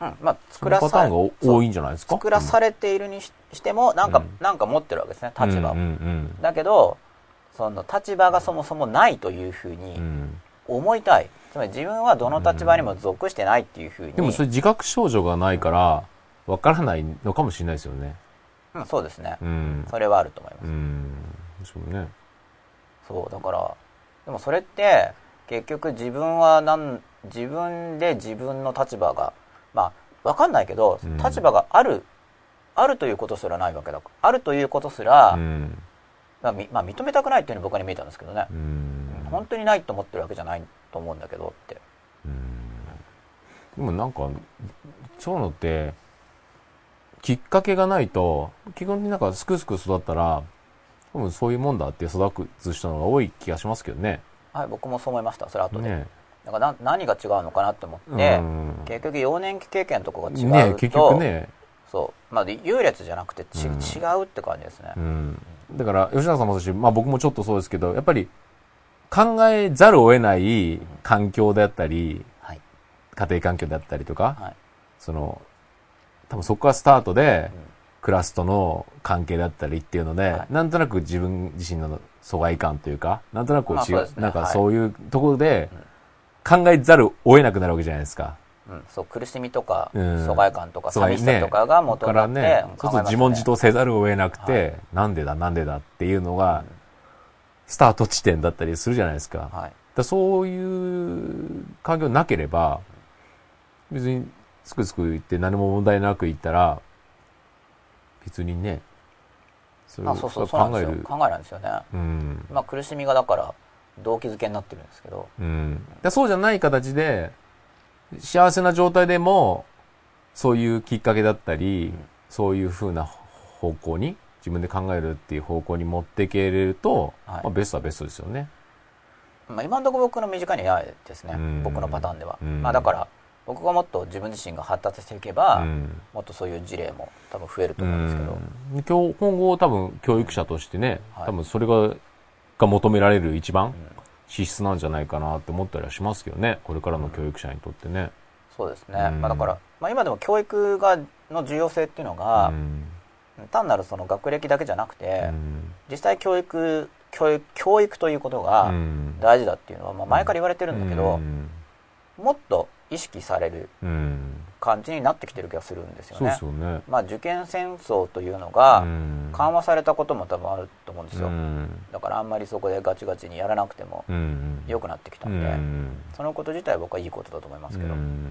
うん、まあ、作らされーンがお多いんじゃないですか？作らされているにししても、なんか、うんなんか持ってるわけですね、立場を。うんうんだけど、その立場がそもそもないというふううん。うにん思いたい。つまり自分はどの立場にも属してないっていうふうに。でもそれ自覚症状がないから、わからないのかもしれないですよね。うん、そうですね。うん。それはあると思います。うん。そうね。そう、だから、でもそれって、結局自分はなん、自分で自分の立場が、まあ、わかんないけど、うん立場がある、あるということすらないわけだから、あるということすら、うん。まあ、みまあ認めたくないっていうのに僕に見えたんですけどねう。ん。本当にないと思ってるわけじゃないと思うんだけどって。でもなんか、そういうのって、きっかけがないと、基本的になんかすくすく育ったら、多分そういうもんだって育つ人の方が多い気がしますけどね。はい、僕もそう思いました、それ後で。ねだからな何が違うのかなって思って、うん結局幼年期経験とかが違うと、ね結局ね、そう、まあ、優劣じゃなくてち、うん違うって感じですね。うん。だから、吉永さんもそうだし、まあ僕もちょっとそうですけど、やっぱり考えざるを得ない環境であったり、はい。家庭環境であったりとか、はい。その、多分そこからスタートで、うん。クラスとの関係だったりっていうので、はい。なんとなく自分自身の疎外感というか、なんとなくこう違う、まあそうですね。なんかはい。そういうところで考えざるを得なくなるわけじゃないですか。うん、そう苦しみとか、うん。疎外感とか寂しさとかがだ元からになって、ね、うんちょっと自問自答せざるを得なくて、はい。なんでだなんでだっていうのがうん、スタート地点だったりするじゃないですか。だかはい。らそういう環境なければ、別にすくすく言って何も問題なく言ったら、別にね、そうそう、そうなん考える。ですよ。考えなんですよね。うん。まあ苦しみがだから、動機づけになってるんですけど、うん。でそうじゃない形で、幸せな状態でも、そういうきっかけだったり、んそういう風な方向に、自分で考えるっていう方向に持っていけれると、はいまあ、ベストはベストですよね。まあ今のところ僕の身近にはないですねうん。僕のパターンでは。うんまあだから、僕がもっと自分自身が発達していけば、うん。もっとそういう事例も多分増えると思うんですけど、うん。今後多分教育者としてね、はい。多分それが、が求められる一番資質なんじゃないかなって思ったりはしますけどね。これからの教育者にとってね。そうですね。うん。まあだから、まあ今でも教育が、の重要性っていうのが、うん。単なるその学歴だけじゃなくて、うん。実際教育、教育、教育ということがうん。大事だっていうのは、まあ前から言われてるんだけど、うん。もっと意識されるうん。感じになってきてる気がするんですよね。すよね。まあ受験戦争というのがうん。緩和されたことも多分あると思うんですよ。うん。だからあんまりそこでガチガチにやらなくてもうん。良くなってきたうんで、ん。そのこと自体は僕はいいことだと思いますけど、うん。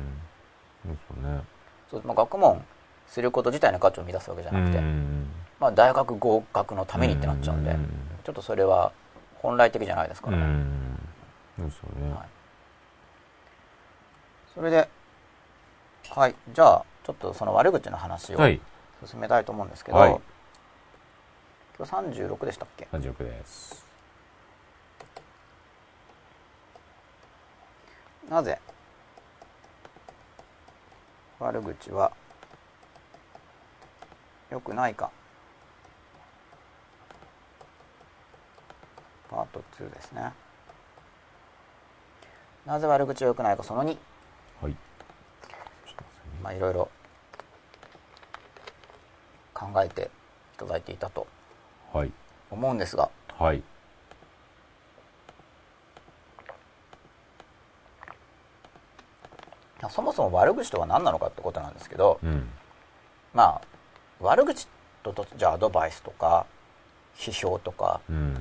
そうね。そうまあ、学問すること自体の価値を生み出すわけじゃなくて、うん。まあ、大学合格のためにってなっちゃうんで、うん。ちょっとそれは本来的じゃないですからね。ですよね。はいそれで、はい、じゃあ、ちょっとその悪口の話をはい。進めたいと思うんですけど、はい。今日36でしたっけ？36です。なぜ悪口は良くないか？パート2ですね。なぜ悪口は良くないか？その2はい。ちょっと待ってねまあいろいろ考えていただいていたとはい。思うんですがはい。そもそも悪口とは何なのかってことなんですけどうん。まあ悪口ととじゃあアドバイスとか批評とかうん。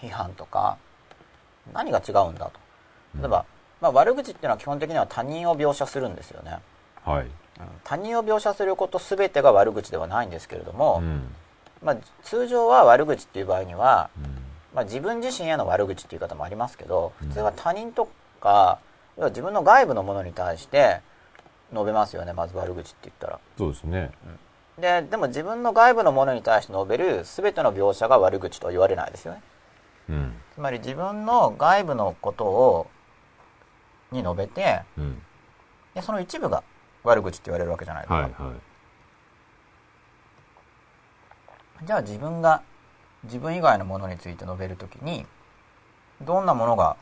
批判とか何が違うんだと例えば、まあ、悪口っていうのは基本的には他人を描写するんですよね、はい。うん他人を描写すること全てが悪口ではないんですけれども、うん。まあ、通常は悪口っていう場合には、うんまあ、自分自身への悪口っていう言い方もありますけどうん普通は他人とか要は自分の外部のものに対して述べますよねまず悪口って言ったらそうですね。ででも自分の外部のものに対して述べる全ての描写が悪口とは言われないですよねうん。つまり自分の外部のことをに述べてうん。でその一部が悪口って言われるわけじゃないですか、はいはい。じゃあ自分が自分以外のものについて述べるときにどんなものが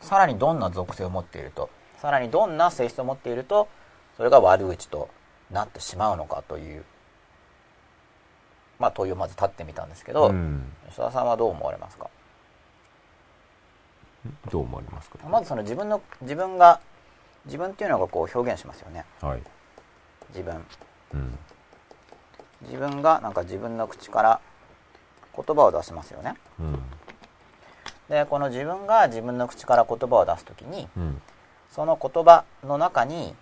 さらにどんな属性を持っているとさらにどんな性質を持っているとそれが悪口となってしまうのかというまあ問いをまず立ってみたんですけど、うん。吉田さんはどう思われますか？どう思われますか？まずその自分の自分が自分っていうのがこう表現しますよねはい。自分うん。自分がなんか自分の口から言葉を出しますよねうん。でこの自分が自分の口から言葉を出す時にうん。その言葉の中に、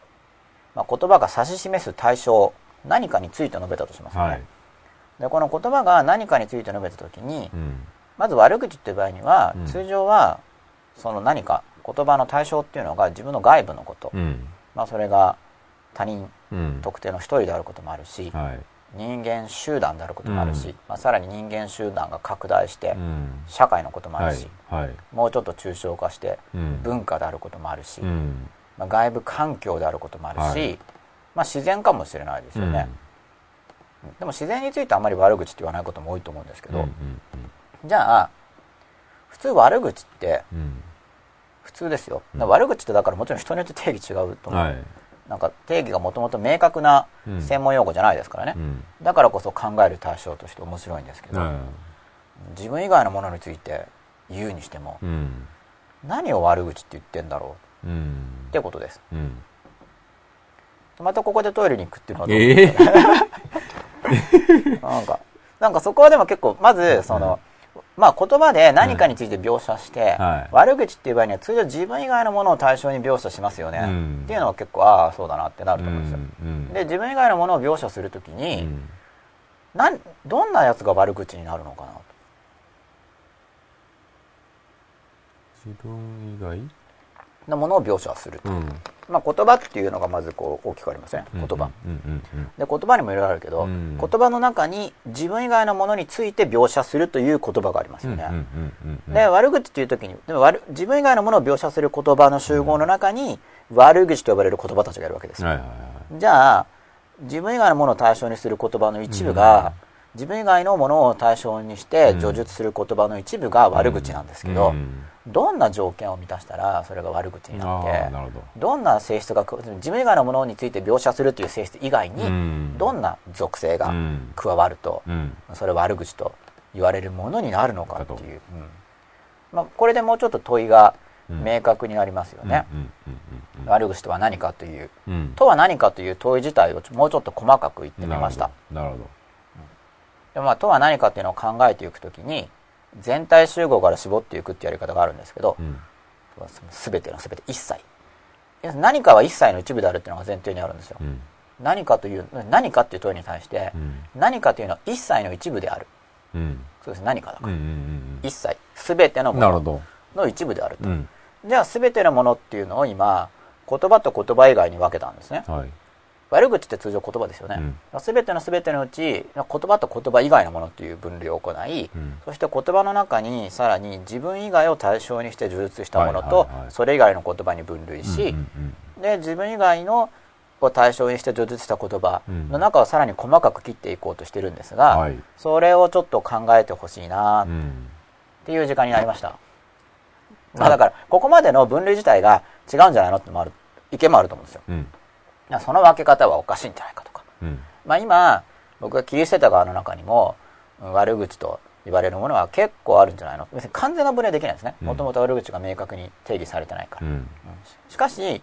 まあ、言葉が指し示す対象何かについて述べたとしますよね、はい。でこの言葉が何かについて述べた時にうん。まず悪口っていう場合には、うん通常はその何か言葉の対象っていうのが自分の外部のこと、うん。まあ、それが他人うん。特定の一人であることもあるし、はい。人間集団であることもあるし、うんまあ、さらに人間集団が拡大してうん。社会のこともあはいるし、。はい。もうちょっと抽象化してうん。文化であることもあるし、うん。まあ、外部環境であることもあるし、はいまあ、自然かもしれないですよね、でも自然についてあんまり悪口って言わないことも多いと思うんですけど。じゃあ普通悪口って通ですよ、うん悪口ってだからもちろん人によって定義違うと思う、はい。なんか定義がもともと明確なうん専門用語じゃないですからね、うん。だからこそ考える対象として面白いんですけど、自分以外のものについて言うにしても、うん。何を悪口って言ってんだろううん。ってことですうん。またここでトイレに行くっていうのはどうええ なんかなんかそこはでも結構まずその、まあ言葉で何かについて描写して、はい。悪口っていう場合には通常自分以外のものを対象に描写しますよね、うん。っていうのは結構ああそうだなってなるうと思うんですよ、ん。で自分以外のものを描写するときに、うん。なんどんなやつが悪口になるのかなと。自分以外？なものを描写すると、うん。まあ、言葉っていうのがまずこう大きくありますね言葉。で言葉にもいろいろあるけど、うん。言葉の中に自分以外のものについて描写するという言葉がありますよね。で悪口っていう時にでも悪自分以外のものを描写する言葉の集合の中に悪口と呼ばれる言葉たちがいるわけです。じゃあ自分以外のものを対象にする言葉の一部が、自分以外のものを対象にしてうん。叙述する言葉の一部が悪口なんですけど、うんどんな条件を満たしたらそれが悪口になってど。どんな性質が自分以外のものについて描写するという性質以外に、うんどんな属性がうん加わると、うん。それは悪口と言われるものになるのかっていう、うんまあ、これでもうちょっと問いがうん明確になりますよね、悪口とは何かといううん。うん。とは何かという問い自体をもうちょっと細かく言ってみましたなるほど。で、まあ、とは何かっていうのを考えていくときに全体集合から絞っていくっていうやり方があるんですけどう、ん。すべてのすべて一切何かは一切の一部であるっていうのが前提にあるんですよ、うん。何かという何かっていう問いに対して、うん。何かというのは一切の一部であるうん。そうです何かだから、うんうん一切すべてのうん。もの。の一部であると、うん。じゃあ全てのものっていうのを今言葉と言葉以外に分けたんですねはい。悪口って通常言葉ですよね、うん。全ての全てのうち言葉と言葉以外のものっていう分類を行い、うん。そして言葉の中にさらに自分以外を対象にして叙述したものと、それ以外の言葉に分類し、うんうんで自分以外のを対象にして叙述した言葉の中をさらに細かく切っていこうとしてるんですが、はい。それをちょっと考えてほしいなっうん。うん。ていう時間になりました、まあ、だからここまでの分類自体が違うんじゃないのってのもある意見もあると思うんですよ。うん。いやその分け方はおかしいんじゃないかとか。うん。まあ今僕が切り捨てた側の中にもうん悪口と言われるものは結構あるんじゃないの？別に完全な分類はできないですね。うん。もともと悪口が明確に定義されてないから、うん。うん。ししかし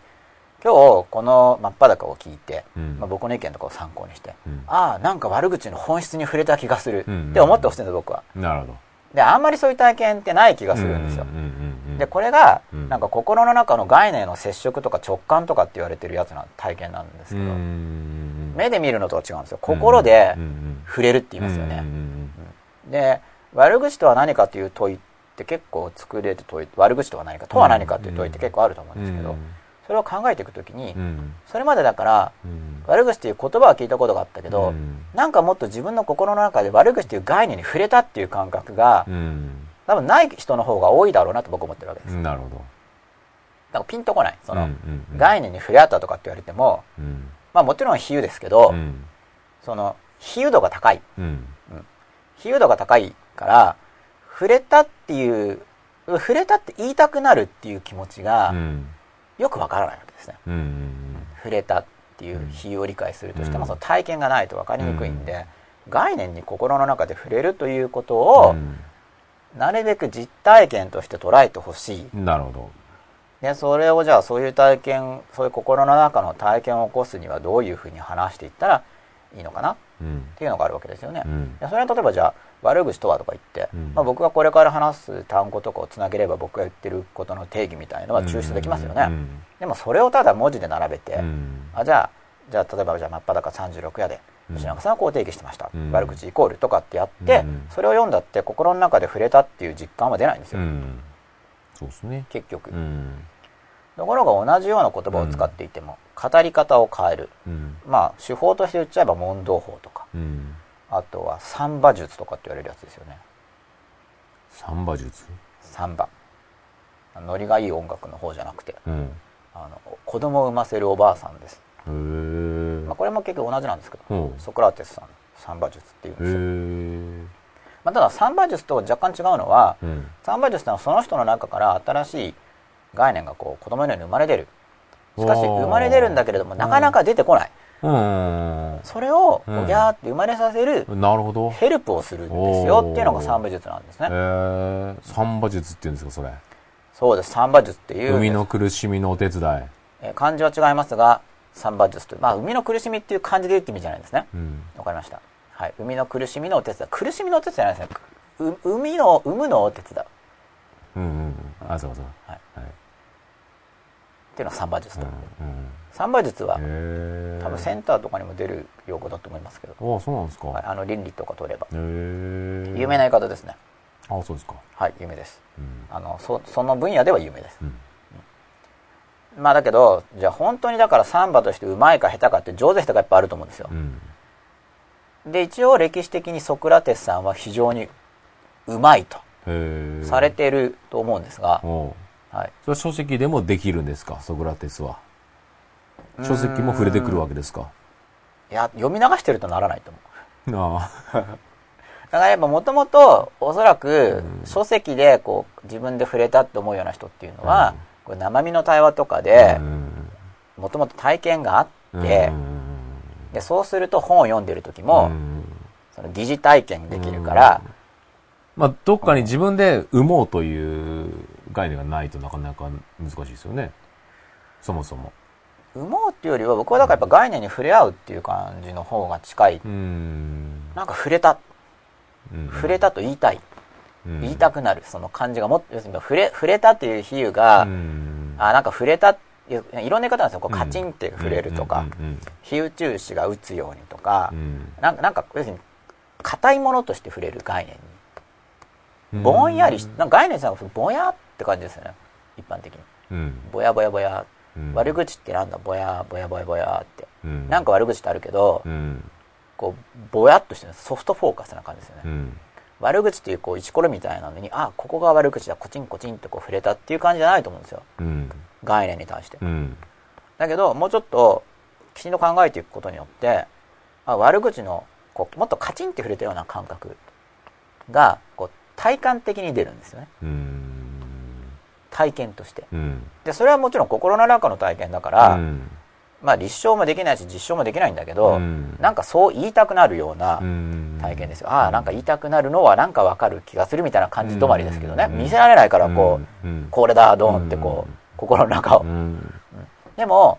今日この真っ裸を聞いて、うん。まあ、僕の意見とかを参考にして、うん。ああなんか悪口の本質に触れた気がするうんって思ってほしいんです僕は。なるほど。であんまりそういう体験ってない気がするんですよ。でこれがうん。なんか心の中の概念の接触とか直感とかって言われてるやつな体験なんですけど、うん。目で見るのとは違うんですよ。心で触れるって言いますよね、で悪口とは何かっていう問いって結構作れる問い悪口とは何かとは何かっていう問いって結構あると思うんですけど、それを考えていくときに、うん。それまでだからうん。悪口っていう言葉は聞いたことがあったけど、うん。なんかもっと自分の心の中で悪口っていう概念に触れたっていう感覚が、うん。多分ない人の方が多いだろうなと僕は思ってるわけです、なるほど。だからピンとこない。その、概念に触れ合ったとかって言われてもうん。まあもちろん比喩ですけど、うん。その比喩度が高い。うん。比喩度が高いから触れたっていう触れたって言いたくなるっていう気持ちがうんよくわからないわけですね。うん。うん触れたっていう比喩を理解するとしても、うん。その体験がないと分かりにくいんで、うん。概念に心の中で触れるということを、なるべく実体験として捉えてほしい。うんなるほど。でそれをじゃあそういう体験そういう心の中の体験を起こすにはどういうふうに話していったらいいのかなっうんていうのがあるわけですよね。うん。でそれは例えばじゃあ悪口とはとか言って、うん。まあ、僕がこれから話す単語とかをつなげれば僕が言ってることの定義みたいのは抽出できますよね、うん。でもそれをただ文字で並べて、うん。あじゃあじゃあ例えばじゃあ真っ裸36夜でうん。吉永さんはこう定義してました、うん。悪口イコールとかってやって、うん。それを読んだって心の中で触れたっていう実感は出ないんですよ、うん。そうですね。結局、うん。ところが同じような言葉を使っていても、語り方を変える。うん。まあ手法として言っちゃえば問答法とか。うんあとはサンバ術とかって言われるやつですよね。サンバ術？サンバ。ノリがいい音楽の方じゃなくて。うん。あの子供を産ませるおばあさんです、まあ、これも結局同じなんですけど、うん。ソクラテスさんサンバ術っていうんへですよ、えまあ、ただサンバ術と若干違うのは、うん。サンバ術ってのはその人の中から新しい概念がこう子供のように生まれ出る。しかし生まれ出るんだけれどもなかなか出てこない、うんそれをうん。おぎゃーって生まれさせるなるほど。ヘルプをするんですよ。っていうのがサンバ術なんですね。へえサンバ術って言うんですかそれ。そうです。サンバ術っていう海の苦しみのお手伝い。えー漢字は違いますがサンバ術というまあ海の苦しみっていう漢字で言って意味じゃないんですね。うん。わかりました。はい。海の苦しみのお手伝い。苦しみのお手伝いじゃないですね。う海の産むのをお手伝ううんうん。あそうそうはい。はい。っていうのはサンバ術と、う。んサンバ術は多分センターとかにも出る用語だと思いますけど、ああそうなんですか。はい、あの倫理とか取れば。有名な言い方ですね。あそうですか。はい有名です。うん。あのそその分野では有名です。うん。まあだけどじゃあ本当にだからサンバとしてうまいか下手かって上手下手がやっぱあると思うんですよ。うん。で一応歴史的にソクラテスさんは非常にうまいとされていると思うんですが、はい、それは書籍でもできるんですか？ソクラテスは書籍も触れてくるわけですか？いや読み流してるとならないと思う。あ だからやっぱもともとおそらくうん。書籍でこう自分で触れたって思うような人っていうのは、うん。これ生身の対話とかあでうん。もともと体験があって、うん。でそうすると本を読んでる時も、うん。その疑似体験できるから、まあ、どっかに自分で生もうという概念がないとなかなか難しいですよね。そもそも。生もうっていうよりは僕はだからやっぱ概念に触れ合うっていう感じの方が近い、うん。なんか触れた。うん。触れたと言いたい、うん。言いたくなる。その感じがも要するに触れ触れたっていう比喩が、うん。あなんか触れたいろんな言い方なんですよ。こうカチンって触れるとか、うん比喩中止が打つようにとか、うん。なんかなんか要するに硬いものとして触れる概念うん。にぼんやりしなんか概念さんがぼやって感じですよね。一般的に。うん。ぼやぼやぼや、うん。悪口ってなんだ？ぼやぼやぼやぼやって、うん。なんか悪口ってあるけど、うん。こうぼやっとしてる。ソフトフォーカスな感じですよね、うん。悪口っていうこう石ころみたいなのにあここが悪口だ。コチンコチンってこう触れたっていう感じじゃないと思うんですよ。うん。概念に対して、うん。だけどもうちょっときちんと考えていくことによってあ悪口のこうもっとカチンって触れたような感覚がこう体感的に出るんですよね。うん体験として。うん。でそれはもちろん心の中の体験だから、うん。まあ立証もできないし実証もできないんだけど、うん。なんかそう言いたくなるようなうん。体験ですよ、ああなんか言いたくなるのはなんかわかる気がするみたいな感じ止まりですけどね、うん。見せられないからこう、うん。これだドーンってこう、うん。心の中を、うん。でも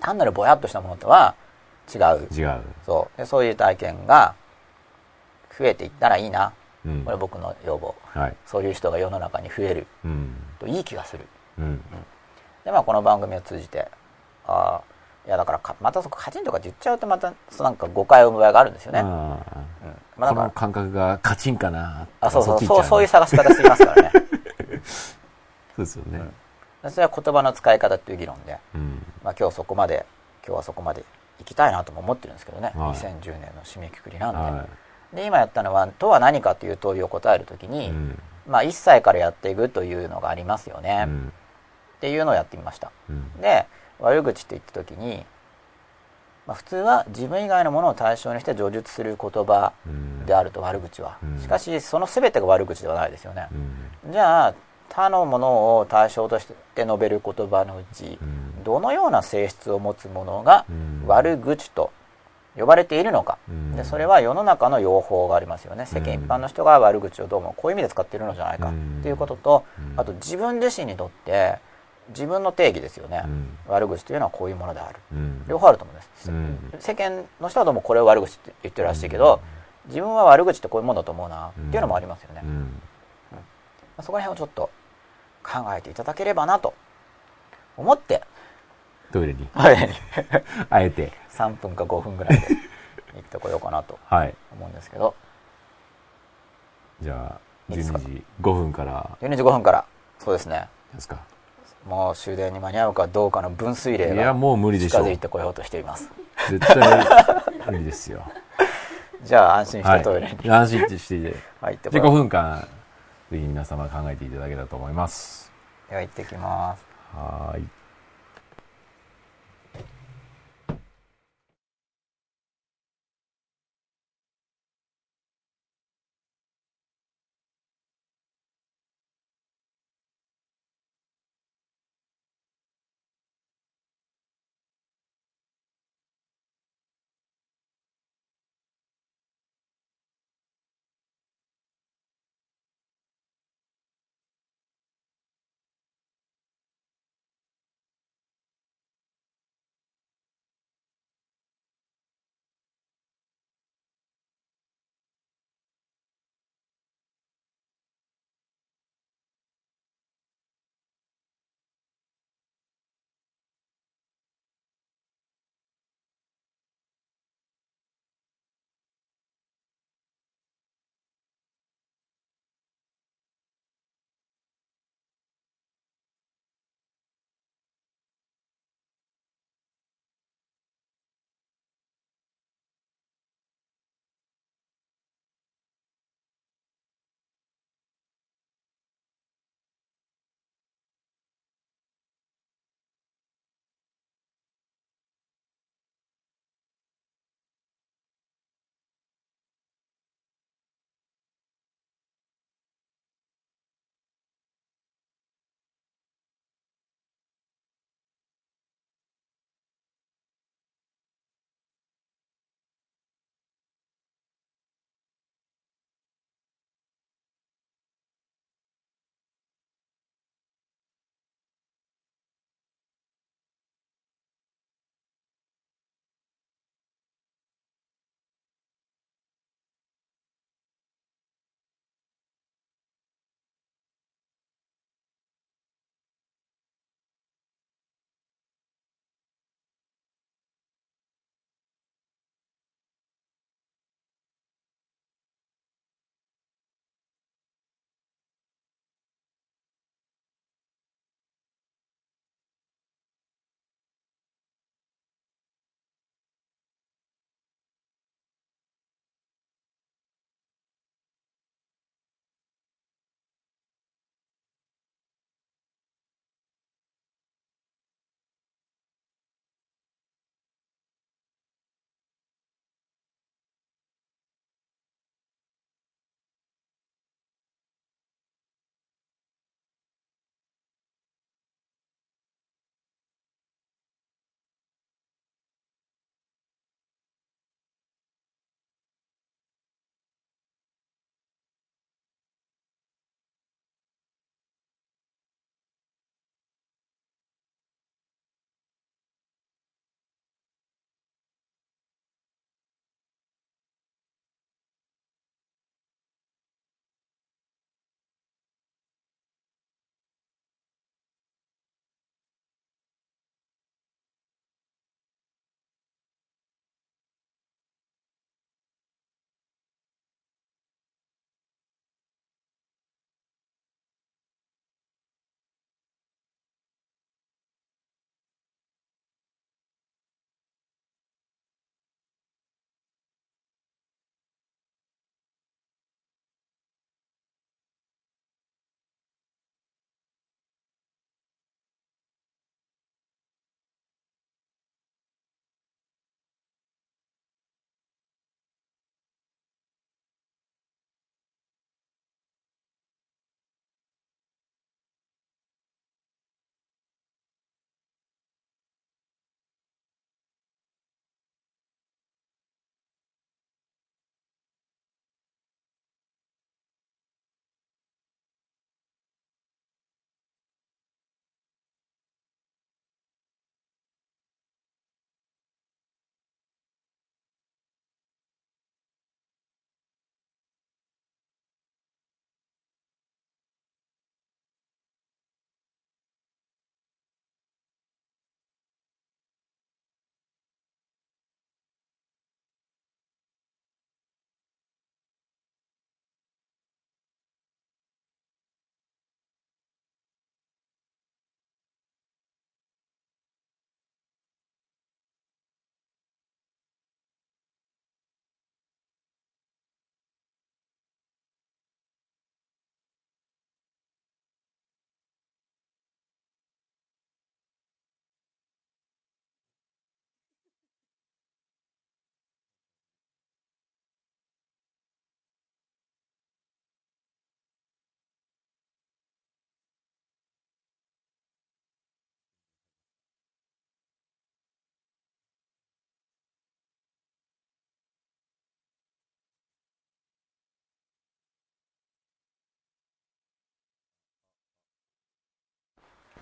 単なるぼやっとしたものとは違う。違う。そう。でそういう体験が増えていったらいいな。うんこれ僕の要望。はい。そういう人が世の中に増える。うん。といい気がする。うん。でまあこの番組を通じてああいやだからかまたそこカチンとかって言っちゃうとまたそうなんか誤解を生む場合があるんですよね、うん。あまああ、だからこの感覚がカチンかな。あそうそう。そうそういう探し方していますからね。そうですよね。それは言葉の使い方っていう議論で、うん。まあ、今日そこまで今日はそこまで行きたいなとも思ってるんですけどね、はい。2010年の締めくくりなんで,、はで今やったのは「とは何か」という問いを答えるときいに、うん。まあ、1歳からやっていくというのがありますよね、っうん。ていうのをやってみました。うん。で悪口って言った時にまあ、普通は自分以外のものを対象にして叙述する言葉うん。であると悪口は、うん。しかしその全てが悪口ではないですよね。う、ん。じゃあ他のものを対象として述べる言葉のうち、うん。どのような性質を持つものがうん。悪口と呼ばれているのか、うん。でそれは世の中の用法がありますよね。世間一般の人が悪口をどうもこういう意味で使っているのじゃないか。うん。っていうこととうん。あと自分自身にとって自分の定義ですよね、うん。悪口というのはこういうものである。うん。両方あると思うんです、うん。世間の人はどうもこれを悪口って言ってるらしいけど、自分は悪口ってこういうものだと思うな。っていうのもありますよね、まうん。あそこら辺をちょっと考えていただければなと思ってトイレに。はい。あえて。3分か5分ぐらいで。行ってこようかなと。はい。思うんですけど。じゃあいいですか？12時5分から。12時5分から。そうですね。ですか。もう終電に間に合うかどうかの分水嶺がいやもう無理でし近ょう。づいてこようとしています。絶対無理ですよ。じゃあ安心しはいてトイレに。安心してじゃあ5入ってこよう、分間ぜひ皆様考えていただけたらと思います。では行ってきます。はーい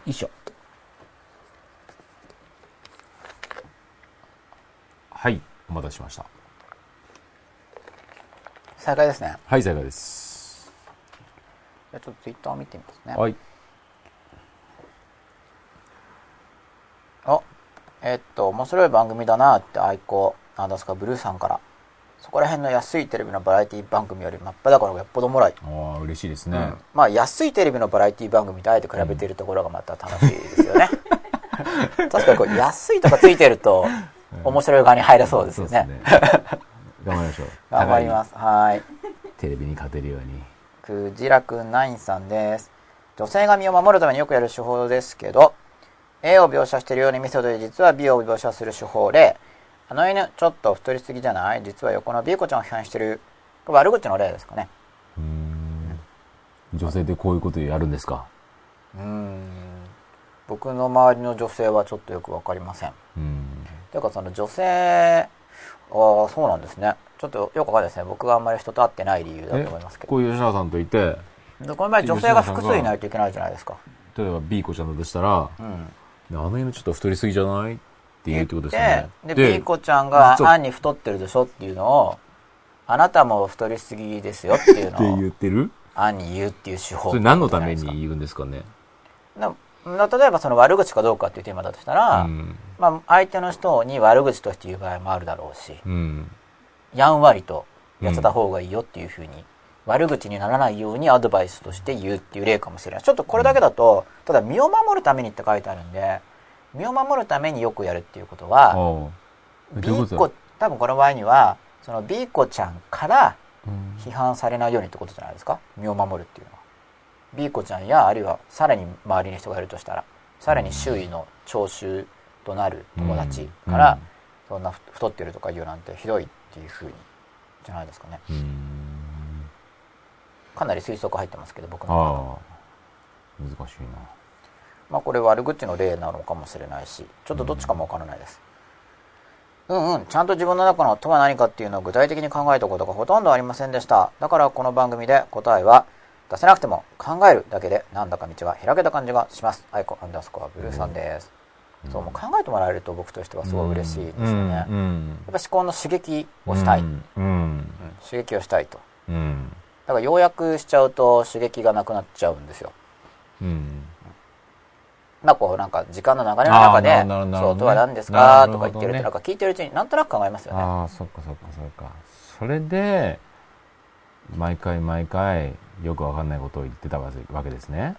いしょ。はい、お待たせしました。再開ですね。はい、正解です。じゃあちょっとツイッターを見てみますね。はい。あ、えっと、面白い番組だなって愛好、なんですか、ブルーさんから。そこら辺の安いテレビのバラエティ番組より真っ裸の方がよっぽどおもろい。ああ、嬉しいですね。うんまあ、安いテレビのバラエティ番組とあえて比べているところがまた楽しいですよね。確かにこう安いとかついてると面白い側に入れそうですよね。頑張りましょう。。頑張りますす。はい。テレビに勝てるように。クジラくんナインさんです。女性が身を守るためによくやる手法ですけど、A を描写しているように見せて実は B を描写する手法例。あの犬、ちょっと太りすぎじゃない？実は横の B 子ちゃんを批判してる。悪口の例ですかね。うーん。女性ってこういうことやるんですか？うーん。僕の周りの女性はちょっとよくわかりません。うん。ていうかその女性、ああ、そうなんですね。ちょっとよくわかんないですね。僕があんまり人と会ってない理由だと思いますけど。こういう吉永さんといて、でこの場合女性が複数いないといけないじゃないですか。例えば B 子ちゃんだとしたら、うん。あの犬ちょっと太りすぎじゃない？って言うってことですよね。で、で、ピーコちゃんが、あんに太ってるでしょ？っていうのを、あなたも太りすぎですよっていうってのを、言ってるあんに言うっていう手法。それ何のために言うんですかね？なな例えばその悪口かどうかっていうテーマだとしたら、うん。まあ、相手の人に悪口として言う場合もあるだろうし、うん。やんわりとやせた方がいいよっていうふうに、悪口にならないようにアドバイスとして言うっていう例かもしれない。ちょっとこれだけだと、ただ身を守るためにって書いてあるんで、身を守るためによくやるっていうことは、B 子、多分この場合には、その B 子ちゃんからうん批判されないようにってことじゃないですか？身を守るっていうのは。B 子ちゃんや、あるいはさらに周りに人がいるとしたら、さらに周囲の聴衆となる友達から、うんそんなふ太ってるとか言うなんてひどいっていうふうに、じゃないですかね。うん。かなり推測入ってますけど、僕の。難しいな。まあこれ悪口の例なのかもしれないし、ちょっとどっちかもわからないです。うんうん、ちゃんと自分の中のとは何かっていうのを具体的に考えたことがほとんどありませんでした。だからこの番組で答えは出せなくても考えるだけでなんだか道が開けた感じがします。アイコアンダースコアブルーさんです。そう、もう考えてもらえると僕としてはすごい嬉しいですよね。やっうん。ぱ思考の刺激をしたい。ううんん。刺激をしたいと。うん。だから要約しちゃうと刺激がなくなっちゃうんですよ。うん。まあこうなんか時間の流れの中でねそうとは何ですなかとか言ってるとなんか聞いてるうちになんとなく考えますよね。ああ、そっかそっかそっか。それで、毎回毎回、よくわかんないことを言ってたわけですね。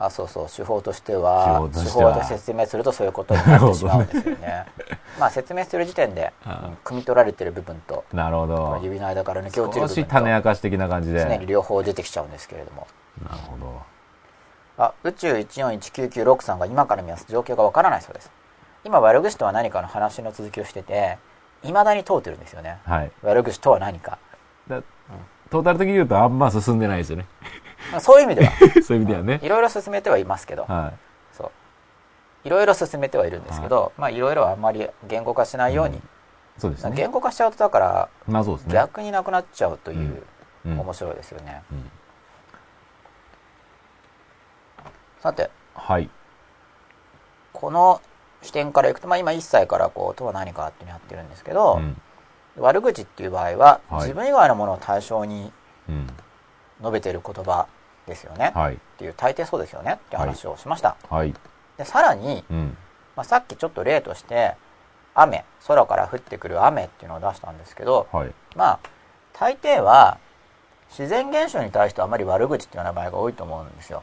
あそうそう手法としては手法で説明するとそういうことになってしまうんですよね。まあ説明する時点で、汲み取られてる部分となるほど。指の間から抜け落ちる少部分とし種明かし的な感じで。常に両方出てきちゃうんですけれども。なるほど。あ宇宙141996さんが今から見ます状況がわからないそうです。今悪口とは何かの話の続きをしてて未だに問うてるんですよね。はい。悪口とは何か。だトータル的に言うとあんま進んでないですよね。まあそういう意味では そういう意味ではね。いろいろ進めてはいますけど、はそういろいろ進めてはいるんですけど、まあいろいろはあんまり言語化しないように、い。そうですね。言語化しちゃうとだからまあそうですね。逆になくなっちゃうという、うん面白いですよね、うんさてはい。この視点からいくと、まあ、今1歳からこうとは何かっていうのをやってるんですけど、うん。悪口っていう場合は、はい自分以外のものを対象にうん。述べてる言葉ですよね、はい。っていう大抵そうですよねって話をしました、はい。でさらに、うん。まあ、さっきちょっと例として雨空から降ってくる雨っていうのを出したんですけどはい。まあ大抵は自然現象に対してあまり悪口っていうような場合が多いと思うんですよ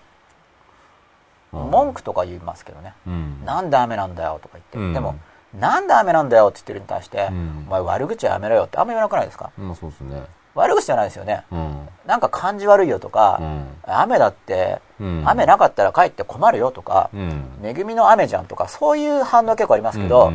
文句とか言いますけどねうん。なんで雨なんだよとか言って、うんでもなんで雨なんだよって言ってるに対して、うんお前悪口はやめろよってあんま言わなくないですか？まあそうですね。悪口じゃないですよねうん。なんか感じ悪いよとか、うん。雨だって、うん雨なかったら帰って困るよとか、うん。恵みの雨じゃんとかそういう反応結構ありますけど、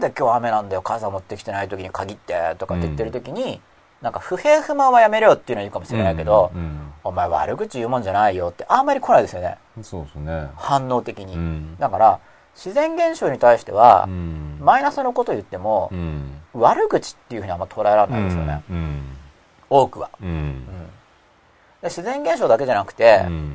で今日雨なんだよ傘持ってきてない時に限ってとかって言ってる時に、なんか不平不満はやめろよっていうのはいいかもしれないけど、うんお前悪口言うもんじゃないよってあんまり来ないですよねうんそうですね。反応的に、うん。だから自然現象に対しては、うん。マイナスのこと言ってもう、ん。悪口っていうふうにあんま捉えられないですよね、うん。多くは、うん。自然現象だけじゃなくて、うん。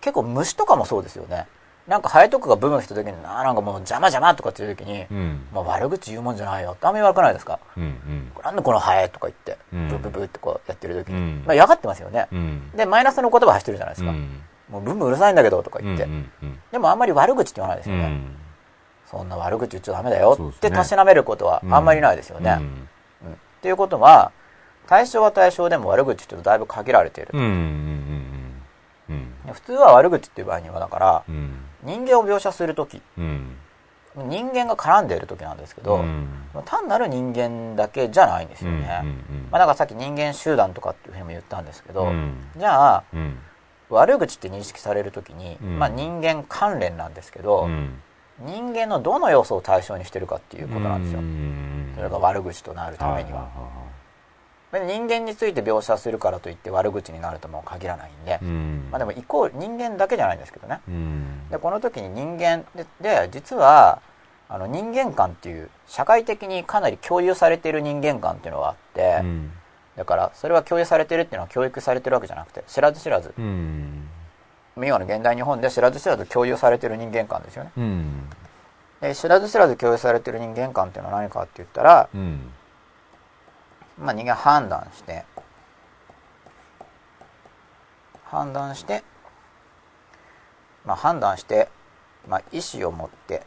結構虫とかもそうですよねなんかハエとかがブーム来た時にななんかもう邪魔邪魔とかっていう時に、うん。まあ、悪口言うもんじゃないよってあんまり悪くないですかうん。うん。なんでこのハエとか言って、うんブーブーブーってこうやってる時に、うんまあ嫌がってますよね、うん。でマイナスの言葉走ってるじゃないですか、うん。もうブンブンうるさいんだけどとか言って。でもあんまり悪口って言わないですよね、うん。そんな悪口言っちゃダメだよってたしなめることはあんまりないですよね、うん。うんっていうことは対象は対象でも悪口っていうとだいぶ限られている、うん。うん。うん。普通は悪口っていう場合にはだからうん。人間を描写する時うん。人間が絡んでいる時なんですけど、うん。単なる人間だけじゃないんですよね、まあ、だからさっき人間集団とかっていうふうにも言ったんですけど、うん。じゃあうん。悪口って認識される時に、うんまあ、人間関連なんですけど、うん。人間のどの要素を対象にしてるかっていうことなんですよ、うんそれが悪口となるためには、で人間について描写するからといって悪口になるとも限らないんで、うん。まあ、でもイコール人間だけじゃないんですけどねうん。でこの時に人間でで実はあの人間観っていう社会的にかなり共有されている人間観っていうのがあって、うん。だからそれは共有されてるっていうのは教育されてるわけじゃなくて知らず知らずうん。今の現代日本で知らず知らず共有されてる人間観ですよねうん。で知らず知らず共有されてる人間観っていうのは何かって言ったら、うん。まあ、人間判断して判断して、まあ、判断して、まあ、意思を持って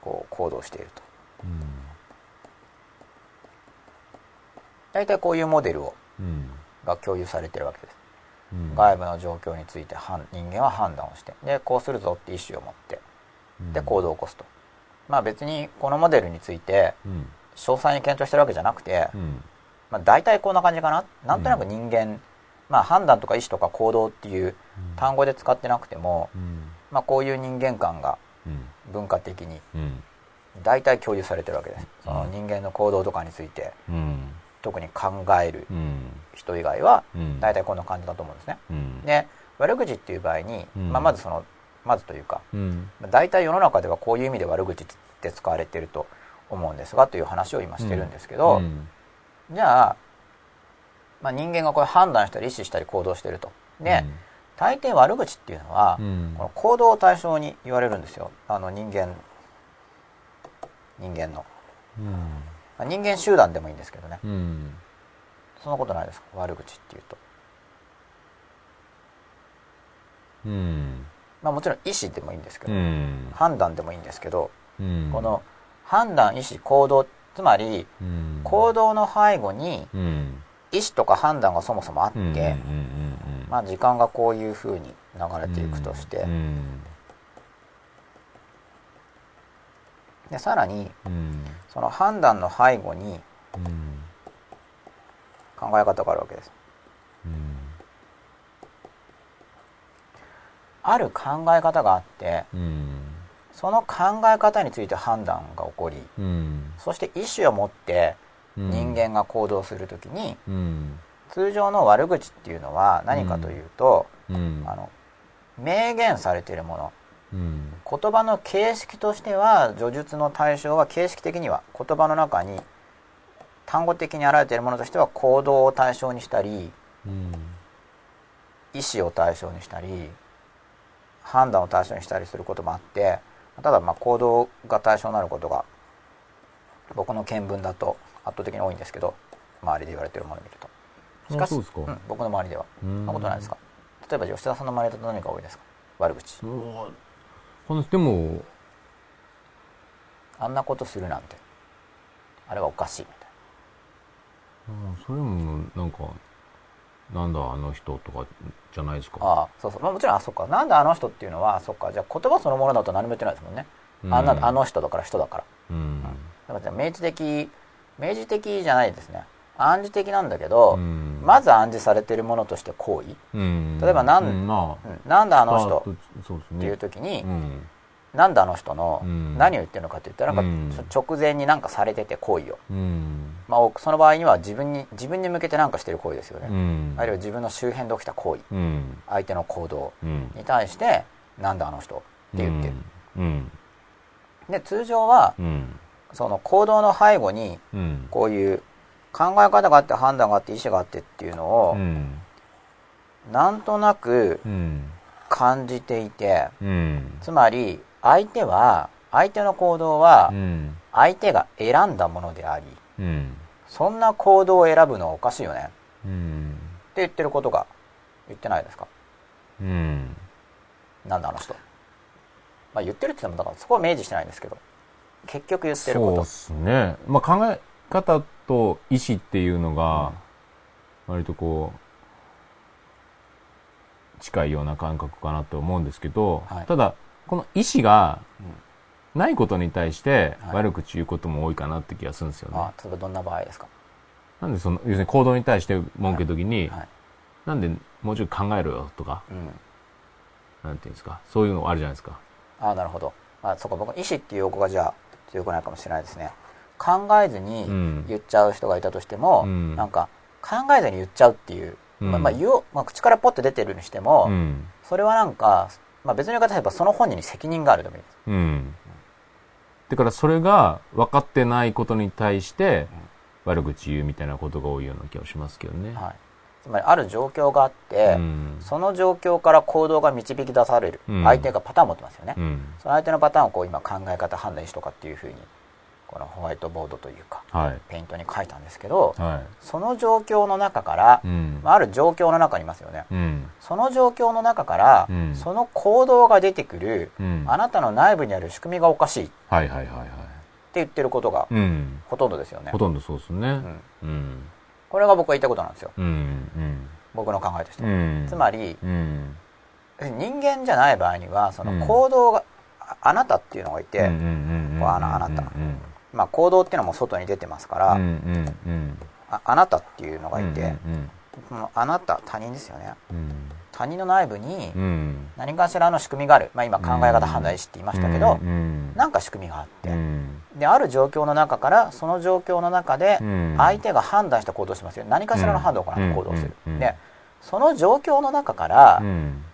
こう行動していると。大体こういうモデルをうん。が共有されてるわけです。うん。外部の状況について判人間は判断をしてでこうするぞって意思を持ってで行動を起こすとまあ別にこのモデルについてうん。詳細に検討してるわけじゃなくて、うん。まあ、大体こんな感じかななんとなく人間、まあ、判断とか意思とか行動っていう単語で使ってなくても、うん。まあ、こういう人間観がうん。文化的にうん。大体共有されてるわけですその人間の行動とかについてうん。特に考えるうん。人以外はうん。大体こんな感じだと思うんですねうん。で悪口っていう場合に、うんまあ、まずそのまずというかうん。大体世の中ではこういう意味で悪口って使われてると思うんですがという話を今してるんですけど、うん。じゃあ、まあ、人間がこれ判断したり意思したり行動してるとで、大抵悪口っていうのは、うん。この行動を対象に言われるんですよあの人間人間の、うん。まあ、人間集団でもいいんですけどねうん。そんなことないですか？悪口っていうと、うん。まあ、もちろん意思でもいいんですけど、うん。判断でもいいんですけど、うん。この判断意思行動つまりうん、行動の背後にうん。意思とか判断がそもそもあって。まあ、時間がこういうふうに流れていくとして、うん。でさらにうん。その判断の背後にうん。考え方があるわけですうん。ある考え方があってうん。その考え方について判断が起こりうん。そして意思を持ってうん人間が行動するときに、うん。通常の悪口っていうのは何かというと、うん。あの明言されているものうん。言葉の形式としては叙述の対象は形式的には言葉の中に単語的に現れているものとしては行動を対象にしたりうん。意思を対象にしたり判断を対象にしたりすることもあってただまあ行動が対象になることが僕の見聞だと圧倒的に多いんですけど周りで言われてるものを見ると。しかしうん僕の周りではそそんなことないですか？例えば吉田さんの周りだと何が多いですか？悪口。このでも、あんなことするなんて。あれはおかしいみたいうんそれもなんか、なんだあの人とかじゃないですか？なああそうそう、まあ、もちろんあそっか。なんであの人っていうのはそっか。じゃあ言葉そのものだと何も言ってないですもんね、うん。あんなあの人だから人だから。うん。だから明示的明示的じゃないですね。暗示的なんだけど、うん。まず暗示されているものとして行為、うん。例えばなんうんなんであの人。っていう時に、うん。なんであの人のうん。何を言ってるのかって言ったら直前になんかされてて行為を、うん。まあ、その場合には自分に自分に向けて何かしてる行為ですよね、うん。あるいは自分の周辺で起きた行為うん。相手の行動うん。に対してなんであの人？って言ってる、うん。で通常はうん。その行動の背後にうん。こういう考え方があって判断があって意思があってっていうのを、うん。なんとなくうん。感じていてうん。つまり相手は相手の行動はうん。相手が選んだものでありうん。そんな行動を選ぶのはおかしいよね。ってうん。言ってることが言ってないですか？うん。なんだあの人、まあ、言ってるって言ってもだからそこは明示してないんですけど。結局言ってること。そうですね。まあ、考え方と意思っていうのが、割とこう、近いような感覚かなと思うんですけど、はい。ただ、この意思がうんないことに対してはい。悪口言うことも多いかなって気がするんですよね。あ例えばどんな場合ですか、なんでその、要するに行動に対して文句言うときに、はい。なんでもうちょっと考えろよとか、うん、なんていうんですか、そういうのあるじゃないですか。あなるほど。あそこ僕意思っていう用語がじゃあ強くないかもしれないですね。考えずにうん。言っちゃう人がいたとしても、うん。なんか考えずに言っちゃうっていう、うん。まあまあ言おうまあ、口からポッと出てるにしても、うん。それはなんか、まあ、別の言い方すればその本人に責任があると思います。うん。だからそれが分かってないことに対して悪口言うみたいなことが多いような気がしますけどね。はい、つまりある状況があって、うん。その状況から行動が導き出される、うん相手がパターンを持ってますよね、うん。その相手のパターンをこう今考え方判断しとかっていうふうにこのホワイトボードというかはい。ペイントに書いたんですけどはその状況の中からい。、うん。まあ、ある状況の中にいますよねうん。その状況の中から、うんその行動が出てくる、うん。あなたの内部にある仕組みがおかしいってはいはいはいはい。言ってることがうん。ほとんどですよね、ほとんどそうですね。うんうん。これが僕が言いたいことなんですようん。うん。僕の考えとしては、うん。つまりうん。人間じゃない場合にはそうんの行動が、ああなたっていうのがいて、あのあなたうんまあ、行動っていうのも外に出てますから、うんうんうん。ああなたっていうのがいて、うんこのあなた他人ですよねうん他人の内部にうん。うん。何かしらの仕組みがある、まあ、今考え方判断意思って言いましたけど、うん。なんか仕組みがあって、うん。である状況の中からその状況の中でうん相手が判断した行動をしますよ何かしらの判断を行う行動をする、うんうんでその状況の中から、うん。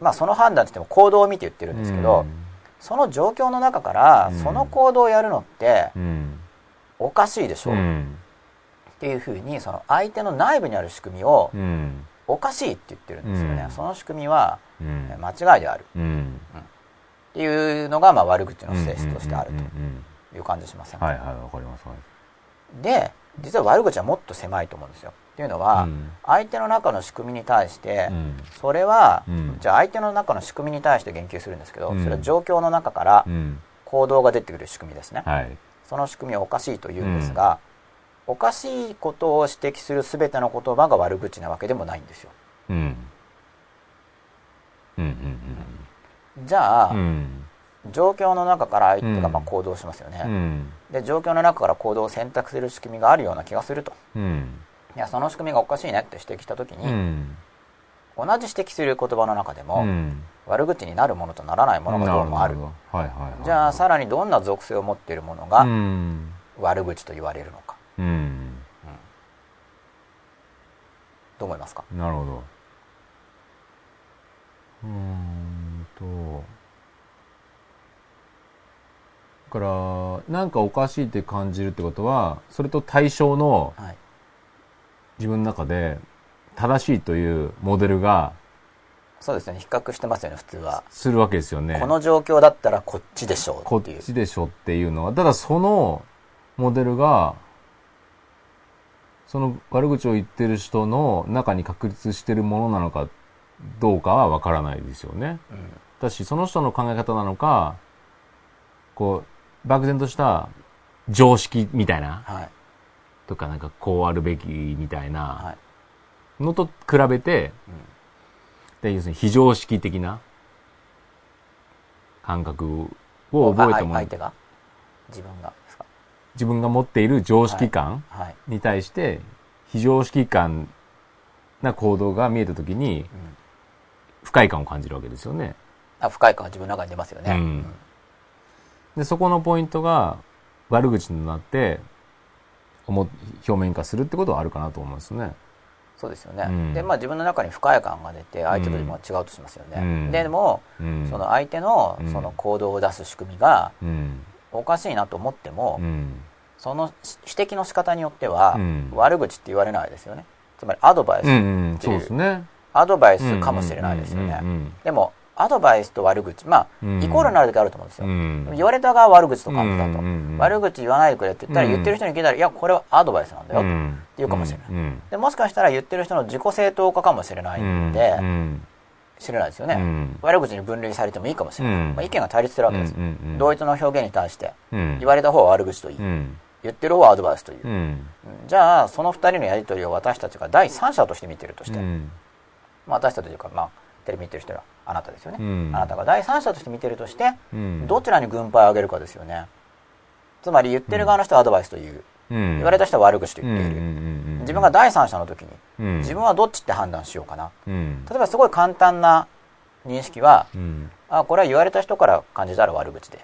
まあ、その判断って言っても行動を見て言ってるんですけど、その状況の中からうんその行動をやるのってうん。おかしいでしょ、っうん。ていうふうにその相手の内部にある仕組みをうん。おかしいって言ってるんですよね、うんその仕組みはうん。間違いであるうん。っていうのがまあ悪口の性質としてあるという感じしませんか、はいはい、わかります。はいで実は悪口はもっと狭いと思うんですよっていうのは、うん。相手の中の仕組みに対して、うん。それは、うん。じゃあ相手の中の仕組みに対して言及するんですけど、うん。それは状況の中からうん。行動が出てくる仕組みですね、はい。その仕組みはおかしいというんですが、おかしいことを指摘する全ての言葉が悪口なわけでもないんですよ。うん。うん。じゃあ、うんうん。状況の中から相手がうん。まあ行動しますよね、うん。で状況の中から行動を選択する仕組みがあるような気がすると。うん。いやその仕組みがおかしいねって指摘した時に、うん。同じ指摘する言葉の中でも、うん。悪口になるものとならないものがどうもある。じゃあさらにどんな属性を持っているものがうん。悪口と言われるのか、うん。どう思いますか？なるほど。うーんと。だから、なんかおかしいって感じるってことは、それと対象のはい自分の中で正しいというモデルがそうですね。比較してますよね普通は、するわけですよね。この状況だったらこっちでしょこっうっていう。ちでしょっていうのは、ただそのモデルが、その悪口を言ってる人の中に確立してるものなのかどうかはわからないですよね。うん。だし、その人の考え方なのか、こう、漠然とした常識みたいな、はいとかなんかこうあるべきみたいなはい。のと比べて、で要するに非常識的な感覚を覚えてもあ相手が？自分がですか？自分が持っている常識感はい、に対して非常識感な行動が見えたときにうん、不快感を感じるわけですよね。あ不快感が自分の中に出ますよね、うん。で、そこのポイントが悪口になって、思表面化するってことはあるかなと思いますね。そうですよね、うんでまあ自分の中に不快感が出て相手と自分は違うとしますよね、うんででも、うん。その相手のうんその行動を出す仕組みがうん。おかしいなと思っても、うん。その指摘の仕方によっては、うん悪口って言われないですよねつまりアドバイス、うん、うん、そう。アドバイスかもしれないですよね。うんうんでも、アドバイスと悪口、まあ、うん。イコールになる時あると思うんですよ。うん。言われた側は悪口と感じだと、うんうんうん悪口言わないでくれって言ったら、うん言ってる人に聞いたら、いや、これはアドバイスなんだよ。うん。言うかもしれない。うん。でもしかしたら言ってる人の自己正当化かもしれないんで、うん知れないですよね、うん。悪口に分類されてもいいかもしれない、うん。まあ、意見が対立してるわけです、うんうんうん。同一の表現に対してうん。言われた方は悪口と言い、うん。言ってる方はアドバイスという、うん。じゃあその2人のやり取りを私たちが第三者として見てるとして、うん。まあ、私たちというか、まあ、テレビ見てる人はあなたですよね、うん。あなたが第三者として見てるとして、うん。どちらに軍配を上げるかですよね。つまり言ってる側の人はアドバイスという、うん。言われた人は悪口とうん言っている、自分が第三者の時に、うん。自分はどっちって判断しようかな。うん。例えばすごい簡単な認識は、うん。あこれは言われた人から感じたら悪口で。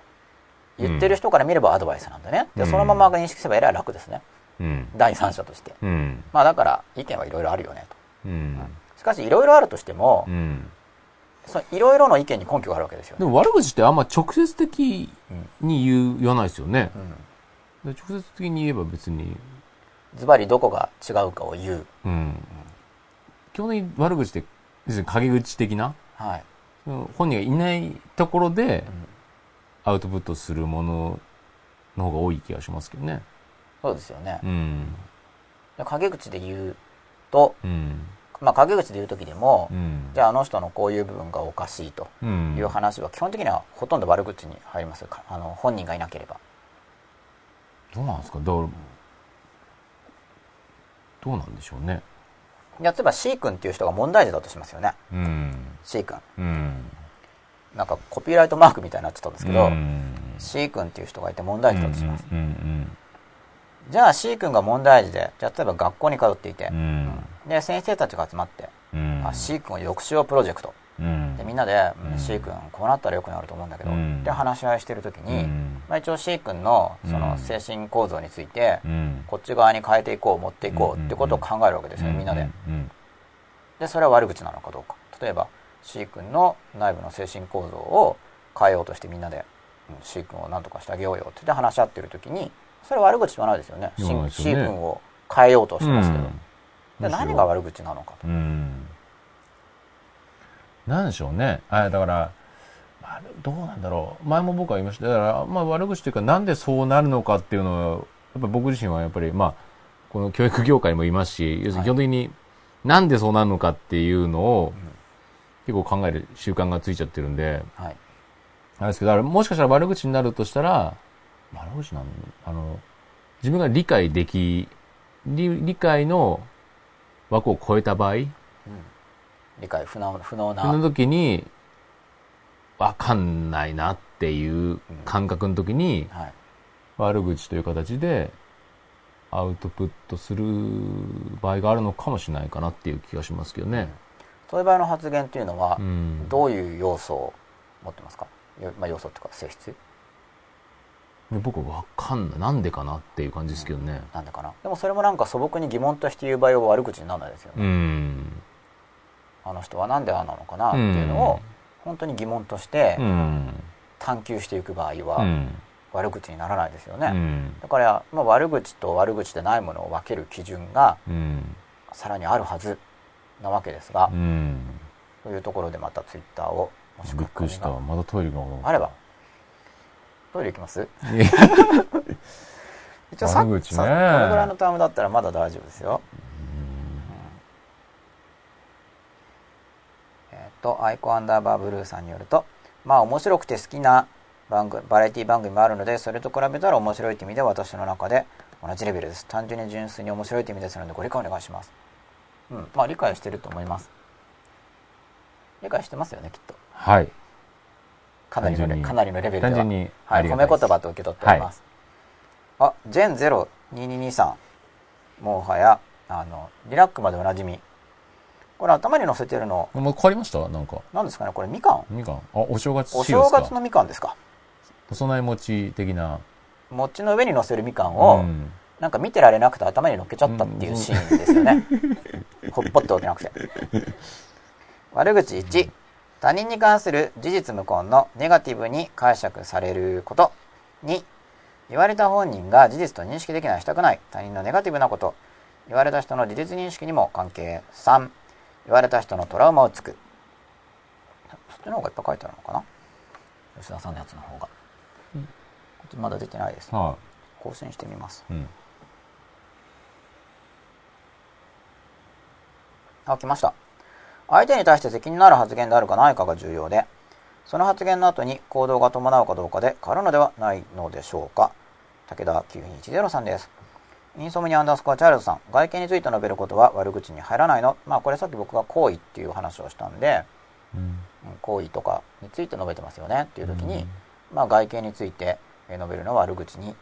言ってる人から見ればアドバイスなんだね。でうん。そのまま認識すればえらい楽ですね。うん。第三者として。うん。まあだから意見はいろいろあるよねと。うん。しかしいろいろあるとしてもいろいろの意見に根拠があるわけですよね。でも悪口ってあんま直接的に言う言わないですよね。うん。で直接的に言えば別に。ズバリどこが違うかを言う。うん。基本的に悪口って別に陰口的な。はい。本人がいないところでアウトプットするものの方が多い気がしますけどね。そうですよね。うん。で陰口で言うとうんまあ陰口で言う時でもうん。じゃああの人のこういう部分がおかしいとうん。いう話は基本的にはほとんど悪口に入ります。かあの本人がいなければ。どうなんですか？だからどうなんでしょうね。例えば C 君っていう人が問題児だとしますよね。うん。C 君。うん。なんかコピーライトマークみたいになっちゃったんですけど、うん。C 君っていう人がいて問題児だとします、うんうんじゃあ C 君が問題児でじゃあ例えば学校に通っていてう、ん。で先生たちが集まって、うん。あ C 君を抑止をプロジェクト。うん。でみんなで、うん。うん C 君こうなったらよくなると思うんだけど、うん。で話し合いしてる時に、うん。まあ、一応 C 君のそのうん。精神構造について、うん。こっち側に変えていこう持っていこうってことを考えるわけですよね、みんなで。うん。でそれは悪口なのかどうか。例えば C 君の内部の精神構造を変えようとしてみんなで、うん C 君を何とかしてあげようよって言って話し合ってる時にそれは悪口ではないですよね。よね。君を変えようとしてますけど、うん。で何が悪口なのかと、うん。なんでしょうね。あだからどうなんだろう。前も僕は言いました。だから、まあ、悪口というかなんでそうなるのかっていうのをやっぱ僕自身はやっぱりまあこの教育業界にもいますし要するに基本的になんでそうなるのかっていうのを結構考える習慣がついちゃってるんで。はい。あれですけどもしかしたら悪口になるとしたら悪口なんあの自分が理解でき理理解の枠を超えた場合理解不能不能な。その時に、わかんないなっていう感覚の時に、はい、悪口という形でアウトプットする場合があるのかもしれないかなっていう気がしますけどね。そういう場合の発言っていうのはうん。どういう要素を持ってますか、よまあ、要素っていうか性質？僕はわかんない。なんでかなっていう感じですけどね。なんでかなでもそれもなんか素朴に疑問として言う場合は悪口にならないですよね、うん。あの人はなんでああなのかなっていうのを本当に疑問としてうん。探求していく場合はうん。悪口にならないですよね、うん。だから、まあ、悪口と悪口でないものを分ける基準がうん。さらにあるはずなわけですが、うん。というところでまたツイッターをもしくりした。書き込みまたトイレが。があればトイレ行きます？一応さね。さこれぐらいのタームだったらまだ大丈夫ですよ。えっ、とアイコアンダーバーブルーさんによるとまあ面白くて好きな番組バラエティ番組もあるのでそれと比べたら面白いって意味では私の中で同じレベルです。単純に純粋に面白いって意味ですのでご理解お願いします。うん。まあ理解してると思います。理解してますよねきっと。はい。かなりのかなりのレベルではい、褒め言葉と受け取っております、あジェン02223もはやあのリラックまでおなじみ。これ頭に乗せてるのもう変わりました？なんか。何ですかねこれみかん？みかん。あ、お正月お正月のみかんですか？お供え餅的な。餅の上に乗せるみかんを、うん。なんか見てられなくて頭に乗っけちゃったっていうシーンですよね、ほっぽっておけなくて。悪口1他人に関する事実無根のネガティブに解釈されること2言われた本人が事実と認識できないしたくない他人のネガティブなこと言われた人の事実認識にも関係3言われた人のトラウマをつく。そっちの方がいっぱい書いてあるのかな吉田さんのやつの方が。こっちまだ出てないです、ね。は更新してみます。い。うん。あ、来ました。相手に対して責任のある発言であるかないかが重要で、その発言の後に行動が伴うかどうかで変わるのではないのでしょうか。武田9210さんです。インソムニアアンダースコアチャールズさん、外見について述べることは悪口に入らないのまあこれさっき僕が行為っていう話をしたんで、うん。うん行為とかについて述べてますよねっていう時に、まあ外見についてえー述べるのは悪口に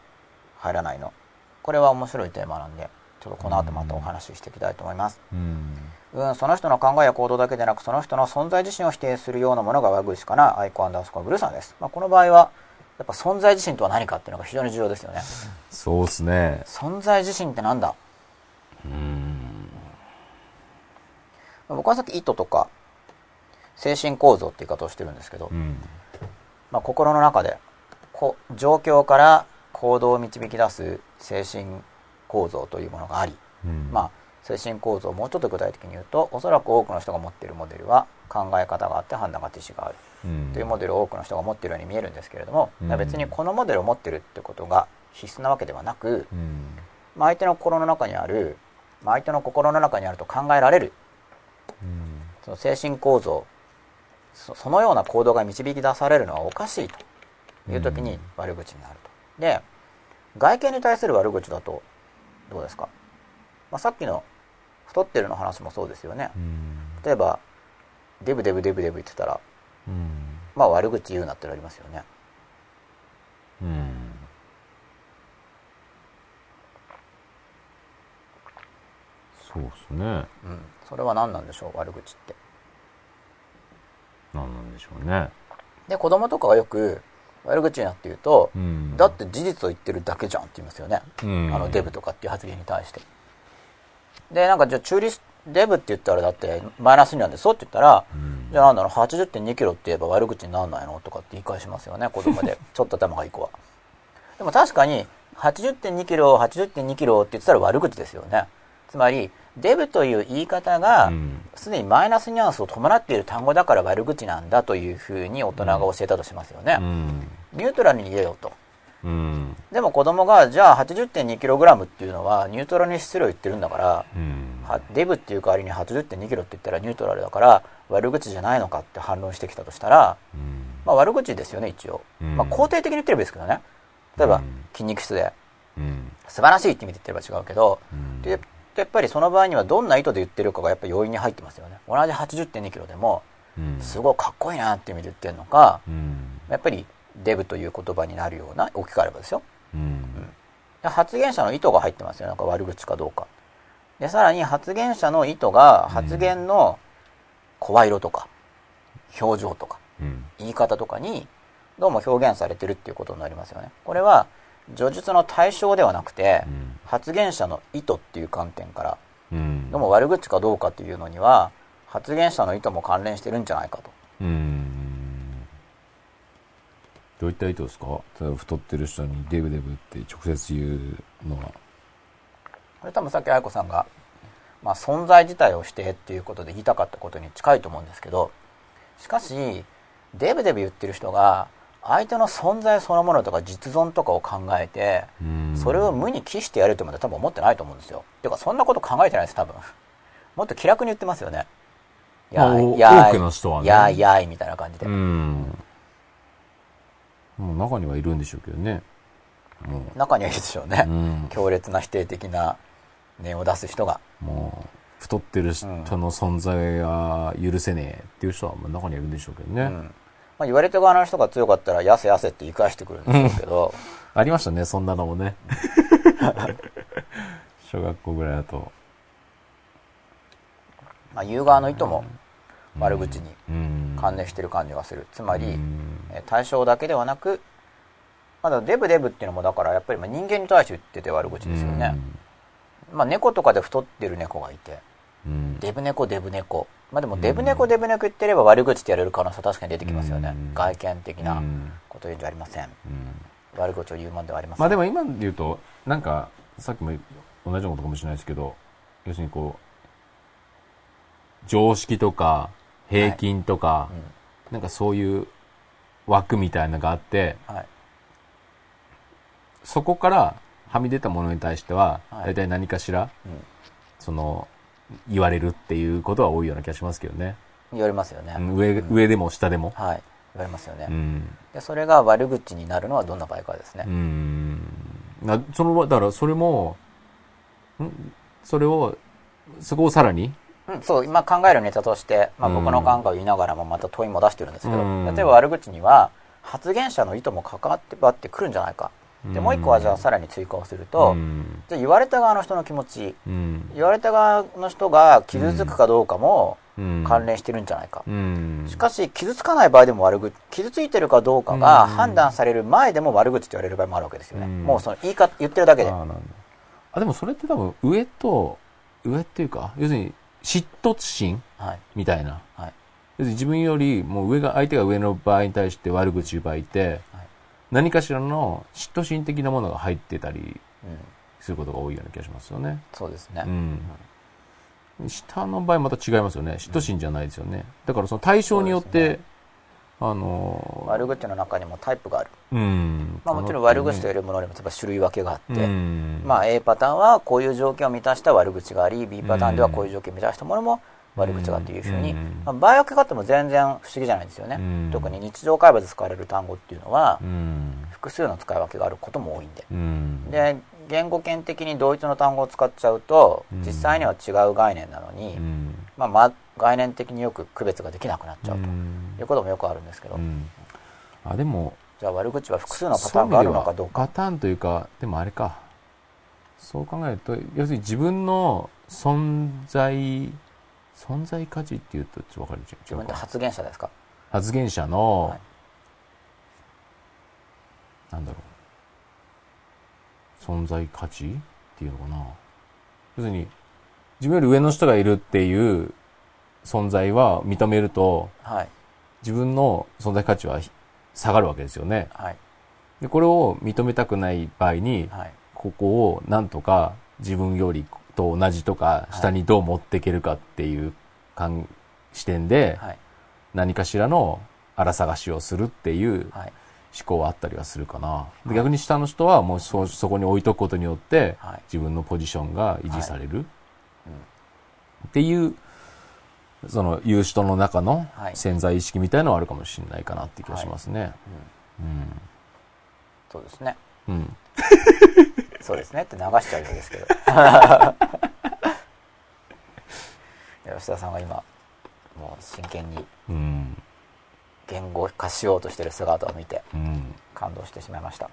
入らないの。これは面白いテーマなんで、ちょっとこの後またお話ししていきたいと思います。うん。うん、その人の考えや行動だけでなく、その人の存在自身を否定するようなものが悪口かな、アイコアンダースコアブルーさんです。まあ、この場合は、やっぱ存在自身とは何かっていうのが非常に重要ですよね。そうっすね。存在自身ってなんだ？うん。僕はさっき意図とか、精神構造って言い方をしてるんですけど、うん。まあ、心の中でこ状況から行動を導き出す精神構造というものがあり、うん。まあ、精神構造をもうちょっと具体的に言うとおそらく多くの人が持っているモデルは考え方があって判断が知識があるうん、というモデルを多くの人が持っているように見えるんですけれども、うん別にこのモデルを持ってるってことが必須なわけではなく、うん。まあ、相手の心の中にある、まあ、相手の心の中にあると考えられるうん。その精神構造そそのような行動が導き出されるのはおかしいという時に悪口になると。で外見に対する悪口だとどうですか、まあ、さっきの太ってるの話もそうですよね。うん。例えばデブデブデブデブ言ってたらうん。まあ悪口言うなってなりますよね。うん。そうっすね。うん、それは何なんでしょう悪口って。なんなんでしょうね。で子供とかがよく悪口になって言うと、うん。だって事実を言ってるだけじゃんって言いますよね。うん、あのデブとかっていう発言に対して。で、なんかじゃあ中立、デブって言ったらだってマイナスになんでそうって言ったら、うん、じゃあなんだろう、80.2キロって言えば悪口にならないのとかって言い返しますよね、子供で。ちょっと頭がいい子は。でも確かに、80.2キロ、80.2キロって言ってたら悪口ですよね。つまり、デブという言い方がう、んすでにマイナスニュアンスを伴っている単語だから悪口なんだというふうに大人が教えたとしますよね。うん。ニュートラルに言えよと。うん。でも子供が、じゃあ 80.2kg っていうのはニュートラルに質量言ってるんだから、うん。はデブっていう代わりに 80.2kg って言ったらニュートラルだから悪口じゃないのかって反論してきたとしたら、うん。まあ悪口ですよね、一応。うんまあ肯定的に言ってればいいですけどね。例えばうん筋肉質でうん。素晴らしいって意味で言ってれば違うけど、うんでやっぱりその場合にはどんな意図で言ってるかがやっぱり要因に入ってますよね。同じ 80.2kg でも、うん。すごいかっこいいなって意味で言ってるのか、うん。やっぱりデブという言葉になるような置き換えればですよ。うん。で発言者の意図が入ってますよなんか悪口かどうかでさらに発言者の意図が発言の声色とか表情とかうん。言い方とかにどうも表現されてるっていうことになりますよねこれは叙述の対象ではなくてうん発言者の意図っていう観点からうん。どうも悪口かどうかっていうのには発言者の意図も関連してるんじゃないかとうん。どういった意図ですか？例えば太ってる人にデブデブって直接言うのは。これ多分さっき愛子さんが、まあ、存在自体を否定っていうことで言いたかったことに近いと思うんですけどしかしデブデブ言ってる人が相手の存在そのものとか実存とかを考えてうん。それを無に帰してやるとまで多分思ってないと思うんですよ。ていうかそんなこと考えてないです多分。もっと気楽に言ってますよね。まあおやー多くの人はね。やーやーいみたいな感じで、うん。もう中にはいるんでしょうけどね。も中にはいるでしょうねう。、うん。強烈な否定的な念を出す人がもう、太ってる人の存在が許せねえっていう人はまあ中にはいるんでしょうけどね。うんまあ、言われて側の人が強かったら、やせやせって言い返してくるんでしょうけど、ありましたね、そんなのもね。小学校ぐらいだと。まあ、言う側の意図も悪口にうん。関連してる感じがする。つまり、対象だけではなく、まだデブデブっていうのもだからやっぱりまあ人間に対して言ってて悪口ですよね。まあ猫とかで太ってる猫がいて、うん。デブ猫デブ猫。まあでもデブ猫デブ猫言ってれば悪口ってやれる可能性は確かに出てきますよねう。ん外見的うなんこと言うんじゃありません悪口を言うもんではありません。まあでも今で言うと、なんか、さっきも同じようなことかもしれないですけど、要するにこう、常識とか、平均とか、なんかそういう枠みたいなのがあって、はい。そこからはみ出たものに対しては、はい大体何かしら、うんその、言われるっていうことは多いような気がしますけどね。言われますよね。うん上、上でも下でも。はい。言われますよね。うん。で、それが悪口になるのはどんな場合かですねう。ん。な、その、だからそれも、ん？それを、そこをさらに、うん、そう、今考えるネタとして、まあ、うん僕の考えを言いながらもまた問いも出してるんですけど、うん例えば悪口には発言者の意図も関わってばってくるんじゃないか。で、もう一個はじゃあさらに追加をすると、うん。じゃあ言われた側の人の気持ち、うん。言われた側の人が傷つくかどうかもうん関連してるんじゃないか。うん。しかし、傷つかない場合でも悪口、傷ついてるかどうかがうん判断される前でも悪口と言われる場合もあるわけですよね。うんもうその言い方、言ってるだけで。あ、でもそれって多分上と、上っていうか、要するに嫉妬心？はい。みたいな。はい。要するに自分よりもう上が、相手が上の場合に対して悪口言う場合って、はい何かしらの嫉妬心的なものが入ってたりうん。することが多いような気がしますよね。そうですね。うん。下の場合また違いますよね。嫉妬心じゃないですよね。だからその対象によって、あのー悪口の中にもタイプがある。うん。まあもちろん悪口と言えるものにも例えば種類分けがあって、うん。まあ A パターンはこういう条件を満たした悪口があり、B パターンではこういう条件を満たしたものも悪口がっていうふうに、うんまあ、場合分け方も全然不思議じゃないんですよね。うん特に日常会話で使われる単語っていうのはう、ん。複数の使い分けがあることも多いんで。うん。で、言語圏的に同一の単語を使っちゃうとうん、実際には違う概念なのに、うん。まあ、ま、概念的によく区別ができなくなっちゃうとうんいうこともよくあるんですけど、うん。あ、でも、じゃあ悪口は複数のパターンがあるのかどうか。パターンというか、でもあれか。そう考えると、要するに自分の存在、存在価値っていうとちょっとわかる違うか。自分って発言者ですか？発言者の、はいなんだろう。存在価値っていうのかな。要するに、自分より上の人がいるっていう存在は認めると、はい。自分の存在価値は下がるわけですよね。はい。でで、これを認めたくない場合に、はい。ここをなんとか自分よりと同じとか、い下にどう持っていけるかっていう観視点で、はい。何かしらの荒探しをするっていうはい。思考はあったりはするかな。で逆に下の人はもうそ、そこに置いとくことによって、はい。自分のポジションが維持される。っていう、その、言う人の中のはい潜在意識みたいのはあるかもしれないかなって気がしますね。そうですね。うん。うん。そうですねって流しちゃうようですけど。吉田さんが今、もう真剣にうん。言語化しようとしてる姿を見てうん。感動してしまいました。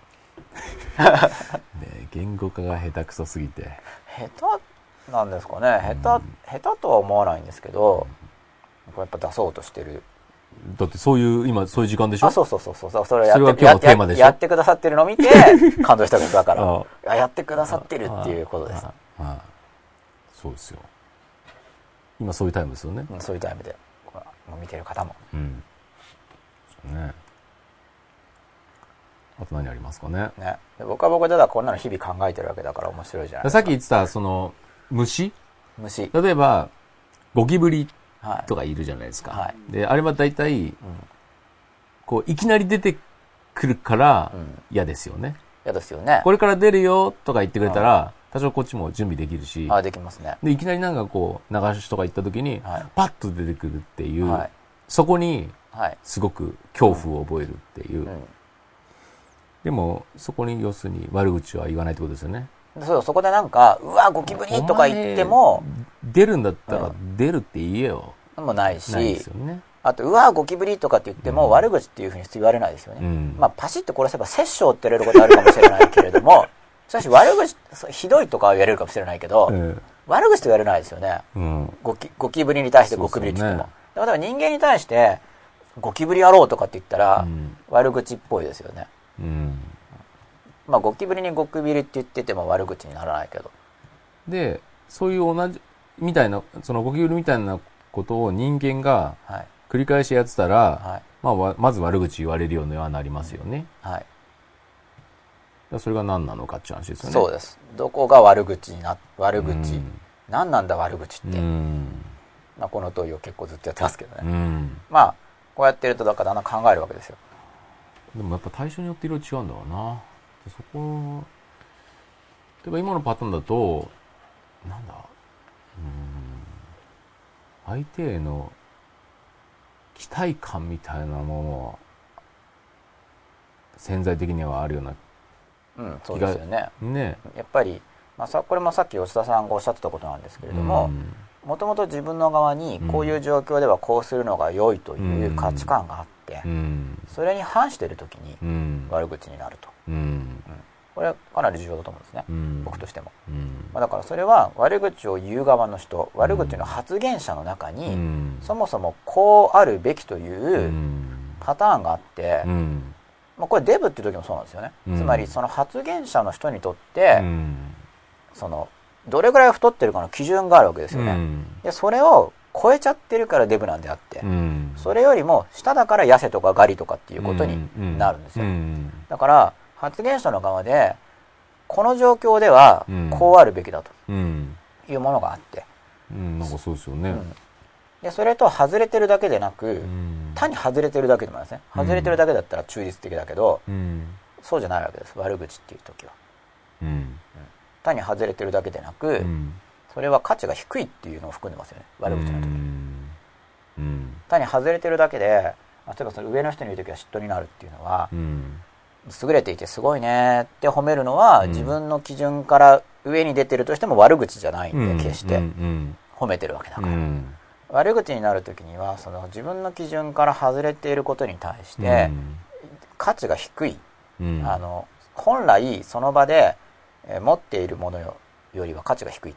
ね言語化が下手くそすぎて。下手なんですかね下手、下手とは思わないんですけど、これやっぱ出そうとしてる。だってそういう、今そういう時間でしょ？あ、そうそうそうそう。それやってそれが今日のテーマでしょ？ややってくださってるのを見て、感動したことだからあ。あやってくださってるっていうことですそうですよ。今そういうタイムですよね。うんそういうタイムで、見てる方も。うん。ね。あと何ありますかね？ね。で僕は僕でだこんなの日々考えてるわけだから面白いじゃないですか。さっき言ってた、その、虫？虫。例えば、ゴキブリはい。とかいるじゃないですか。はで、あれは大体、こう、いきなり出てくるからうん嫌ですよね。嫌ですよね。これから出るよとか言ってくれたら、多少こっちも準備できるし、あ、できますね。で、いきなりなんかこう、流しとか行った時に、はいパッと出てくるっていう、はい。そこにはい。すごく恐怖を覚えるっていう。うん。でも、そこに要するに悪口は言わないってことですよね。そう、そこでなんか、うわ、ゴキブリとか言っても、出るんだったらう出るって言えよ。もないし、ないですよね。あと、うわ、ゴキブリとかって言っても、悪口っていうふうに普通言われないですよね。うんまあ、パシッと殺せば殺生って言われることあるかもしれないけれども、しかし悪口、ひどいとかは言われるかもしれないけど、え悪口と言われないですよね。えうん。ゴキゴキブリに対してゴキブリって言っても。でも例えば人間に対して、ゴキブリ野郎とかって言ったら、うん悪口っぽいですよね。うん。まあ、ゴキブリにゴキブリって言ってても悪口にならないけど。で、そういう同じ、みたいな、そのゴキブリみたいなことを人間がはい。繰り返しやってたら、はい。まあわ、まず悪口言われるようにはなりますよね。はい。それが何なのかっていう話ですよね。そうです。どこが悪口にな、悪口。うん何なんだ悪口って。うん。まあ、この問いを結構ずっとやってますけどね、うん。まあこうやってるとだからだんだん考えるわけですよでもやっぱ対象によっていろいろ違うんだろうな。でそこ、例えば今のパターンだと、なんだ、うーん、相手への期待感みたいなものは、潜在的にはあるような、うんそうですよねね。やっぱり、まあ、さこれもさっき吉田さんがおっしゃってたことなんですけれどもうんもともと自分の側にこういう状況ではこうするのが良いという価値観があってうん。それに反している時にうん。悪口になるとうん。これはかなり重要だと思うんですねうん。僕としても、うん。まあ、だからそれは悪口を言う側の人悪口の発言者の中うにん。そもそもこうあるべきといううん。パターンがあって、うん。まあ、これデブっていう時もそうなんですよね、うんつまりその発言者の人にとっうて、ん。そのどれぐらい太ってるかの基準があるわけですよね、うん。でそれを超えちゃってるからデブなんであって、うん。それよりも下だから痩せとかガリとかっていうことになるんですよ、うん。だから発言者の側でこの状況ではうんこうあるべきだとうん。いうものがあって、うん。なんかそうですよね。うんでそれと外れてるだけでなく、うん。単に外れてるだけでもあるんですねうん外れてるだけだったら中立的だけど、うん。そうじゃないわけです悪口っていう時はうん。単に外れてるだけでなく、うん。それは価値が低いっていうのを含んでますよね悪口の時に、うん。単に外れてるだけで例えばその上の人に言う時は嫉妬になるっていうのは、うん。優れていてすごいねって褒めるのは、うん自分の基準から上に出てるとしても悪口じゃないんで、うん。決してうん。褒めてるわけだから、うん。悪口になる時にはその自分の基準から外れていることに対して、価値が低い、うん。あの本来その場で、えー持っているものよよりは価値が低い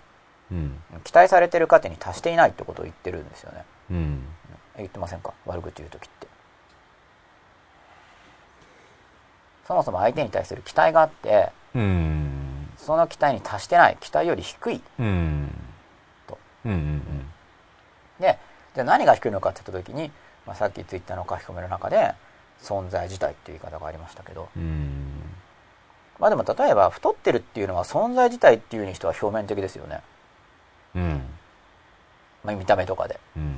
うん。期待されてる価値に達していないってことを言ってるんですよねうん。言ってませんか？悪口言う時ってそもそも相手に対する期待があってうん。その期待に達してない期待より低いうん。と。でじゃあ何が低いのかって言った時に、まあ、さっきツイッターの書き込みの中で存在自体っていう言い方がありましたけどうん。まあでも例えば太ってるっていうのは存在自体っていうにしては表面的ですよね、うん。まあ、見た目とかで、うん。うん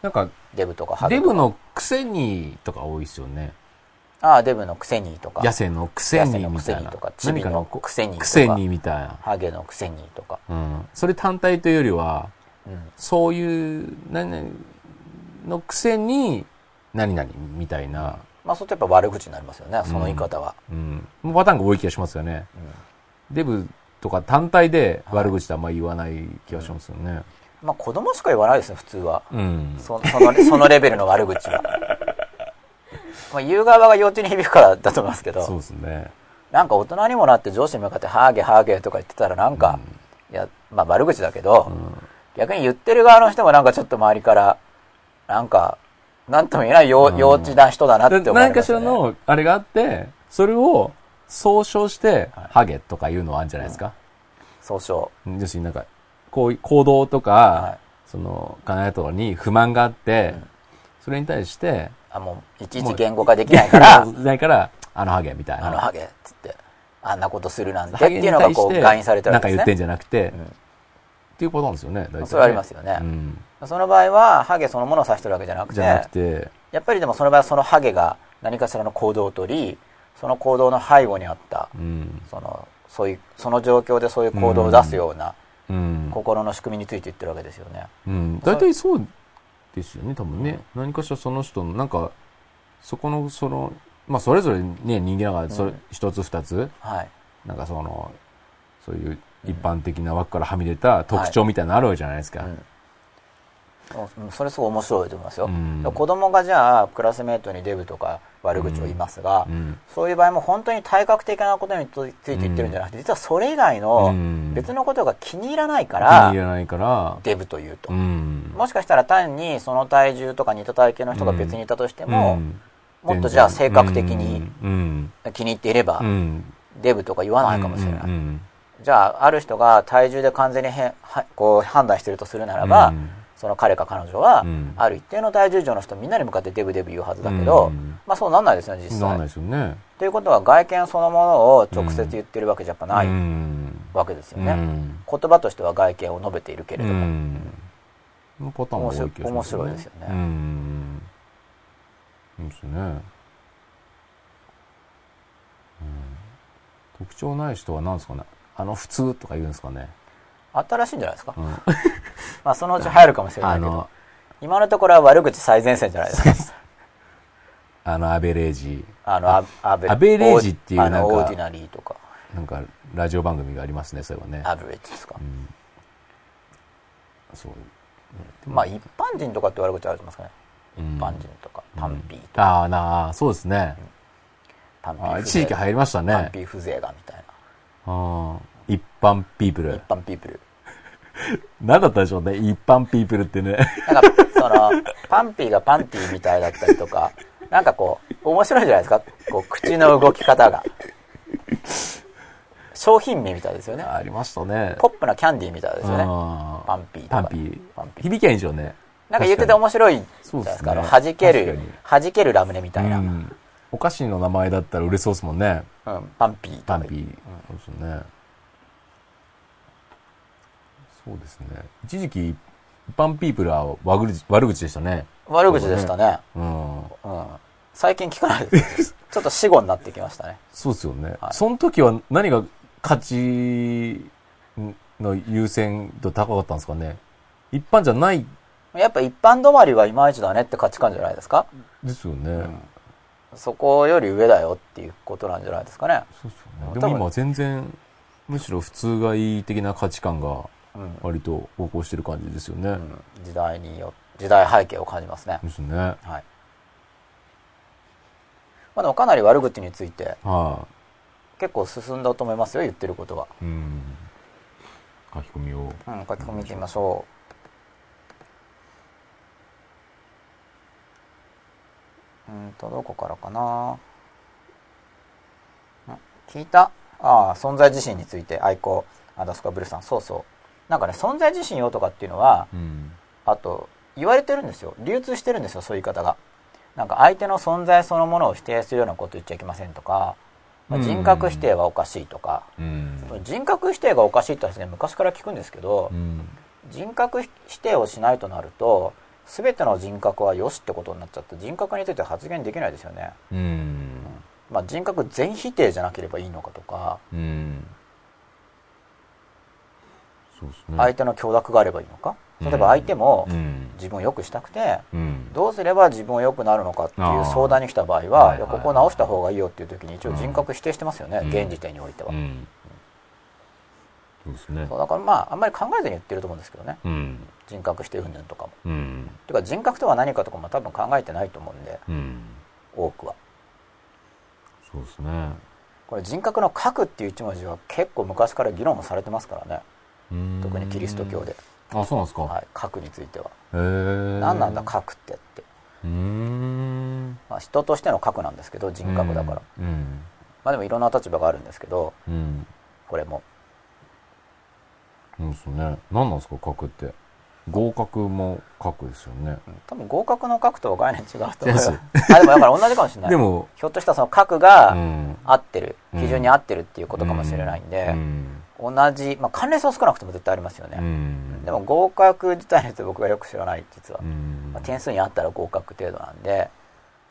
なんか、デブとかハゲデブのくせにとか多いですよね。ああデブのくせにとか痩せのくせにみたいなせにとか。チビのくせにとかくせにみたいな。ハゲのくせにとか、うん。それ単体というよりは、うん、そういう、何々のくせに、何々みたいな、まあそれとやっぱ悪口になりますよねその言い方は、うん。パターンが多い気がしますよね。デブとか単体で悪口ってあんまり言わない気がしますよね。うんまあ子供しか言わないですね普通はうん。そそのそのレベルの悪口は まあ言う側が幼稚に響くからだと思いますけどそうですね。なんか大人にもなって上司に向かってハーゲハーゲとか言ってたらなんか、いやまあ悪口だけど、逆に言ってる側の人もなんかちょっと周りからなんかなんとも言えない幼,、稚な人だなって思い何かしらのあれがあって、それを総称して、はい。ハゲとかいうのはあるんじゃないですか？総称。要するになんか、こういう行動とか、はい。その考えとかに不満があって、うん。それに対して、あもういちいち言語化できないからないから、あのハゲみたいな。あのハゲっつってあんなことするなんてっていうのがこう外因されてるわけですね。なんか言ってんじゃなくて、うん。っていうパターンですよね、大体ね。それはありますよね。うん。その場合はハゲそのものを指してるわけじゃなくてじゃなくて、やっぱりでもその場合はそのハゲが何かしらの行動をとりその行動の背後にあったうん。そのそういうその状況でそういう行動を出すようなうん。心の仕組みについて言ってるわけですよね。うん。大体そうですよね、多分ね。何かしらその人の、なんか、そこの、その、まあ、それぞれね、人間だから、それうん、一つ二つ、はい。なんかその、そういう一般的な枠からはみ出た特徴みたいなのあるわけじゃないですか。うんうんそれすごい面白いと思いますよ。うん子供がじゃあクラスメートにデブとか悪口を言いますが、うん。そういう場合も本当に体格的なことについて言ってるんじゃなくて、実はそれ以外のうん別のことが気に入らないか気らデブというと。うん。もしかしたら単にその体重とか似た体型の人が別にいたとしても、うんもっとじゃあ性格的にうん。気に入っていれば。デブとか言わないかもしれない。うんじゃあある人が体重で完全にへはこう判断してるとするならば、うんその彼か彼女は、うん。ある一定の体重以上の人みんなに向かってデブデブ言うはずだけど、うん。まあそうなんないですよね実際。なんないですよね。ということは外見そのものを直接言ってるわけじゃやっぱないうん。わけですよね、うん。言葉としては外見を述べているけれども、のパターンが多い気がします面白いですよね。うん。そうですね。うん。特徴ない人は何ですかね。あの、普通とか言うんですかね。新しいんじゃないですか、うん。まあそのうち流行るかもしれないけど。今のところは悪口最前線じゃないですか。あの、アベレージ。あのアアベアベレージっていうなんかオーディナリーとか。なんか、ラジオ番組がありますね、それはね。アベレージですか、うん。そう。まあ一般人とかって悪口あると思いますかね、うん。一般人とか。パンピーとか、ああ、なあ、そうですね。パンピあー風情一時期流行りましたパンね。ピ。ー風情がみたいな。あー一般ピープル一。般ピープル何だったでしょうね、一般ピープルってね。なんかそのパンピーがパンティーみたいだったりとかなんかこう面白いじゃないですか？こう口の動き方が商品名みたいですよねありましたね。ポップなキャンディーみたいですよねパンピーとかパンピー。パンピー響きゃいいんでしょうね。なんか言ってて面白いじゃないですかそうですねあの弾ける確かに弾けるラムネみたいな、うんうんお菓子の名前だったら売れそうですもんね。パンピーパンピー。そうですね。そうですね。一時期、一般ピープルは悪口悪口でしたね。悪口でしたねうん。うん、最近聞かないです ちょっと死後になってきましたねそうですよね。はいその時は何が価値の優先度高かったんですかね？一般じゃないやっぱ一般止まりはいまいちだねって価値観じゃないですか？ですよね。そこより上だよっていうことなんじゃないですかねそうですよね。でも今全然、むしろ普通がいい的な価値観がうん、割と横行してる感じですよね。うん。時代によ時代背景を感じますね。ですね。はい。まあでもかなり悪口については結構進んだと思いますよ言ってることは、い、うん。書き込みを。うん、書き込み見てみましょう。うんとどこからかな。うん聞いた？ああ存在自身について愛好アンダースコアブルーさん。そうそうなんかね存在自身よとかっていうのはうん。あと言われてるんですよ流通してるんですよそういう言い方がなんか相手の存在そのものを否定するようなこと言っちゃいけませんとか、まあうん人格否定はおかしいとか、うん。人格否定がおかしいって話ね昔から聞くんですけど、うん。人格否定をしないとなると全ての人格はよしってことになっちゃって人格について発言できないですよね、うん。まあ、人格全否定じゃなければいいのかとか、うん。相手の許諾があればいいのか？例えば相手もうん。自分を良くしたくてうん。どうすれば自分を良くなるのかっていう相談に来た場合はここを直した方がいいよっていう時に一応人格否定してますよね、うん現時点においては、うん。そうですねそう。だからまああんまり考えずに言ってると思うんですけどねうん。人格否定云々とかもうん。ていうか人格とは何かとかも多分考えてないと思うんでうん。多くはそうですね。これ人格の核っていう一文字は結構昔から議論もされてますからねうん特にキリスト教で、。あ、そうなんですか。はい、核については。何なんだ核ってって、うーん。まあ、人としての核なんですけど人格だから、うん。まあでもいろんな立場があるんですけどうん。これもうんですね。何なんですか、角って。合格も角ですよね。うん多分合格の核とは概念違うと思う あでもだから同じかもしれない でも、ひょっとしたらその核うがん。合ってる、うん基準に合ってるっていうことかもしれないんで、うん。同じ、まあ、関連性は少なくとも絶対ありますよね、うん。でも合格自体について僕がよく知らない実は、うん。まあ、点数に合ったら合格程度なんで。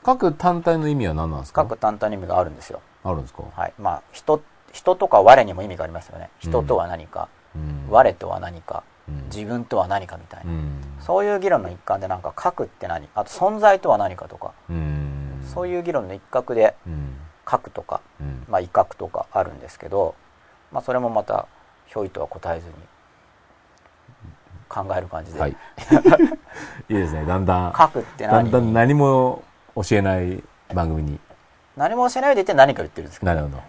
角単体の意味は何なんですか？各単体の意味があるんですよ。あるんですか？はい。まあ人人とか我にも意味がありますよね。人とは何か、うん。我とは何かうん。自分とは何かみたいな、うん。そういう議論の一環でなんか核って何？あと存在とは何かとか、うん。そういう議論の一角でうん。核とか、うん。まあ、威嚇とかあるんですけど、まあ、それもまたひょいとは答えずに考える感じで、はい。いいですね。だんだん、核ってだ何んだん何も教えない番組に。何もしないで言って何か言ってるんですけど。なるほど。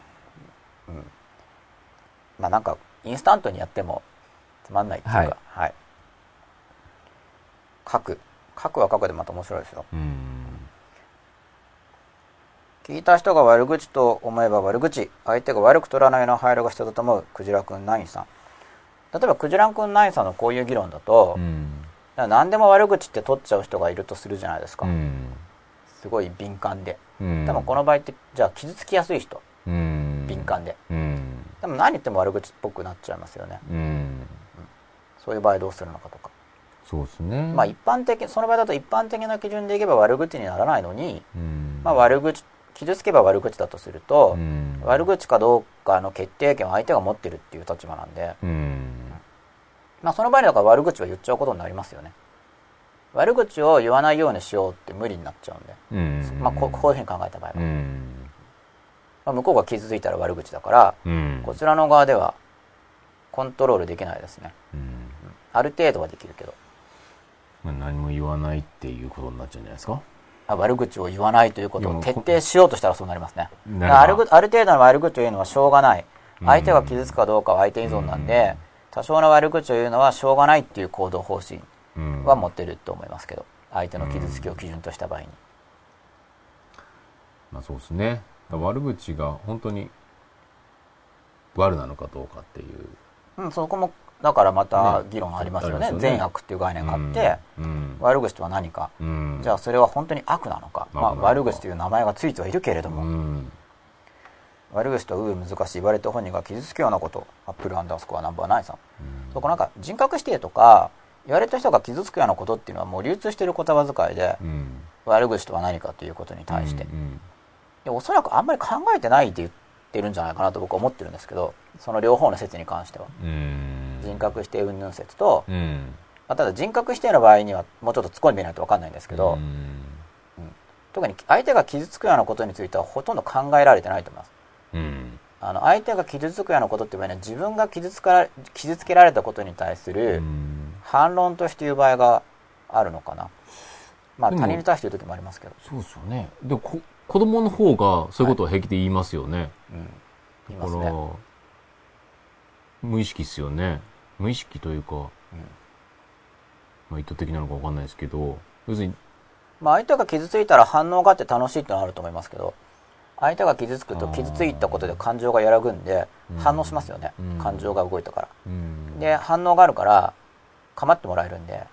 まあなんかインスタントにやってもつまんないっていうか、はい。はい、核核は核でまた面白いですよ。うん。聞いた人が悪口と思えば悪口相手が悪く取らないような配慮が必要だと思うクジラくんナインさん例えばクジラくんナインさんのこういう議論だと、うん。だ何でも悪口って取っちゃう人がいるとするじゃないですか、うん。すごい敏感でうん。でもこの場合ってじゃあ傷つきやすい人うん。敏感でうん。でも何言っても悪口っぽくなっちゃいますよねうん。そういう場合どうするのかとかそうですね。まあ一般的、その場合だと一般的な基準でいけば悪口にならないのに、うん。まあ悪口、傷つけば悪口だとするとう、ん。悪口かどうかの決定権は相手が持ってるっていう立場なんで、うん。まあその場合だから悪口は言っちゃうことになりますよね。悪口を言わないようにしようって無理になっちゃうんで、うん。まあここういうふうに考えた場合は、うん。まあ、向こうが傷ついたら悪口だから、うん。こちらの側ではコントロールできないですね。うん。ある程度はできるけど、まあ、何も言わないっていうことになっちゃうんじゃないですか？あ悪口を言わないということを徹底しようとしたらそうなりますね。あるぐある程度の悪口を言うのはしょうがない。うん相手が傷つくかどうかは相手依存なんで、多少の悪口を言うのはしょうがないっていう行動方針うん。は持ってると思いますけど、相手の傷つきを基準とした場合に。まあそうですね。悪口が本当に悪なのかどうかっていう。うん、そこも、だからまたね議論ありますよね。ありますよね善悪っていう概念があって、うん。悪口とは何か。うん。じゃあそれは本当に悪なのか。まあ悪口という名前がついてはいるけれども、うん。悪口とはう難しい言われた本人が傷つくようなこと、アップルアンダースコアナンバーナインさん。そこなんか人格否定とか、言われた人が傷つくようなことっていうのはもう流通している言葉遣いで、うん。悪口とは何かということに対して。うん。でおそらくあんまり考えてないって言ってるんじゃないかなと僕は思ってるんですけど、その両方の説に関しては。うん。人格否定云々説と、うん。まあ、ただ人格否定の場合にはもうちょっと突っ込んでみないと分かんないんですけど、うん。特に相手が傷つくようなことについてはほとんど考えられてないと思います。うん。あの相手が傷つくようなことっていう場合には自分が傷つか傷つけられたことに対すうるん。反論として言う場合があるのかな。まあ他人に対して言う時もありますけど。そうですよね。でもこ、子供の方がそういうことは平気で言いますよね。うん。言いますね。無意識っすよね。無意識というか、うんまあ意図的なのかわかんないですけど、要するに、まあ相手が傷ついたら反応があって楽しいってのはあると思いますけど、相手が傷つくと傷ついたことで感情が揺らぐんでうん反応しますよねうん。感情が動いたから。うん。で、反応があるから構ってもらえるんで、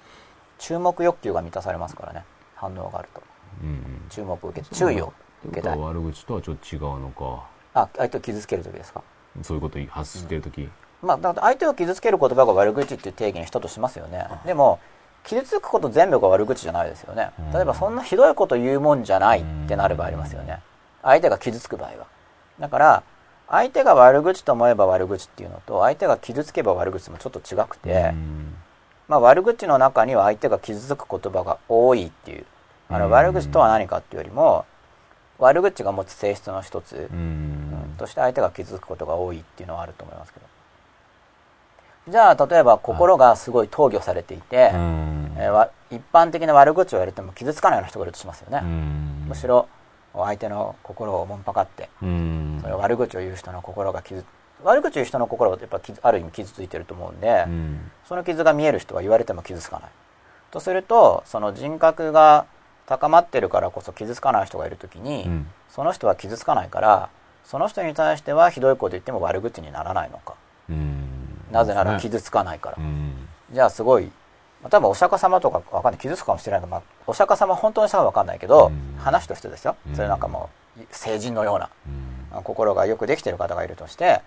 注目欲求が満たされますからね。反応があると。うん。注目を受けて、注意を受けたい。悪口とはちょっと違うのか。あ、相手を傷つけるときですか？そういうことを発してるとき。まあ、だ相手を傷つける言葉が悪口っていう定義に人としますよね。でも、傷つくこと全部が悪口じゃないですよね。例えば、そんなひどいこと言うもんじゃないってなる場合ありますよね。相手が傷つく場合は。だから、相手が悪口と思えば悪口っていうのと、相手が傷つけば悪口もちょっと違くて、うんまあ、悪口の中には相手が傷つく言葉が多いっていう。あの、うん悪口とは何かっていうよりも、悪口が持つ性質の一つ。として相手が傷つくことが多いっていうのはあると思いますけど。じゃあ、例えば心がすごい投与されていて、うんえーわ一般的な悪口を言われても傷つかないような人がいるとしますよね。うんむしろ、相手の心をおもんぱかって、うんそれ悪口を言う人の心が傷、悪口を言う人の心はやっぱ傷ある意味傷ついてると思うんで、うん。その傷が見える人は言われても傷つかない。とすると、その人格が高まってるからこそ傷つかない人がいるときに、うん。その人は傷つかないから、その人に対してはひどいこと言っても悪口にならないのか。うん。なぜなら傷つかないから。うん。じゃあすごい、まあ多分お釈迦様とかわかんない、傷つくかもしれないけど、まあ、お釈迦様本当の人はわかんないけど、うん。話としてですよ。うんそれなんかもう、成人のような、心がよくできてる方がいるとして、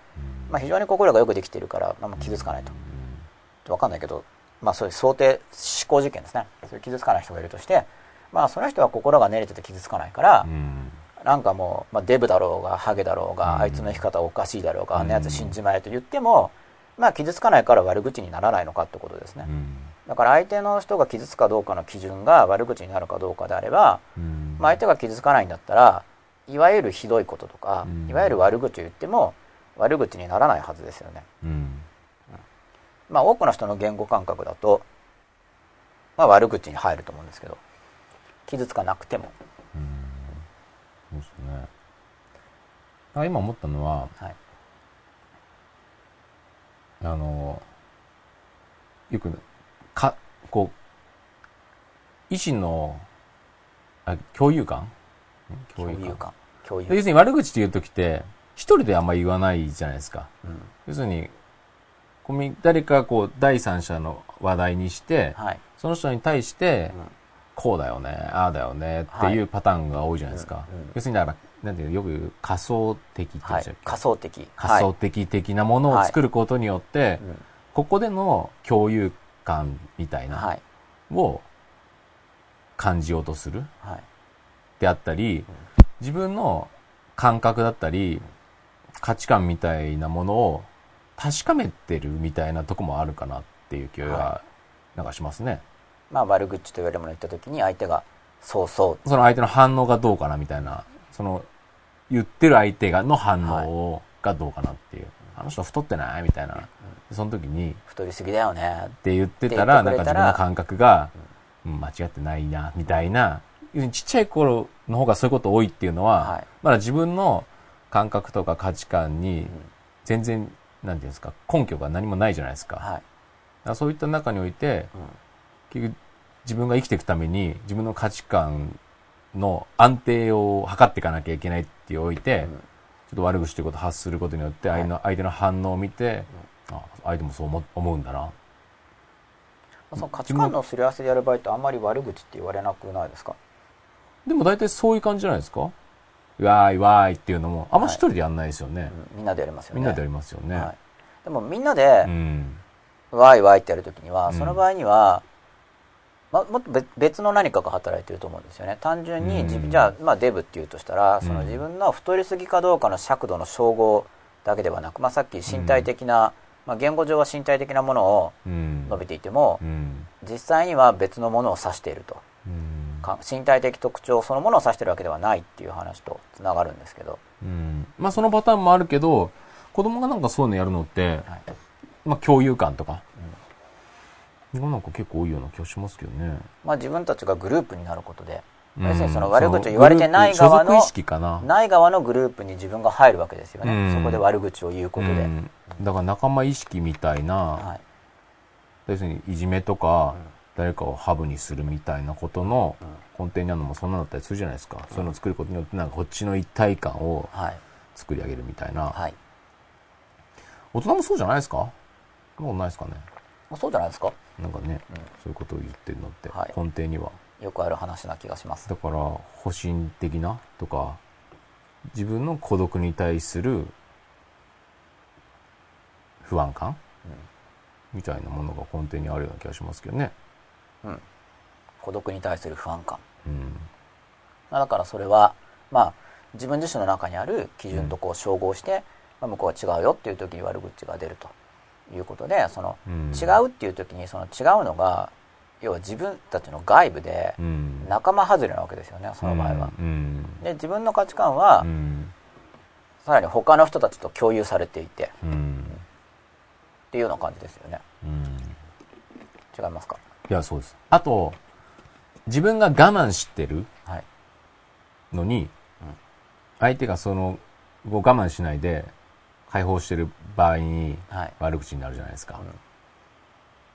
まあ非常に心がよくできてるから、まあ、傷つかないと。わかんないけど、まあそういう想定、思考実験ですね。そういう傷つかない人がいるとして、まあその人は心が練れてて傷つかないからう、んなんかもう、まあ、デブだろうが、ハゲだろうが、うんあいつの生き方おかしいだろうが、うんあんなやつ死んじまえと言っても、まあ傷つかないから悪口にならないのかってことですね。うんだから相手の人が傷つくかどうかの基準が悪口になるかどうかであれば、うんまあ、相手が傷つかないんだったら、いわゆるひどいこととか、うんいわゆる悪口を言っても悪口にならないはずですよね。うんまあ多くの人の言語感覚だと、まあ悪口に入ると思うんですけど、傷つかなくても。そうですねあ今思ったのははい。あのよくかこう意思のあ共有感ん共有感。共有要するに悪口って言う時って一人であんまり言わないじゃないですかうん要するにコミ誰かこう第三者の話題にして、はい。その人に対して、うんこうだよね、ああだよねっていうパターンが多いじゃないですか。うんうん要するにだから、なんていうのよく言う仮想的って言うんはいでしたっけ、。仮想的。仮想的的なものを作ることによって、ここでの共有感みたいな、はい。を感じようとするはい。であったり、自分の感覚だったり、価値観みたいなものを確かめてるみたいなとこもあるかなっていう気はが、なんかしますね。まあ悪口と言われるものを言った時に相手が、そうそう。その相手の反応がどうかなみたいな、その、言ってる相手がの反応がどうかなっていう。あの人太ってないみたいな。でその時に、太りすぎだよね。って言ってたら、なんか自分の感覚が、うん、間違ってないな、みたいな、要するにちっちゃい頃の方がそういうこと多いっていうのは、はい。まだ自分の感覚とか価値観に、全然、なんていうんですか、根拠が何もないじゃないですか。はい。らそういった中において、うん。結局、自分が生きていくために、自分の価値観の安定を測っていかなきゃいけないっておいて、うん。ちょっと悪口ということを発することによって、相手の相手の反応を見て、あ相手もそう思思うんだな。その価値観のすり合わせでやる場合ってあんまり悪口って言われなくないですか？でも大体そういう感じじゃないですか？わーいわーいっていうのも、あんま一人でやんないですよね。うんみんなでやりますよね。みんなでやりますよね。はい。でもみんなでう、ん。わーいわーいってやるときには、うんその場合には、ま、もっと別別の何かが働いてると思うんですよね。単純に自うん分、じゃあ、まあデブっていうとしたら、そのうん自分の太りすぎかどうかの尺度の称号だけではなく、まあさっき身体的な、まあ言語上は身体的なものをうん。述べていてもう、ん。実際には別のものを指していると。身体的特徴そのものを指してるわけではないっていう話とつながるんですけど、うん。まあそのパターンもあるけど、子供がなんかそういうのやるのって、はい。まあ共有感とか、がなんか結構多いような気がしますけどね。まあ、自分たちがグループになることで、うん。要するにその悪口を言われてない側の。な。い側のグループに自分が入るわけですよね、うん。そこで悪口を言うことで、うん。だから仲間意識みたいな、はい。要するにいじめとか、誰かをハブにするみたいなことの根底にあるのもそんなのだったりするじゃないですか。そういうのを作ることによってなんかこっちの一体感をはい。作り上げるみたいな。はい。大人もそうじゃないですか？そんないですかね？もうそうじゃないですか。なんかね、そういうことを言ってるのってはい。根底には。よくある話な気がします。だから、保身的なとか、自分の孤独に対する不安感、みたいなものが根底にあるような気がしますけどね。うん孤独に対する不安感うん。まあだからそれはまあ自分自身の中にある基準とこう照合して、まあ、向こうは違うよっていう時に悪口が出るということでそのうん違うっていう時にその違うのが要は自分たちの外部でうん。仲間外れなわけですよねその場合は。うん。で自分の価値観はうん。さらに他の人たちと共有されていてうん。っていうような感じですよねうん。違いますか？いや、そうです。あと、自分が我慢してるはい。のに、うん。相手がその、を我慢しないで解放してる場合にはい。悪口になるじゃないですか。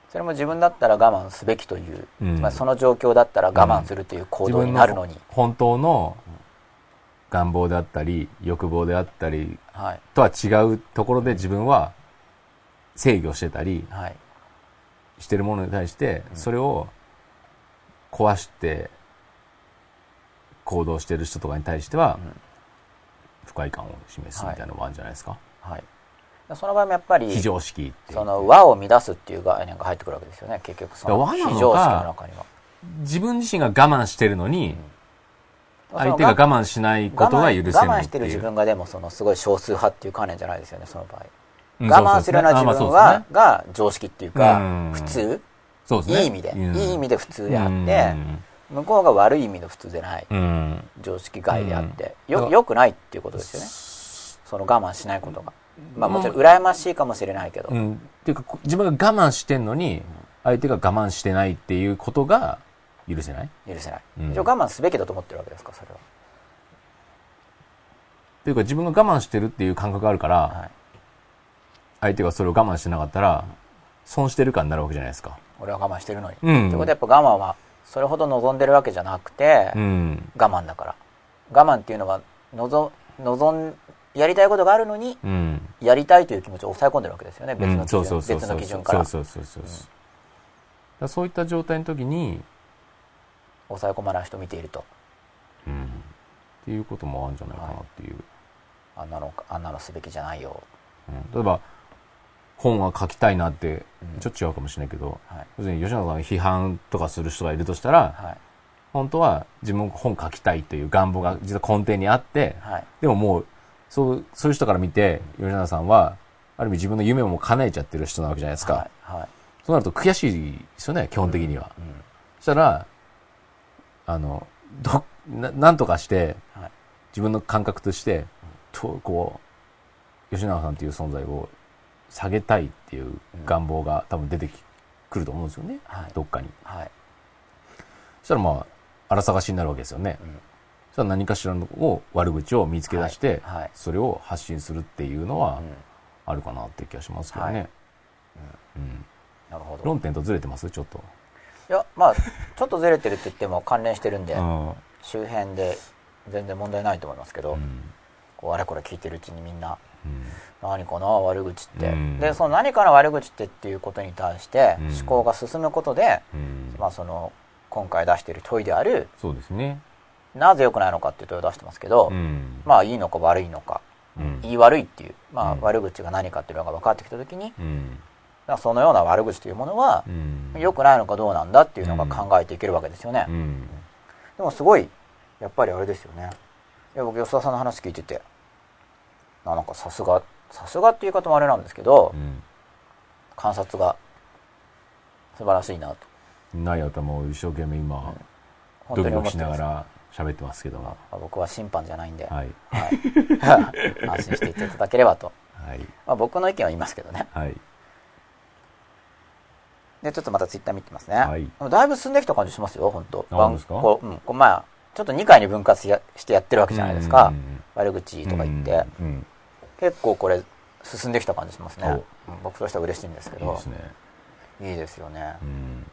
それも自分だったら我慢すべきという、うん。つまりその状況だったら我慢するという行動になるのに、本当の願望であったり、欲望であったりはい。とは違うところで自分は制御してたりはいしてるものに対して、それを壊して行動してる人とかに対しては、不快感を示すみたいなのもあるんじゃないですか？はい。その場合もやっぱり非常識その和を乱すっていう概念が入ってくるわけですよね。結局その非常識の中には。自分自身が我慢してるのに、相手が我慢しないことが許せないっていう。我慢してる自分がでもそのすごい少数派っていう観念じゃないですよねその場合、うん我慢するような自分は、が常識っていうか、うん。普通。そうですね。いい意味で、うん。いい意味で普通であって、向こうが悪い意味の普通でない。常識外であって、うん。よよくないっていうことですよね。その我慢しないことが。まあもちろん羨ましいかもしれないけど、うん。っていうか、こ自分が我慢してんのに、相手が我慢してないっていうことが許せない？許せない、うん。一応我慢すべきだと思ってるわけですかそれは。っていうか、自分が我慢してるっていう感覚があるから、はい相手がそれを我慢してなかったら、損してる感になるわけじゃないですか。俺は我慢してるのに、うんってことはやっぱ我慢はそれほど望んでるわけじゃなくて、うん。我慢だから我慢っていうのは望望んやりたいことがあるのにうん。やりたいという気持ちを抑え込んでるわけですよね別うんの基準、そうそうそう別そうの基準からそうそうそうそう。そういった状態の時に、抑え込まない人を見ているとうん。っていうこともあるんじゃないかなっていう。あんなのあんなのすべきじゃないようん例えば、本は書きたいなって、ちょっと違うかもしれないけど、はい。要するに吉永さんが批判とかする人がいるとしたら、はい。本当は自分も本書きたいという願望が実は根底にあって、はい。でももう、そう、そういう人から見て、吉永さんは、ある意味自分の夢をもう叶えちゃってる人なわけじゃないですか。はい。はい。そうなると悔しいですよね、基本的には。うん。そしたら、あの、ど、ななんとかして、はい。自分の感覚として、と、こう、吉永さんという存在を下げたいっていう願望が多分出てきくると思うんですよね。はいどっかに。はい。そしたらまあ、荒探しになるわけですよね。うんそしたら何かしらのを悪口を見つけ出して、はいはいそれを発信するっていうのはうんあるかなって気がしますけどね。はいうんなるほど。論点とずれてます？ちょっと。いや、まあ、ちょっとずれてるって言っても関連してるんで、うん周辺で全然問題ないと思いますけど、うんこうあれこれ聞いてるうちにみんな、うん何かな悪口って、うん。でその何かの悪口ってっていうことに対してうん。思考が進むことで、うん。まあその今回出している問いであるそうですね。なぜ良くないのかっていう問いを出してますけど、うん。まあいいのか悪いのかうん。言い悪いっていう、まあうん。悪口が何かっていうのが分かってきた時に、うん。まあそのような悪口というものはうん。良くないのかどうなんだっていうのが考えていけるわけですよね、うん。でもすごいやっぱりあれですよね。いや僕吉田さんの話聞いててあなんかさすがさすがっていう言い方もあれなんですけど、うん観察が素晴らしいなと。ない頭を一生懸命今、本ドキドキしながら喋ってますけど。も。まあ僕は審判じゃないんで、はい。はい。安心していっていただければと、はい。まあ、僕の意見は言いますけどね。はい。でちょっとまたツイッター見てますね、はい。だいぶ進んできた感じしますよ本当。あ本当ですか？こう、うん、こうまあちょっと2回に分割やしてやってるわけじゃないですか、うん悪口とか言って、うんうん結構これ進んできた感じしますね、僕としては嬉しいんですけど。いいですね。いいですよね、うん。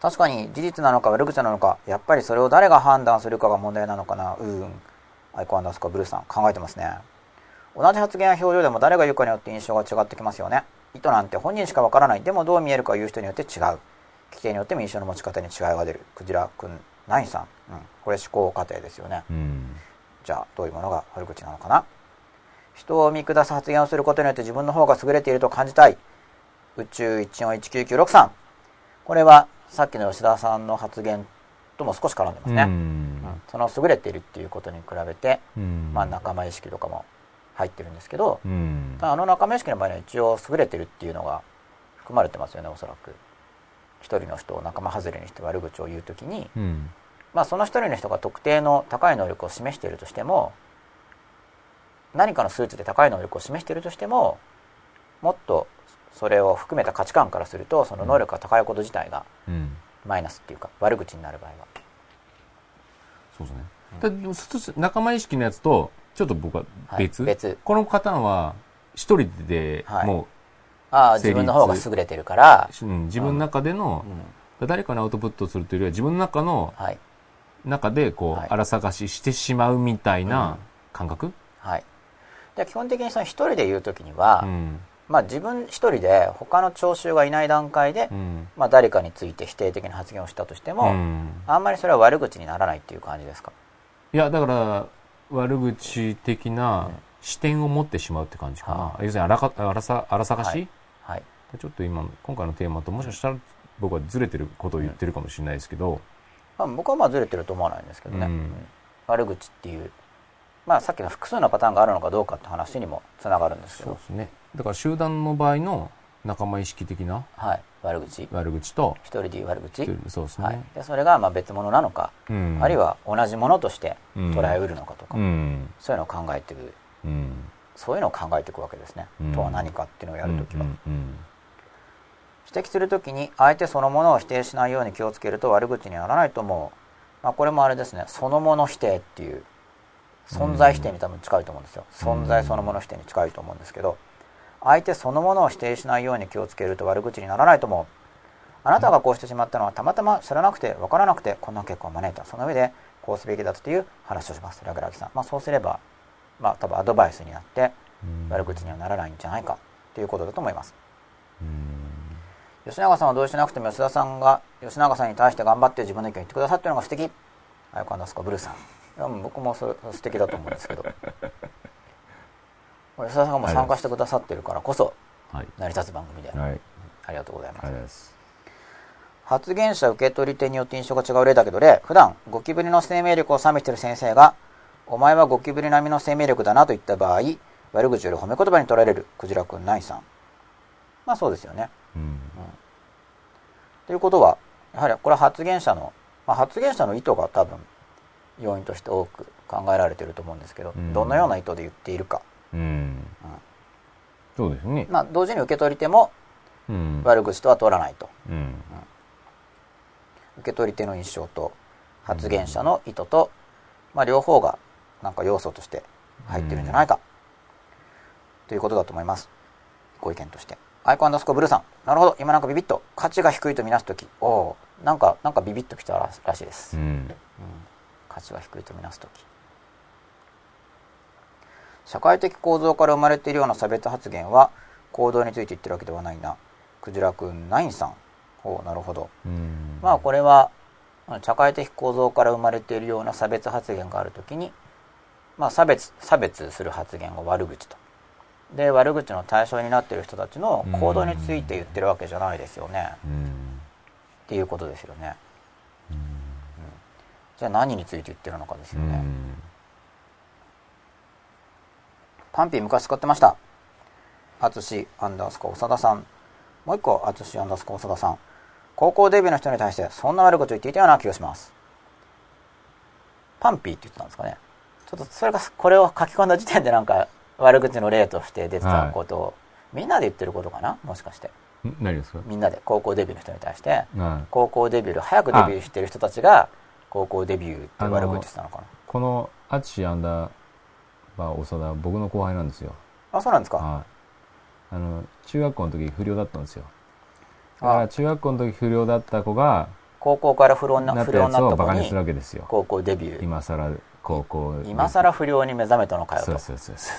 確かに事実なのか悪口なのかやっぱりそれを誰が判断するかが問題なのかな。うーん。アイコアンダースコアブルーさん考えてますね。同じ発言や表情でも誰が言うかによって印象が違ってきますよね。意図なんて本人しかわからない。でもどう見えるか言う人によって違う。規定によっても印象の持ち方に違いが出る。クジラくんナインさん、うん、これ思考過程ですよね。うん。じゃあどういうものが悪口なのかな？人を見下す発言をすることによって自分の方が優れていると感じたい。宇宙141993これはさっきの吉田さんの発言とも少し絡んでますね、うん。うん。その優れているっていうことに比べて、うん。まあ、仲間意識とかも入ってるんですけど、うん。ただあの仲間意識の場合には一応優れてるっていうのが含まれてますよねおそらく一人の人を仲間外れにして悪口を言うときに、うん。まあ、その一人の人が特定の高い能力を示しているとしても何かの数値で高い能力を示しているとしてももっとそれを含めた価値観からするとその能力が高いこと自体がうん。マイナスっていうか悪口になる場合は。そうですね。うすると仲間意識のやつと、ちょっと僕は別？はい別。この方は、一人ではい。もあ自分の方が優れてるから、う、うん自分の中でのう、ん。誰かにアウトプットするというよりは、自分の中の、はい。中で、こう、はい。荒探ししてしまうみたいな感覚？はい。で基本的にその一人で言うときには、うん。まあ、自分一人で他の聴衆がいない段階で、うん。まあ、誰かについて否定的な発言をしたとしても、うん。あんまりそれは悪口にならないっていう感じですか？いや、だから、悪口的な視点を持ってしまうって感じかな。は要するに荒か、荒さ、荒探し、はいはい。ちょっと今、今回のテーマともしかしたら僕はずれてることを言ってるかもしれないですけど、まあ、僕はまあずれてると思わないんですけどね、うん。うん。悪口っていう、まあ、さっきの複数のパターンがあるのかどうかって話にもつながるんですけど。そうで、すね。だから集団の場合の仲間意識的なはい、悪口。悪口と、一人で悪口、そうですはい。ね。、でそれがまあ別物なのか、うん。あるい、は同じものとしてうん。捉えうるのかとか、うん。そういうのを考えていくうん。そういうのを考えていくわけですね、うん。とは何かっていうのをやるときは、うんうん指摘するときに相手そのものを否定しないように気をつけると悪口にならないと思う、まあ、これもあれですね。そのもの否定っていう存在否定に多分近いと思うん。ですよ存在そのもの否定に近いと思うんですけど。相手そのものを否定しないように気をつけると悪口にならないと思う。あなたがこうしてしまったのはたまたま知らなくて分からなくてこんな結果を招いた。その上でこうすべきだという話をします。ラグラギさん、まあ、そうすればまあ多分アドバイスになってうん。悪口にはならないんじゃないかということだと思います。うん。吉永さんはどうしなくても吉田さんが吉永さんに対して頑張って自分の意見を言ってくださってるのが素敵。あよかんですかブルーさん。いや僕もそれ素敵だと思うんですけど。吉田さんがもう参加してくださってるからこそはい。成り立つ番組で、はい。ありがとうございます。発言者受け取り手によって印象が違う例だけど例普段ゴキブリの生命力を賛美している先生が「お前はゴキブリ並みの生命力だな」と言った場合悪口より褒め言葉に取られるクジラくんナイさんまあそうですよねうん。ということはやはりこれは発言者の、まあ、発言者の意図が多分要因として多く考えられていると思うんですけど、うんどのような意図で言っているか、うん。そうですね。まあ、同時に受け取り手もうん。悪口とは取らないとうん。受け取り手の印象と発言者の意図と、まあ、両方がなんか要素として入ってるんじゃないか、ということだと思います。ご意見として。アイコンダースコブルーさん。なるほど。今なんかビビッと。価値が低いとみなす時。おおー。なんかなんかビビッときたららしいです、うん。価値が低いとみなす時。社会的構造から生まれているような差別発言は行動について言ってるわけではないな。クジラくんナインさん。おなるほど。うん。まあこれはまあ社会的構造から生まれているような差別発言があるときに、まあ、差別差別する発言を悪口と。で悪口の対象になっている人たちの行動について言ってるわけじゃないですよね。うん。っていうことですよね、うん。じゃあ何について言ってるのかですうよね、ん。パンピー昔使ってました。淳アンダースコ長田さん。もう一個淳アンダースコ長田さん。高校デビューの人に対してそんな悪口を言っていたような気がします。パンピーって言ってたんですかね。ちょっとそれがこれを書き込んだ時点でなんか悪口の例として出てたことを、みんなで言ってることかな？もしかして。ん？何ですか？みんなで。高校デビューの人に対して。はい。高校デビュー早くデビューしてる人たちが高校デビューって悪口言ってたのかな？この、アチシアンダーバー長田、僕の後輩なんですよ。あそうなんですか？はい。あの、中学校の時不良だったんですよ。だあから中学校の時不良だった子が、高校から不良にな不良になった子にバカにするわけですよ。高校デビュー。今更、高校。今更不良に目覚めたのかよと。そうそうそうそ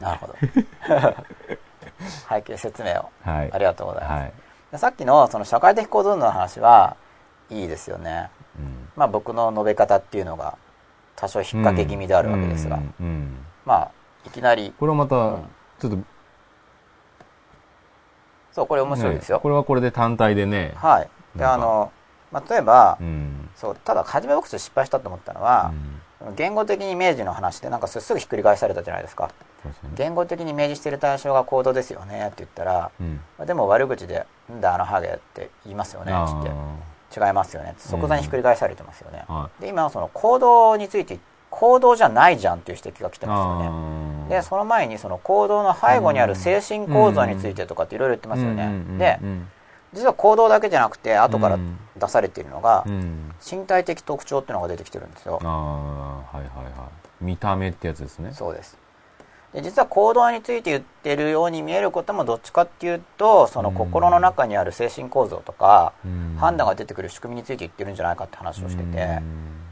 う。なるほど。背景説明を。はい。ありがとうございます、はい。でさっきのその社会的構造の話はいいですよね。うん。まあ僕の述べ方っていうのが多少引っ掛け気味であるわけですが、うん。うん。まあいきなりこれはまた、うん。ちょっと、そうこれ面白いですよ、ねこれはこれで単体でね。はい。であの、まあ、例えば、うん。そうただ初め僕失敗したと思ったのは、言語的に明示の話ってなんかすぐひっくり返されたじゃないですか。ね。言語的に明示している対象が行動ですよねって言ったらうん。まあでも悪口で「んだあのハゲ」って言いますよねって。ー違いますよね。即座にひっくり返されてますよね、はで今はその行動について行動じゃないじゃんっていう指摘が来てますよね。でその前にその行動の背後にある精神構造についてとかっていろいろ言ってますよね、うん。うん。うん。でうん。実は行動だけじゃなくて後からうん出されているのがうん。身体的特徴っていうのが出てきてるんですよ。ああはいはいはい。見た目ってやつですね。そうです。で実は行動について言ってるように見えることもどっちかっていうとその心の中にある精神構造とかうん。判断が出てくる仕組みについて言ってるんじゃないかって話をしてて。うん